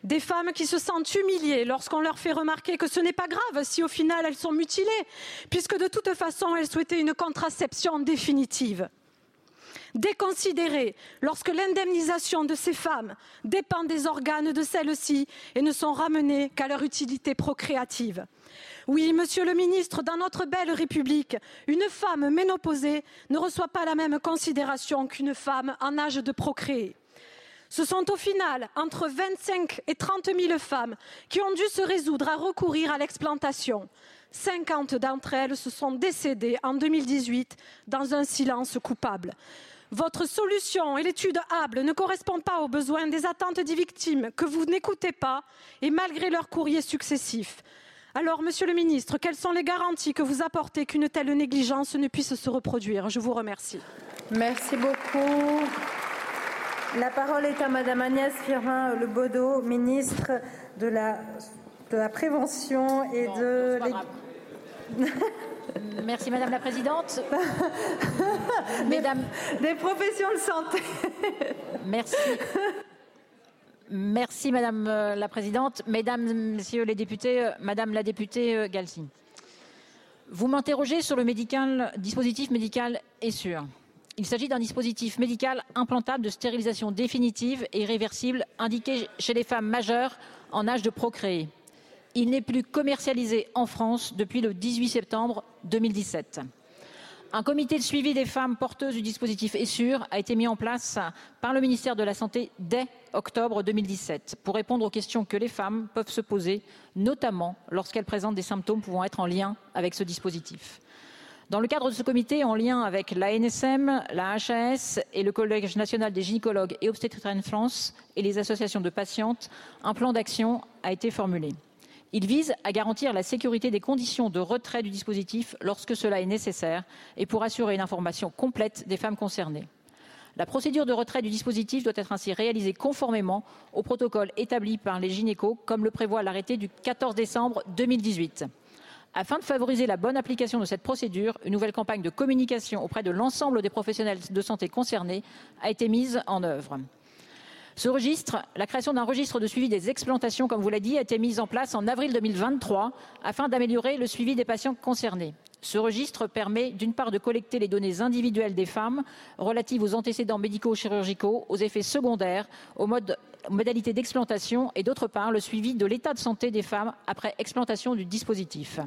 Des femmes qui se sentent humiliées lorsqu'on leur fait remarquer que ce n'est pas grave si au final elles sont mutilées, puisque de toute façon elles souhaitaient une contraception définitive. Déconsidérées lorsque l'indemnisation de ces femmes dépend des organes de celles-ci et ne sont ramenées qu'à leur utilité procréative. Oui, monsieur le ministre, dans notre belle République, une femme ménopausée ne reçoit pas la même considération qu'une femme en âge de procréer. Ce sont au final entre 25 et 30 000 femmes qui ont dû se résoudre à recourir à l'explantation. 50 d'entre elles se sont décédées en 2018 dans un silence coupable. Votre solution et l'étude Hable ne correspondent pas aux besoins des attentes des victimes que vous n'écoutez pas et malgré leurs courriers successifs. Alors, Monsieur le Ministre, quelles sont les garanties que vous apportez qu'une telle négligence ne puisse se reproduire? Je vous remercie. Merci beaucoup. La parole est à Madame Agnès Firmin-Lebaudot, ministre de la, de la Prévention et de... Merci Madame la Présidente. (laughs) Mesdames... Des professions de santé. Merci. Merci Madame euh, la Présidente. Mesdames, Messieurs les députés, euh, Madame la députée euh, Galsi. Vous m'interrogez sur le dispositif médical et sûr. Il s'agit d'un dispositif médical implantable de stérilisation définitive et irréversible indiqué chez les femmes majeures en âge de procréer. Il n'est plus commercialisé en France depuis le 18 septembre 2017. Un comité de suivi des femmes porteuses du dispositif ESSUR a été mis en place par le ministère de la Santé dès octobre 2017 pour répondre aux questions que les femmes peuvent se poser, notamment lorsqu'elles présentent des symptômes pouvant être en lien avec ce dispositif. Dans le cadre de ce comité, en lien avec l'ANSM, la HAS et le Collège national des gynécologues et obstétriciens de France et les associations de patientes, un plan d'action a été formulé. Il vise à garantir la sécurité des conditions de retrait du dispositif lorsque cela est nécessaire et pour assurer une information complète des femmes concernées. La procédure de retrait du dispositif doit être ainsi réalisée conformément au protocole établi par les gynécos, comme le prévoit l'arrêté du 14 décembre 2018. Afin de favoriser la bonne application de cette procédure, une nouvelle campagne de communication auprès de l'ensemble des professionnels de santé concernés a été mise en œuvre. Ce registre, la création d'un registre de suivi des explantations, comme vous l'avez dit, a été mise en place en avril 2023 afin d'améliorer le suivi des patients concernés. Ce registre permet d'une part de collecter les données individuelles des femmes relatives aux antécédents médicaux chirurgicaux, aux effets secondaires, aux, modalités d'explantation et d'autre part le suivi de l'état de santé des femmes après explantation du dispositif.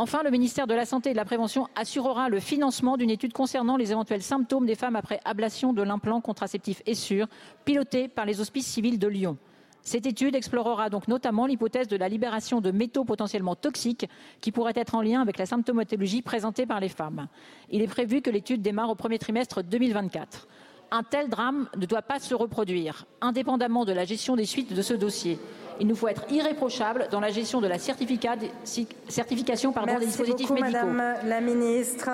Enfin, le ministère de la Santé et de la Prévention assurera le financement d'une étude concernant les éventuels symptômes des femmes après ablation de l'implant contraceptif Essure, pilotée par les hospices civils de Lyon. Cette étude explorera donc notamment l'hypothèse de la libération de métaux potentiellement toxiques qui pourraient être en lien avec la symptomatologie présentée par les femmes. Il est prévu que l'étude démarre au premier trimestre 2024. Un tel drame ne doit pas se reproduire, indépendamment de la gestion des suites de ce dossier. Il nous faut être irréprochable dans la gestion de la certification pardon, Merci des dispositifs beaucoup, médicaux. Madame la ministre.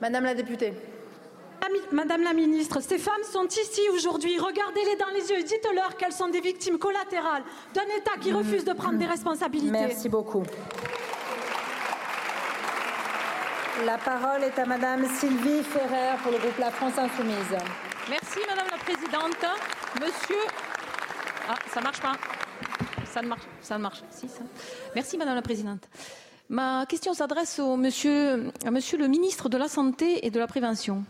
Madame la députée. Madame la ministre, ces femmes sont ici aujourd'hui. Regardez-les dans les yeux. Dites-leur qu'elles sont des victimes collatérales d'un État qui refuse de prendre des responsabilités. Merci beaucoup. La parole est à Madame Sylvie Ferrer pour le groupe La France Insoumise. Merci Madame la Présidente. Monsieur. Ah, ça marche pas. Ça ne marche. Ça ne marche. Merci Madame la Présidente. Ma question s'adresse au monsieur, à Monsieur le ministre de la Santé et de la Prévention.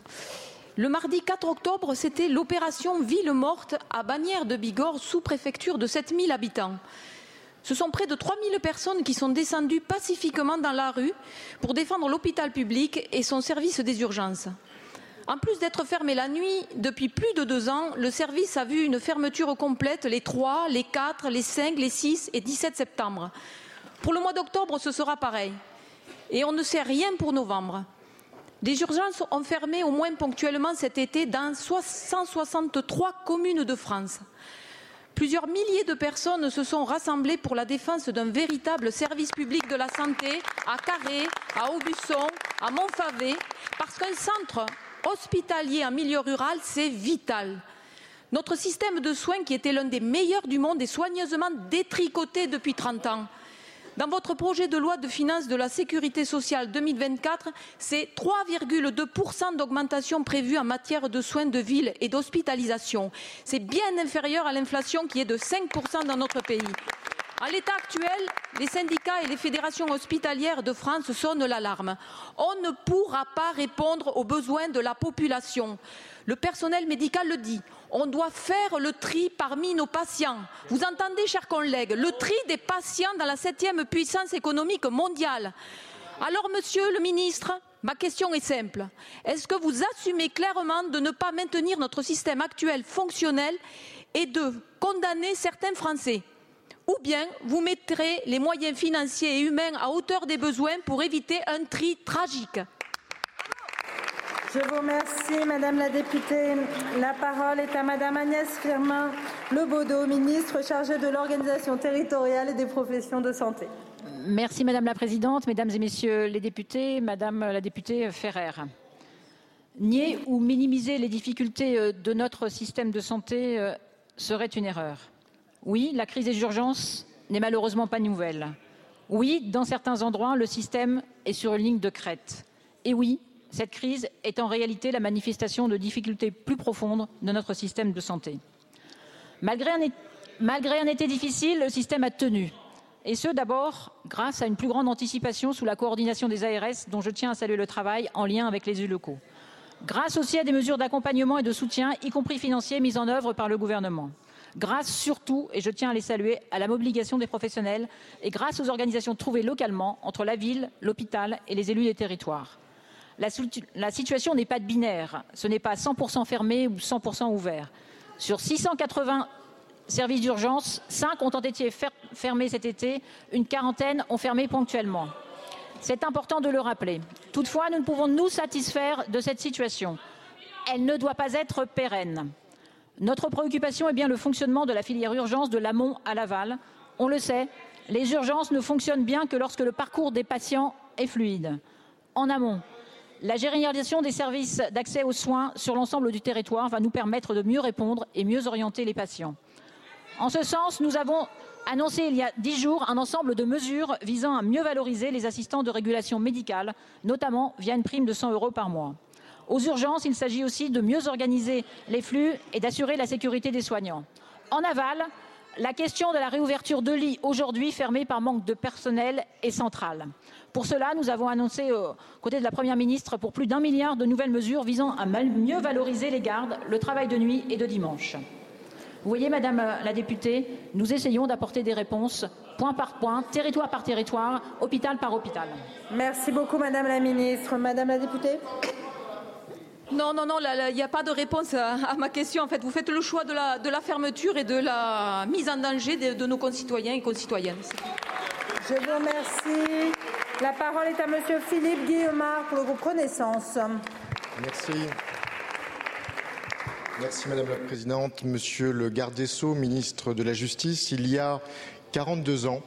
Le mardi 4 octobre, c'était l'opération Ville morte à Bagnères de Bigorre, sous-préfecture de 7000 habitants. Ce sont près de 3000 personnes qui sont descendues pacifiquement dans la rue pour défendre l'hôpital public et son service des urgences. En plus d'être fermé la nuit depuis plus de deux ans, le service a vu une fermeture complète les 3, les 4, les 5, les 6 et 17 septembre. Pour le mois d'octobre, ce sera pareil. Et on ne sait rien pour novembre. Des urgences ont fermé au moins ponctuellement cet été dans 163 communes de France. Plusieurs milliers de personnes se sont rassemblées pour la défense d'un véritable service public de la santé à Carré, à Aubusson, à Montfavet, parce qu'un centre hospitalier en milieu rural, c'est vital. Notre système de soins, qui était l'un des meilleurs du monde, est soigneusement détricoté depuis 30 ans. Dans votre projet de loi de finances de la sécurité sociale 2024, c'est 3,2% d'augmentation prévue en matière de soins de ville et d'hospitalisation. C'est bien inférieur à l'inflation qui est de 5% dans notre pays. À l'état actuel, les syndicats et les fédérations hospitalières de France sonnent l'alarme. On ne pourra pas répondre aux besoins de la population. Le personnel médical le dit. On doit faire le tri parmi nos patients. Vous entendez, chers collègues, le tri des patients dans la septième puissance économique mondiale. Alors, monsieur le ministre, ma question est simple. Est-ce que vous assumez clairement de ne pas maintenir notre système actuel fonctionnel et de condamner certains Français? Ou bien vous mettrez les moyens financiers et humains à hauteur des besoins pour éviter un tri tragique? Je vous remercie, Madame la députée. La parole est à Madame Agnès Firmin Lebaudot, ministre chargée de l'organisation territoriale et des professions de santé. Merci Madame la Présidente, Mesdames et Messieurs les députés, Madame la députée Ferrer. Nier ou minimiser les difficultés euh, de notre système de santé euh, serait une erreur. Oui, la crise des urgences n'est malheureusement pas nouvelle. Oui, dans certains endroits, le système est sur une ligne de crête. Et oui, cette crise est en réalité la manifestation de difficultés plus profondes de notre système de santé. Malgré un, été difficile, le système a tenu. Et ce, d'abord, grâce à une plus grande anticipation sous la coordination des ARS, dont je tiens à saluer le travail en lien avec les élus locaux. Grâce aussi à des mesures d'accompagnement et de soutien, y compris financiers, mises en œuvre par le gouvernement grâce surtout, et je tiens à les saluer, à la mobilisation des professionnels et grâce aux organisations trouvées localement entre la ville, l'hôpital et les élus des territoires. La, situation n'est pas binaire, ce n'est pas 100% fermé ou 100% ouvert. Sur 680 services d'urgence, 5 ont été fermés cet été, une quarantaine ont fermé ponctuellement. C'est important de le rappeler. Toutefois, nous ne pouvons nous satisfaire de cette situation. Elle ne doit pas être pérenne. Notre préoccupation est bien le fonctionnement de la filière urgence de l'amont à l'aval. On le sait, les urgences ne fonctionnent bien que lorsque le parcours des patients est fluide. En amont, la généralisation des services d'accès aux soins sur l'ensemble du territoire va nous permettre de mieux répondre et mieux orienter les patients. En ce sens, nous avons annoncé il y a dix jours un ensemble de mesures visant à mieux valoriser les assistants de régulation médicale, notamment via une prime de 100 euros par mois. Aux urgences, il s'agit aussi de mieux organiser les flux et d'assurer la sécurité des soignants. En aval, la question de la réouverture de lits aujourd'hui fermés par manque de personnel est centrale. Pour cela, nous avons annoncé aux côtés de la Première ministre pour plus d'un milliard de nouvelles mesures visant à mieux valoriser les gardes, le travail de nuit et de dimanche. Vous voyez, Madame la députée, nous essayons d'apporter des réponses point par point, territoire par territoire, hôpital par hôpital. Merci beaucoup, Madame la ministre. Madame la députée? Non, non, non, il n'y a pas de réponse à, ma question. En fait, vous faites le choix de la, de la fermeture et de la mise en danger de, de nos concitoyens et concitoyennes. Je vous remercie. La parole est à Monsieur Philippe Guillemard pour le groupe. Merci. Merci Madame la Présidente. Monsieur le garde des Sceaux, ministre de la Justice, il y a 42 ans,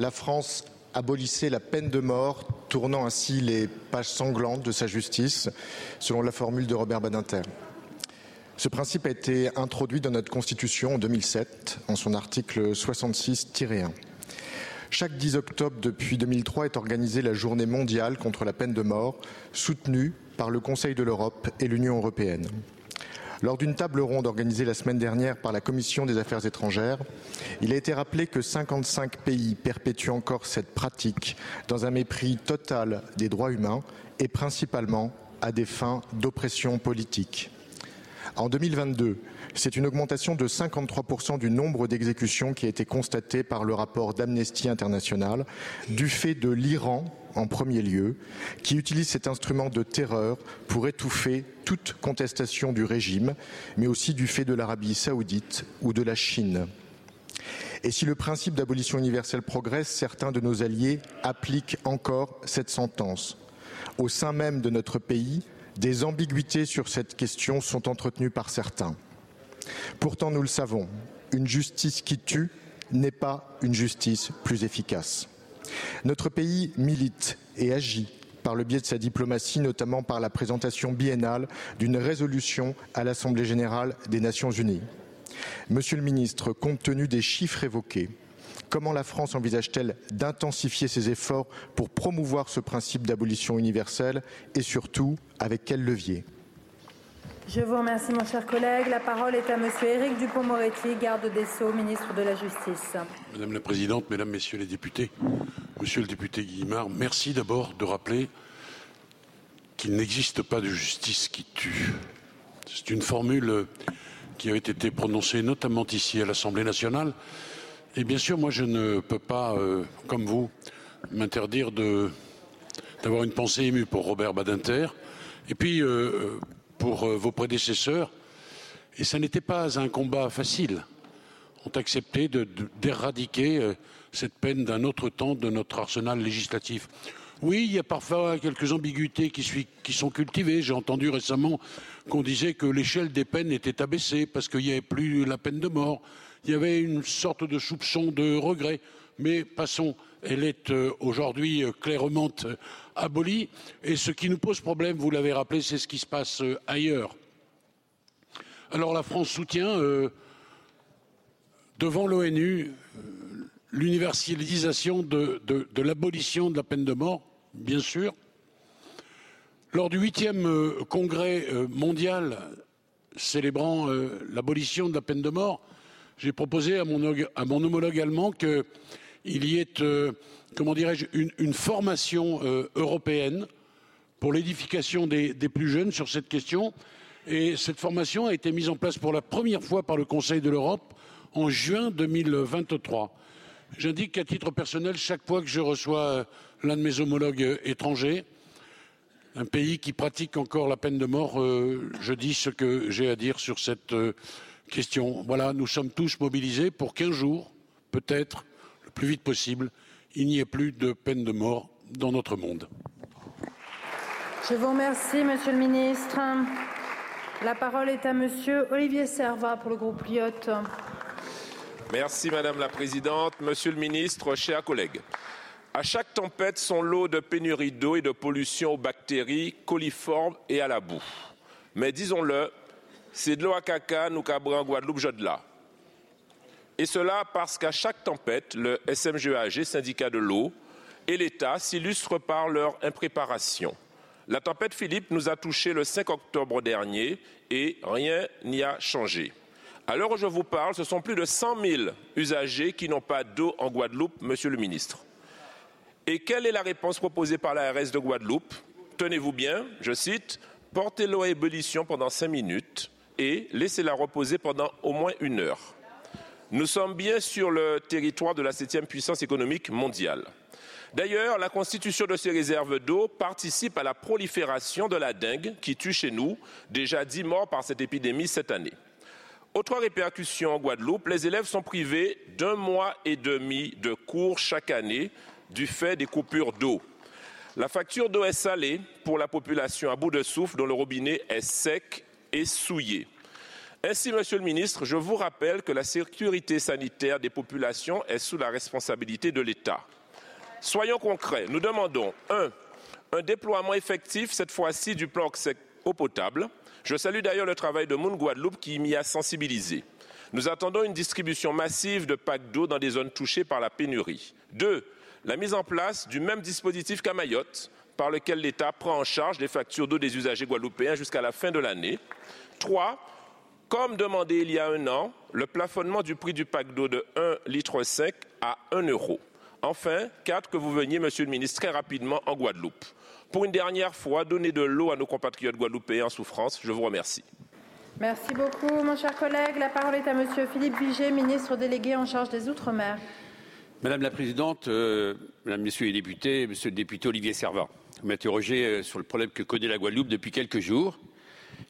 la France abolissait la peine de mort, tournant ainsi les pages sanglantes de sa justice, selon la formule de Robert Badinter. Ce principe a été introduit dans notre Constitution en 2007, en son article 66-1. Chaque 10 octobre depuis 2003 est organisée la journée mondiale contre la peine de mort, soutenue par le Conseil de l'Europe et l'Union européenne. Lors d'une table ronde organisée la semaine dernière par la Commission des Affaires étrangères, il a été rappelé que 55 pays perpétuent encore cette pratique dans un mépris total des droits humains et principalement à des fins d'oppression politique. En 2022, c'est une augmentation de 53% du nombre d'exécutions qui a été constatée par le rapport d'Amnesty International du fait de l'Iran en premier lieu, qui utilise cet instrument de terreur pour étouffer toute contestation du régime, mais aussi du fait de l'Arabie saoudite ou de la Chine. Et si le principe d'abolition universelle progresse, certains de nos alliés appliquent encore cette sentence. Au sein même de notre pays, des ambiguïtés sur cette question sont entretenues par certains. Pourtant, nous le savons, une justice qui tue n'est pas une justice plus efficace. Notre pays milite et agit par le biais de sa diplomatie, notamment par la présentation biennale d'une résolution à l'Assemblée générale des Nations unies. Monsieur le ministre, compte tenu des chiffres évoqués, comment la France envisage-t-elle d'intensifier ses efforts pour promouvoir ce principe d'abolition universelle et surtout avec quel levier? Je vous remercie, mon cher collègue. La parole est à Monsieur Éric Dupont-Moretti, garde des Sceaux, ministre de la Justice. Madame la Présidente, Mesdames, Messieurs les députés, Monsieur le député Guillemard, merci d'abord de rappeler qu'il n'existe pas de justice qui tue. C'est une formule qui a été prononcée notamment ici à l'Assemblée nationale. Et bien sûr, moi, je ne peux pas, euh, comme vous, m'interdire d'avoir une pensée émue pour Robert Badinter. Et puis, euh, pour euh, vos prédécesseurs. Et ça n'était pas un combat facile. Ont accepté d'éradiquer cette peine d'un autre temps de notre arsenal législatif. Oui, il y a parfois quelques ambiguïtés qui, qui sont cultivées. J'ai entendu récemment qu'on disait que l'échelle des peines était abaissée parce qu'il n'y avait plus la peine de mort. Il y avait une sorte de soupçon de regret. Mais passons, elle est euh, aujourd'hui clairement abolie. Et ce qui nous pose problème, vous l'avez rappelé, c'est ce qui se passe euh, ailleurs. Alors la France soutient, euh, devant l'ONU, euh, l'universalisation de, l'abolition de la peine de mort, bien sûr. Lors du huitième congrès mondial célébrant l'abolition de la peine de mort, j'ai proposé à mon, homologue allemand qu'il y ait comment dirais-je, une, formation euh, européenne pour l'édification des, plus jeunes sur cette question. Et cette formation a été mise en place pour la première fois par le Conseil de l'Europe en juin 2023. J'indique qu'à titre personnel, chaque fois que je reçois euh, l'un de mes homologues euh, étrangers, un pays qui pratique encore la peine de mort, je dis ce que j'ai à dire sur cette question. Voilà, nous sommes tous mobilisés pour qu'un jour, peut-être, le plus vite possible, il n'y ait plus de peine de mort dans notre monde. Je vous remercie, Monsieur le Ministre. La parole est à Monsieur Olivier Servat pour le groupe Lyotte. Merci Madame la Présidente, Monsieur le Ministre, chers collègues. À chaque tempête, son lot de pénurie d'eau et de pollution aux bactéries, coliformes et à la boue. Mais disons-le, c'est de l'eau à caca, nous cabres en Guadeloupe, je de là. Et cela parce qu'à chaque tempête, le SMGAG, syndicat de l'eau, et l'État s'illustrent par leur impréparation. La tempête Philippe nous a touchés le 5 octobre dernier et rien n'y a changé. À l'heure où je vous parle, ce sont plus de 100 000 usagers qui n'ont pas d'eau en Guadeloupe, Monsieur le ministre. Et quelle est la réponse proposée par l'ARS de Guadeloupe? Tenez-vous bien, je cite, portez l'eau à ébullition pendant cinq minutes et laissez-la reposer pendant au moins une heure. Nous sommes bien sur le territoire de la septième puissance économique mondiale. D'ailleurs, la constitution de ces réserves d'eau participe à la prolifération de la dengue qui tue chez nous déjà dix morts par cette épidémie cette année. Autre répercussion en Guadeloupe, les élèves sont privés d'un mois et demi de cours chaque année du fait des coupures d'eau. La facture d'eau est salée pour la population à bout de souffle dont le robinet est sec et souillé. Ainsi, Monsieur le ministre, je vous rappelle que la sécurité sanitaire des populations est sous la responsabilité de l'État. Soyons concrets. Nous demandons, un, un déploiement effectif, cette fois-ci, du plan eau potable. Je salue d'ailleurs le travail de Moon Guadeloupe qui m'y a sensibilisé. Nous attendons une distribution massive de packs d'eau dans des zones touchées par la pénurie. Deux, la mise en place du même dispositif qu'à Mayotte, par lequel l'État prend en charge les factures d'eau des usagers guadeloupéens jusqu'à la fin de l'année. Trois, comme demandé il y a un an, le plafonnement du prix du pack d'eau de 1,5 litre à 1 euro. Enfin, quatre, que vous veniez, Monsieur le ministre, très rapidement en Guadeloupe. Pour une dernière fois, donner de l'eau à nos compatriotes guadeloupéens en souffrance. Je vous remercie. Merci beaucoup, mon cher collègue. La parole est à Monsieur Philippe Viget, ministre délégué en charge des Outre-mer. Madame la Présidente, euh, Mesdames, Messieurs les députés, Monsieur le député Olivier Servat, vous m'interrogez euh, sur le problème que connaît la Guadeloupe depuis quelques jours,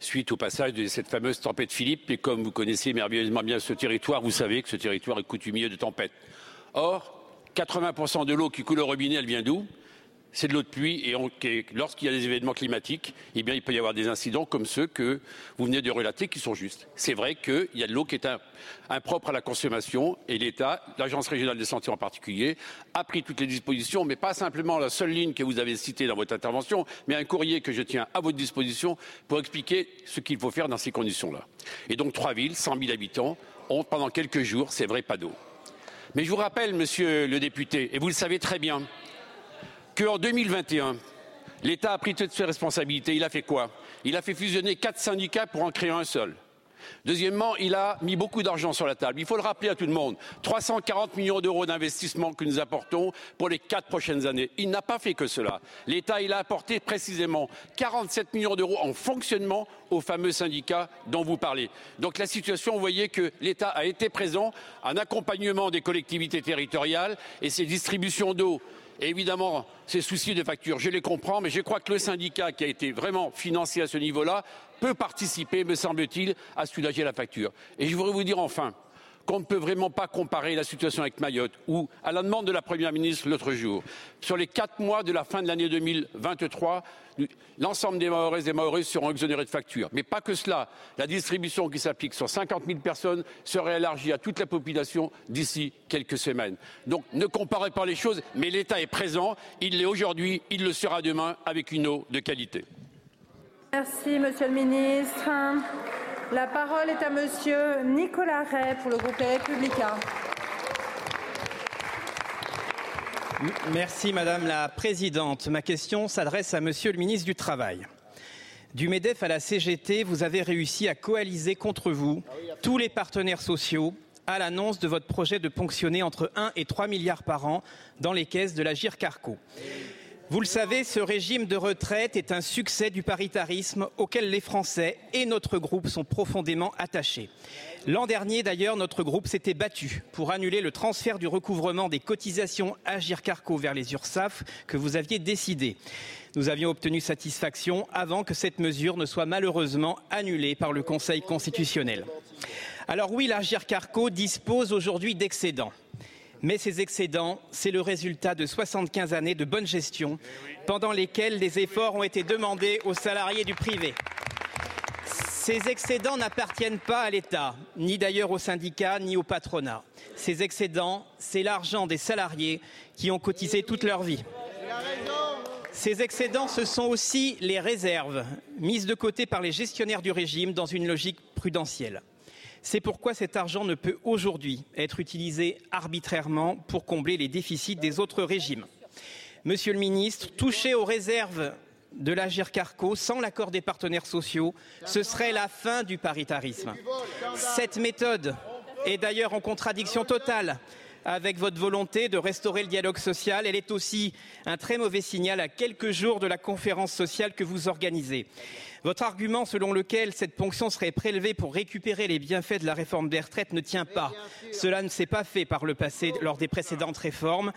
suite au passage de cette fameuse tempête Philippe. Et comme vous connaissez merveilleusement bien ce territoire, vous savez que ce territoire est coutumier de tempêtes. Or, 80% de l'eau qui coule au robinet, elle vient d'où? C'est de l'eau de pluie et, lorsqu'il y a des événements climatiques, eh il peut y avoir des incidents comme ceux que vous venez de relater qui sont justes. C'est vrai qu'il y a de l'eau qui est impropre à la consommation et l'État, l'Agence régionale de santé en particulier, a pris toutes les dispositions, mais pas simplement la seule ligne que vous avez citée dans votre intervention, mais un courrier que je tiens à votre disposition pour expliquer ce qu'il faut faire dans ces conditions-là. Et donc trois villes, 100 000 habitants, ont pendant quelques jours, c'est vrai, pas d'eau. Mais je vous rappelle, monsieur le député, et vous le savez très bien, qu'en 2021, l'État a pris toutes ses responsabilités. Il a fait quoi? Il a fait fusionner quatre syndicats pour en créer un seul. Deuxièmement, il a mis beaucoup d'argent sur la table. Il faut le rappeler à tout le monde. 340 millions d'euros d'investissement que nous apportons pour les quatre prochaines années. Il n'a pas fait que cela. L'État, il a apporté précisément 47 millions d'euros en fonctionnement aux fameux syndicats dont vous parlez. Donc la situation, vous voyez que l'État a été présent en accompagnement des collectivités territoriales et ces distributions d'eau évidemment, ces soucis de facture, je les comprends, mais je crois que le syndicat qui a été vraiment financé à ce niveau-là peut participer, me semble-t-il, à soulager la facture. Et je voudrais vous dire enfin qu'on ne peut vraiment pas comparer la situation avec Mayotte, où, à la demande de la Première ministre l'autre jour, sur les quatre mois de la fin de l'année 2023, l'ensemble des Mahoraises et des Mahorais seront exonérés de factures. Mais pas que cela. La distribution qui s'applique sur 50 000 personnes serait élargie à toute la population d'ici quelques semaines. Donc ne comparez pas les choses, mais l'État est présent, il l'est aujourd'hui, il le sera demain avec une eau de qualité. Merci, Monsieur le Ministre. La parole est à Monsieur Nicolas Ray pour le groupe Les Républicains. Merci Madame la Présidente. Ma question s'adresse à Monsieur le ministre du Travail. Du MEDEF à la CGT, vous avez réussi à coaliser contre vous tous les partenaires sociaux à l'annonce de votre projet de ponctionner entre 1 et 3 milliards par an dans les caisses de la Carco. Vous le savez, ce régime de retraite est un succès du paritarisme auquel les Français et notre groupe sont profondément attachés. L'an dernier, d'ailleurs, notre groupe s'était battu pour annuler le transfert du recouvrement des cotisations Agir Carco vers les URSAF que vous aviez décidé. Nous avions obtenu satisfaction avant que cette mesure ne soit malheureusement annulée par le Conseil constitutionnel. Alors oui, l'Agir Carco dispose aujourd'hui d'excédents. Mais ces excédents, c'est le résultat de 75 années de bonne gestion pendant lesquelles des efforts ont été demandés aux salariés du privé. Ces excédents n'appartiennent pas à l'État, ni d'ailleurs aux syndicats, ni au patronat. Ces excédents, c'est l'argent des salariés qui ont cotisé toute leur vie. Ces excédents, ce sont aussi les réserves mises de côté par les gestionnaires du régime dans une logique prudentielle. C'est pourquoi cet argent ne peut aujourd'hui être utilisé arbitrairement pour combler les déficits des autres régimes. Monsieur le ministre, toucher aux réserves de l'Agir Carco sans l'accord des partenaires sociaux, ce serait la fin du paritarisme. Cette méthode est d'ailleurs en contradiction totale avec votre volonté de restaurer le dialogue social. Elle est aussi un très mauvais signal à quelques jours de la conférence sociale que vous organisez. Votre argument selon lequel cette ponction serait prélevée pour récupérer les bienfaits de la réforme des retraites ne tient pas. Cela ne s'est pas fait par le passé lors des précédentes réformes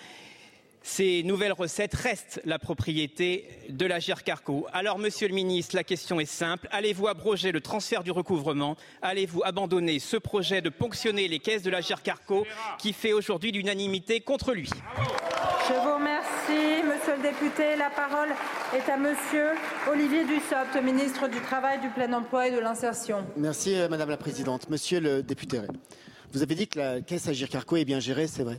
ces nouvelles recettes restent la propriété de la Carco. Alors, Monsieur le Ministre, la question est simple. Allez-vous abroger le transfert du recouvrement? Allez-vous abandonner ce projet de ponctionner les caisses de la Carco qui fait aujourd'hui l'unanimité contre lui? Je vous remercie, Monsieur le député. La parole est à Monsieur Olivier Dussopt, ministre du Travail, du Plein Emploi et de l'Insertion. Merci, euh, Madame la Présidente. Monsieur le député, vous avez dit que la caisse Agir Carco est bien gérée, c'est vrai?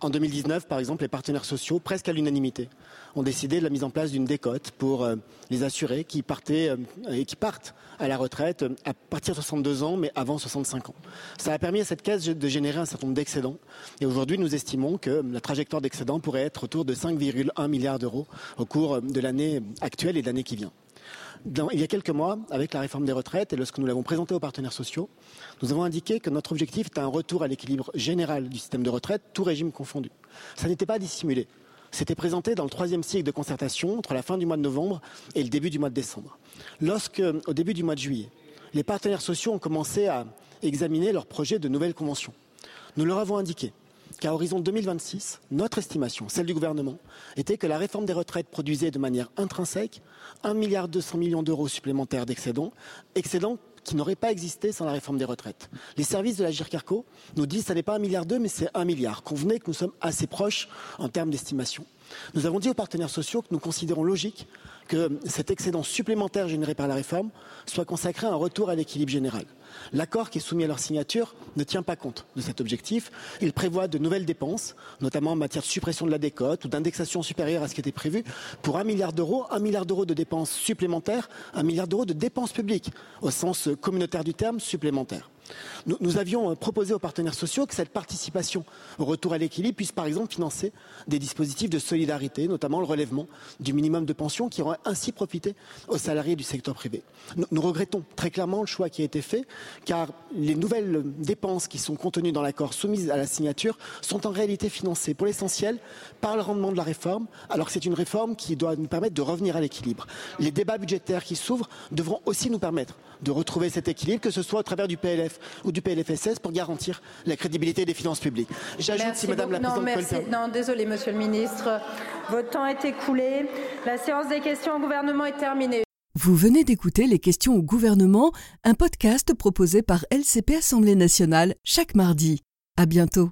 En 2019, par exemple, les partenaires sociaux, presque à l'unanimité, ont décidé de la mise en place d'une décote pour euh, les assurés qui partaient euh, et qui partent à la retraite euh, à partir de 62 ans, mais avant 65 ans. Ça a permis à cette caisse de générer un certain nombre d'excédents. Et aujourd'hui, nous estimons que la trajectoire d'excédent pourrait être autour de 5,1 milliards d'euros au cours de l'année actuelle et de l'année qui vient il y a quelques mois, avec la réforme des retraites et lorsque nous l'avons présentée aux partenaires sociaux, nous avons indiqué que notre objectif était un retour à l'équilibre général du système de retraite, tout régime confondu. Ça n'était pas dissimulé. C'était présenté dans le troisième cycle de concertation entre la fin du mois de novembre et le début du mois de décembre. Lorsque, au début du mois de juillet, les partenaires sociaux ont commencé à examiner leur projet de nouvelle convention, nous leur avons indiqué qu'à horizon 2026, notre estimation, celle du gouvernement, était que la réforme des retraites produisait de manière intrinsèque 1,2 milliard millions d'euros supplémentaires d'excédents, excédents qui n'auraient pas existé sans la réforme des retraites. Les services de la GIRCARCO nous disent que ce n'est pas un milliard d'euros, mais c'est un milliard. Convenez que nous sommes assez proches en termes d'estimation. Nous avons dit aux partenaires sociaux que nous considérons logique que cet excédent supplémentaire généré par la réforme soit consacré à un retour à l'équilibre général. L'accord qui est soumis à leur signature ne tient pas compte de cet objectif. Il prévoit de nouvelles dépenses, notamment en matière de suppression de la décote ou d'indexation supérieure à ce qui était prévu, pour un milliard d'euros, un milliard d'euros de dépenses supplémentaires, un milliard d'euros de dépenses publiques, au sens communautaire du terme, supplémentaires. Nous, avions euh, proposé aux partenaires sociaux que cette participation au retour à l'équilibre puisse par exemple financer des dispositifs de solidarité, notamment le relèvement du minimum de pension qui aurait ainsi profité aux salariés du secteur privé. Nous, regrettons très clairement le choix qui a été fait car les nouvelles dépenses qui sont contenues dans l'accord soumises à la signature sont en réalité financées pour l'essentiel par le rendement de la réforme alors que c'est une réforme qui doit nous permettre de revenir à l'équilibre. Les débats budgétaires qui s'ouvrent devront aussi nous permettre de retrouver cet équilibre, que ce soit au travers du PLF ou du PLFSS pour garantir la crédibilité des finances publiques. J'ajoute si Madame la Présidente non, non, désolé Monsieur le Ministre, votre temps est écoulé. La séance des questions au gouvernement est terminée. Vous venez d'écouter les questions au gouvernement, un podcast proposé par LCP Assemblée nationale chaque mardi. À bientôt.